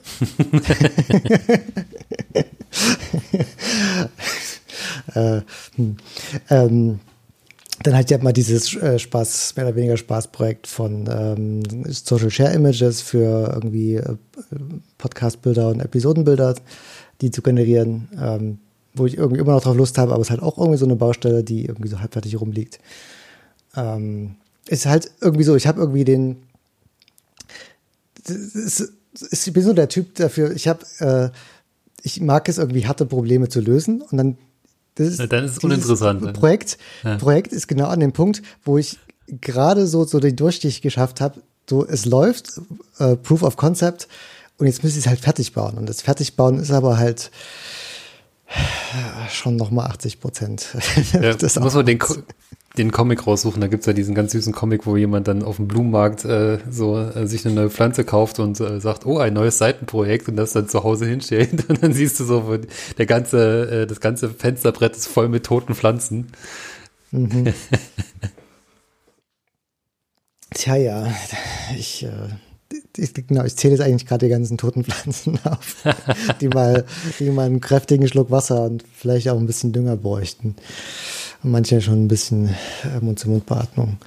äh, (laughs) (laughs) äh hm. ähm, dann hat ja mal dieses äh, Spaß, mehr oder weniger Spaßprojekt von ähm, Social Share Images für irgendwie äh, Podcast-Bilder und Episodenbilder, die zu generieren, ähm, wo ich irgendwie immer noch drauf Lust habe, aber es ist halt auch irgendwie so eine Baustelle, die irgendwie so halbfertig rumliegt. Ähm, ist halt irgendwie so, ich habe irgendwie den, ist, ich bin so der Typ dafür, ich habe, äh, ich mag es irgendwie harte Probleme zu lösen und dann das ist, ja, dann ist es uninteressant. Projekt, ja. Projekt ist genau an dem Punkt, wo ich gerade so, so den Durchstich geschafft habe. So, es läuft, äh, Proof of Concept, und jetzt müsste ich es halt fertig bauen. Und das Fertigbauen ist aber halt schon nochmal 80 Prozent. Ja, (laughs) muss man den, den Comic raussuchen. Da gibt's ja diesen ganz süßen Comic, wo jemand dann auf dem Blumenmarkt äh, so äh, sich eine neue Pflanze kauft und äh, sagt, oh, ein neues Seitenprojekt und das dann zu Hause hinstellt. (laughs) Und dann siehst du so, der ganze, äh, das ganze Fensterbrett ist voll mit toten Pflanzen. Mhm. (laughs) Tja, ja, ich, äh, ich, genau, ich zähle jetzt eigentlich gerade die ganzen toten Pflanzen (laughs) auf, die mal, die mal einen kräftigen Schluck Wasser und vielleicht auch ein bisschen Dünger bräuchten manche schon ein bisschen äh, Mund-zu-Mund-Beatmung.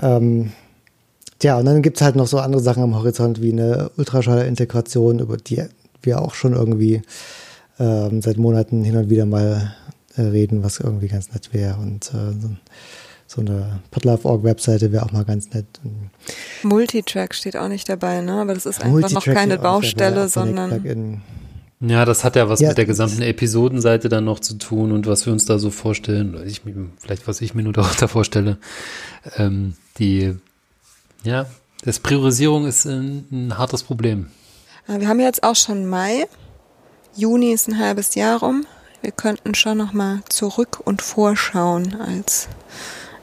Ähm, ja, und dann gibt es halt noch so andere Sachen am Horizont wie eine Ultraschall-Integration, über die wir auch schon irgendwie ähm, seit Monaten hin und wieder mal äh, reden, was irgendwie ganz nett wäre. Und äh, so, so eine Podlove.org-Webseite wäre auch mal ganz nett. Multitrack steht auch nicht dabei, ne? Aber das ist einfach noch keine Baustelle, sondern. Ja, das hat ja was ja, mit der gesamten Episodenseite dann noch zu tun und was wir uns da so vorstellen. Ich, vielleicht, was ich mir nur (laughs) darunter vorstelle. Ähm, die, ja, Das Priorisierung ist ein, ein hartes Problem. Wir haben jetzt auch schon Mai. Juni ist ein halbes Jahr rum. Wir könnten schon noch mal zurück und vorschauen als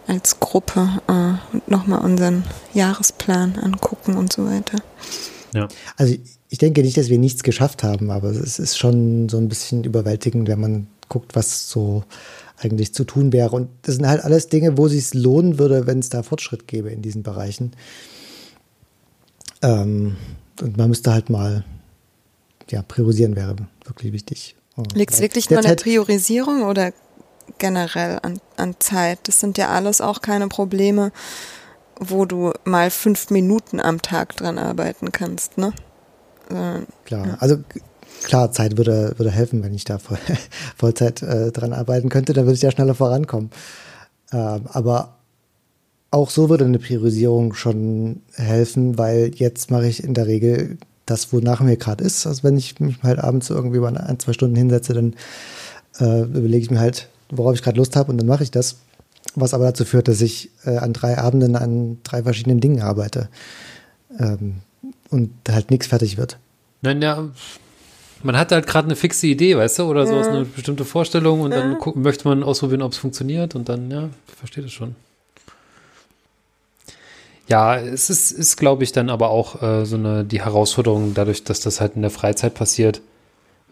als Gruppe äh, und nochmal unseren Jahresplan angucken und so weiter. Ja. Also ich denke nicht, dass wir nichts geschafft haben, aber es ist schon so ein bisschen überwältigend, wenn man guckt, was so eigentlich zu tun wäre. Und das sind halt alles Dinge, wo es sich lohnen würde, wenn es da Fortschritt gäbe in diesen Bereichen. Ähm, und man müsste halt mal, ja, priorisieren wäre wirklich wichtig. Liegt es wirklich nur an der Priorisierung oder generell an, an Zeit? Das sind ja alles auch keine Probleme, wo du mal fünf Minuten am Tag dran arbeiten kannst, ne? Äh, klar, ja. also klar, Zeit würde, würde helfen, wenn ich da voll, (laughs) Vollzeit äh, dran arbeiten könnte, dann würde ich ja schneller vorankommen. Ähm, aber auch so würde eine Priorisierung schon helfen, weil jetzt mache ich in der Regel das, wonach mir gerade ist. Also wenn ich mich halt abends irgendwie mal ein, zwei Stunden hinsetze, dann äh, überlege ich mir halt, worauf ich gerade Lust habe und dann mache ich das. Was aber dazu führt, dass ich äh, an drei Abenden an drei verschiedenen Dingen arbeite ähm, und halt nichts fertig wird. Nein, ja, man hat halt gerade eine fixe Idee, weißt du, oder ja. so eine bestimmte Vorstellung und ja. dann gucken, möchte man ausprobieren, ob es funktioniert und dann, ja, ich verstehe das schon. Ja, es ist, ist glaube ich, dann aber auch äh, so eine, die Herausforderung dadurch, dass das halt in der Freizeit passiert.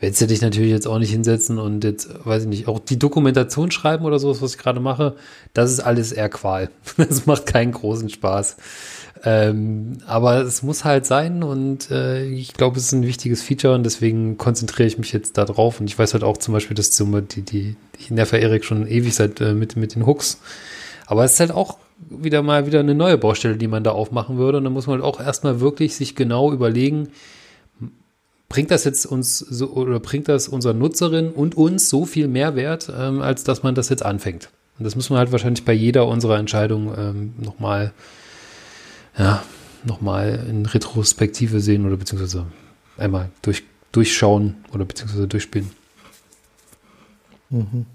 Willst du dich natürlich jetzt auch nicht hinsetzen und jetzt, weiß ich nicht, auch die Dokumentation schreiben oder sowas, was ich gerade mache, das ist alles eher Qual. (laughs) Das macht keinen großen Spaß. Ähm, aber es muss halt sein und äh, ich glaube, es ist ein wichtiges Feature und deswegen konzentriere ich mich jetzt da drauf. Und ich weiß halt auch zum Beispiel, dass zum, die, die, ich nerve Erik schon ewig seit äh, mit, mit den Hooks. Aber es ist halt auch wieder mal wieder eine neue Baustelle, die man da aufmachen würde. Und da muss man halt auch erstmal wirklich sich genau überlegen, bringt das jetzt uns so oder bringt das unseren Nutzerinnen und uns so viel Mehrwert, ähm, als dass man das jetzt anfängt. Und das müssen wir halt wahrscheinlich bei jeder unserer Entscheidungen ähm, nochmal, ja, nochmal in Retrospektive sehen oder beziehungsweise einmal durch, durchschauen oder beziehungsweise durchspielen. Mhm.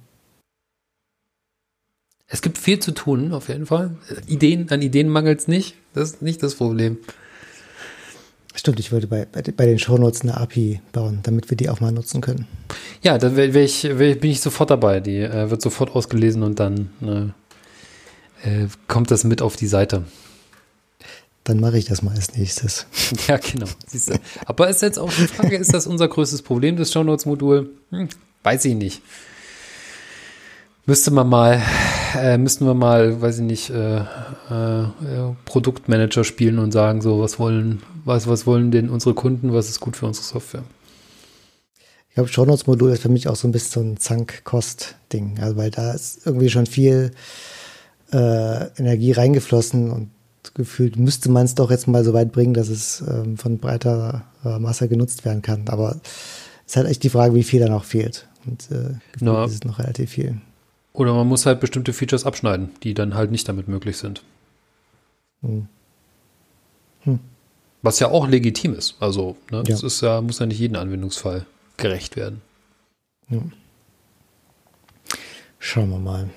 Es gibt viel zu tun, auf jeden Fall. Ideen, an Ideen mangelt es nicht. Das ist nicht das Problem. Stimmt, ich wollte bei, bei, den Shownotes eine API bauen, damit wir die auch mal nutzen können. Ja, da wär, wär ich, wär, bin ich sofort dabei. Die äh, wird sofort ausgelesen und dann äh, kommt das mit auf die Seite. Dann mache ich das mal als nächstes. (laughs) Ja, genau. Siehst du. Aber ist jetzt auch die Frage, ist das unser größtes Problem, das Shownotes-Modul? Hm, weiß ich nicht. Müsste man mal, äh, müssten wir mal, weiß ich nicht, äh, äh, Produktmanager spielen und sagen, so, was wollen, was, was wollen denn unsere Kunden, was ist gut für unsere Software? Ich glaube, Shownotes-Modul ist für mich auch so ein bisschen so ein Zank-Kost-Ding, also weil da ist irgendwie schon viel äh, Energie reingeflossen und gefühlt müsste man es doch jetzt mal so weit bringen, dass es ähm, von breiter äh, Masse genutzt werden kann. Aber es ist halt echt die Frage, wie viel da noch fehlt. Und äh, no. ist es noch relativ viel. Oder man muss halt bestimmte Features abschneiden, die dann halt nicht damit möglich sind. Hm. Hm. Was ja auch legitim ist. Also, ne, das ja. ist ja, muss ja nicht jeden Anwendungsfall gerecht werden. Ja. Schauen wir mal.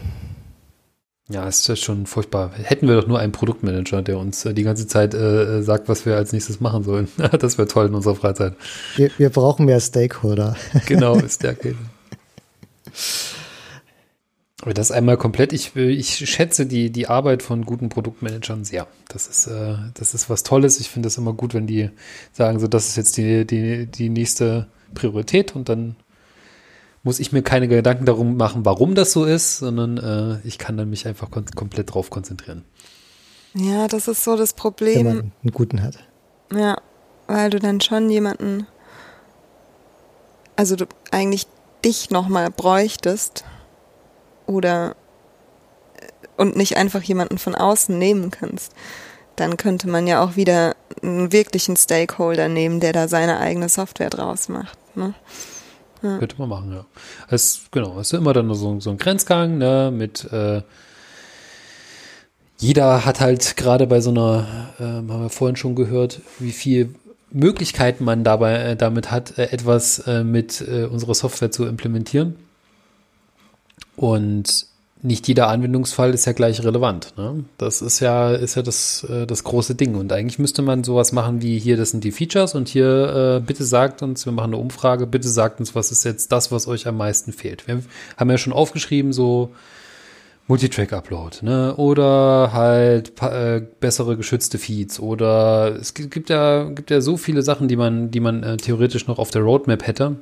Ja, ist ja schon furchtbar. Hätten wir doch nur einen Produktmanager, der uns äh, die ganze Zeit äh, sagt, was wir als nächstes machen sollen. (laughs) das wäre toll in unserer Freizeit. Wir, wir brauchen mehr Stakeholder. genau, (laughs) ist der Käse. Aber das einmal komplett, ich, ich schätze die, die Arbeit von guten Produktmanagern sehr. Das ist, äh, das ist was Tolles. Ich finde es immer gut, wenn die sagen, so, das ist jetzt die, die, die nächste Priorität und dann muss ich mir keine Gedanken darum machen, warum das so ist, sondern äh, ich kann dann mich einfach komplett drauf konzentrieren. Ja, das ist so das Problem. Wenn man einen guten hat. Ja, weil du dann schon jemanden, also du eigentlich dich nochmal bräuchtest, oder äh, und nicht einfach jemanden von außen nehmen kannst, dann könnte man ja auch wieder einen wirklichen Stakeholder nehmen, der da seine eigene Software draus macht. Ne? Ja. Könnte man machen, ja. Es, genau, es ist immer dann so, so ein Grenzgang, ne, mit äh, jeder hat halt gerade bei so einer, äh, haben wir vorhin schon gehört, wie viel Möglichkeiten man dabei äh, damit hat, äh, etwas äh, mit unserer Software zu implementieren. Und nicht jeder Anwendungsfall ist ja gleich relevant. Ne? Das ist ja, ist ja das, äh, das große Ding. Und eigentlich müsste man sowas machen wie hier, das sind die Features und hier, äh, bitte sagt uns, wir machen eine Umfrage, bitte sagt uns, was ist jetzt das, was euch am meisten fehlt. Wir haben ja schon aufgeschrieben, so Multitrack-Upload, ne? Oder halt äh, bessere geschützte Feeds oder es gibt ja, gibt ja so viele Sachen, die man, die man äh, theoretisch noch auf der Roadmap hätte,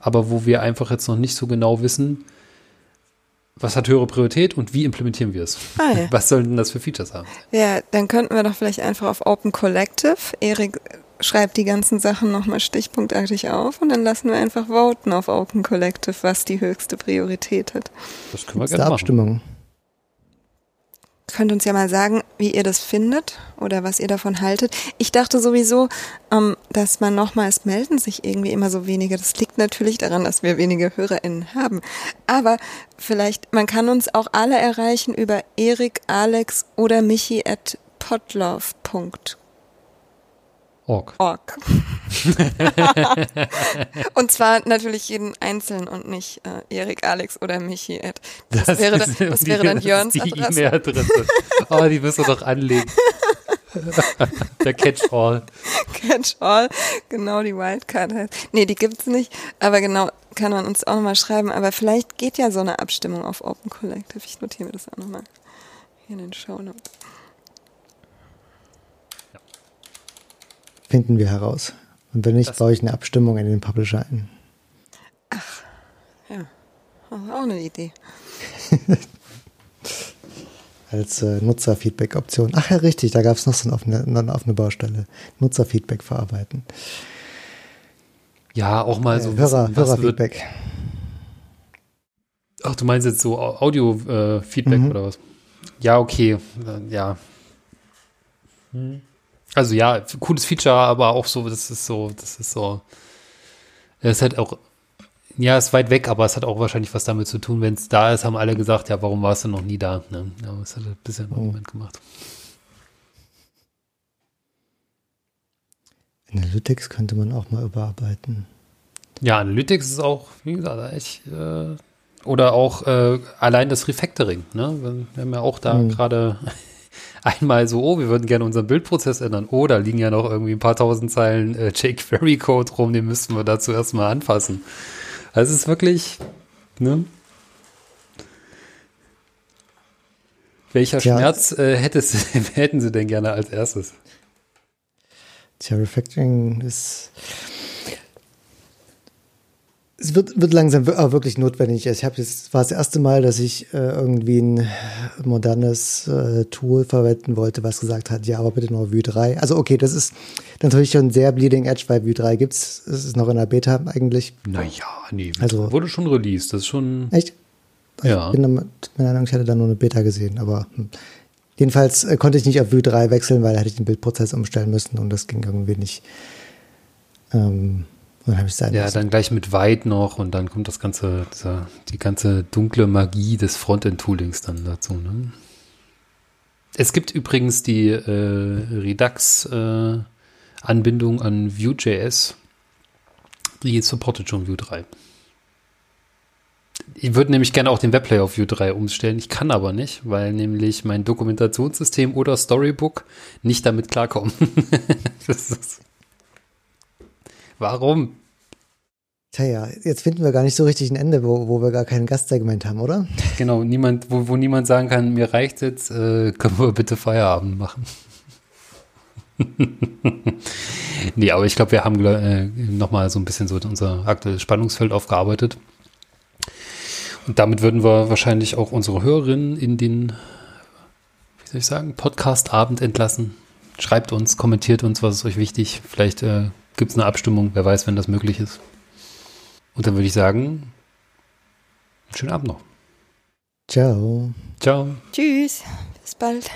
aber wo wir einfach jetzt noch nicht so genau wissen, was hat höhere Priorität und wie implementieren wir es? Ah, ja. (laughs) Was sollen denn das für Features haben? Ja, dann könnten wir doch vielleicht einfach auf Open Collective. Erik schreibt die ganzen Sachen nochmal stichpunktartig auf und dann lassen wir einfach voten auf Open Collective, was die höchste Priorität hat. Das können wir gerne machen. Abstimmung könnt uns ja mal sagen, wie ihr das findet oder was ihr davon haltet. Ich dachte sowieso, ähm, dass man nochmals melden sich irgendwie immer so wenige. Das liegt natürlich daran, dass wir wenige HörerInnen haben. Aber vielleicht, man kann uns auch alle erreichen über Erik, Alex oder Michi at podlove.com Org. (laughs) (laughs) Und zwar natürlich jeden einzeln und nicht äh, Erik, Alex oder Michi. Das, das wäre, dann, das wäre dann Jörns die Adresse. E-Mail-Adresse. Oh, die müssen wir doch anlegen. (laughs) Der Catch-all. Catch-all, genau, die Wildcard heißt. Nee, die gibt's nicht, aber genau, kann man uns auch nochmal schreiben. Aber vielleicht geht ja so eine Abstimmung auf Open Collective. Ich notiere mir das auch nochmal hier in den Show Notes. Finden wir heraus. Und wenn nicht, das baue ich eine Abstimmung in den Publisher ein. Ach, ja. Auch eine Idee. (laughs) Als äh, Nutzerfeedback-Option. Ach ja, richtig, da gab es noch so eine offene, offene Baustelle. Nutzerfeedback verarbeiten. Ja, auch mal so. Äh, Hörer, Hörerfeedback. Ach, du meinst jetzt so Audio-Feedback äh, mhm. oder was? Ja, okay. Ja. Hm. Also ja, cooles Feature, aber auch so, das ist so, das ist so, es ist halt auch, ja, ist weit weg, aber es hat auch wahrscheinlich was damit zu tun, wenn es da ist, haben alle gesagt, ja, warum warst du noch nie da? Ne? Ja, es hat ein bisschen einen Moment gemacht. Analytics könnte man auch mal überarbeiten. Ja, Analytics ist auch, wie gesagt, echt, äh, oder auch äh, allein das Refactoring. Ne? Wir haben ja auch da mhm. gerade einmal so, oh, wir würden gerne unseren Bildprozess ändern. Oh, da liegen ja noch irgendwie ein paar tausend Zeilen äh, jQuery-Code rum, den müssten wir dazu erstmal anfassen. Also es ist wirklich, ne? Welcher Tja. Schmerz äh, hättest, (laughs) hätten Sie denn gerne als erstes? Tja, Refactoring ist es wird, wird langsam wirklich notwendig. Ich habe jetzt war das erste Mal, dass ich äh, irgendwie ein modernes äh, Tool verwenden wollte, was gesagt hat, ja, aber bitte nur Vue 3. Also okay, das ist natürlich schon sehr bleeding edge, weil Vue 3 gibt's. Es ist noch in der Beta eigentlich. Naja, nee, also wurde schon released. Das ist schon. Echt? Ja. Ich bin der Meinung, ich hatte da nur eine Beta gesehen, aber hm. jedenfalls äh, konnte ich nicht auf Vue 3 wechseln, weil da hätte ich den Bildprozess umstellen müssen und das ging irgendwie nicht. Ähm, dann habe ich sein Ja, lassen. dann gleich mit Weit noch und dann kommt das ganze, dieser, die ganze dunkle Magie des Frontend-Toolings dann dazu. Ne? Es gibt übrigens die äh, Redux-Anbindung äh, an Vue.js. Die supportet schon Vue 3. Ich würde nämlich gerne auch den Webplayer auf Vue 3 umstellen. Ich kann aber nicht, weil nämlich mein Dokumentationssystem oder Storybook nicht damit klarkommen. (laughs) das ist Warum? Tja, ja, jetzt finden wir gar nicht so richtig ein Ende, wo, wo wir gar kein Gastsegment haben, oder? (laughs) Genau, niemand, wo, wo niemand sagen kann, mir reicht jetzt, äh, können wir bitte Feierabend machen. (laughs) nee, aber ich glaube, wir haben äh, nochmal so ein bisschen so unser aktuelles Spannungsfeld aufgearbeitet. Und damit würden wir wahrscheinlich auch unsere Hörerinnen in den, wie soll ich sagen, Podcast-Abend entlassen. Schreibt uns, kommentiert uns, was ist euch wichtig. Vielleicht äh, gibt es eine Abstimmung, wer weiß, wenn das möglich ist. Und dann würde ich sagen, schönen Abend noch. Ciao. Ciao. Tschüss. Bis bald.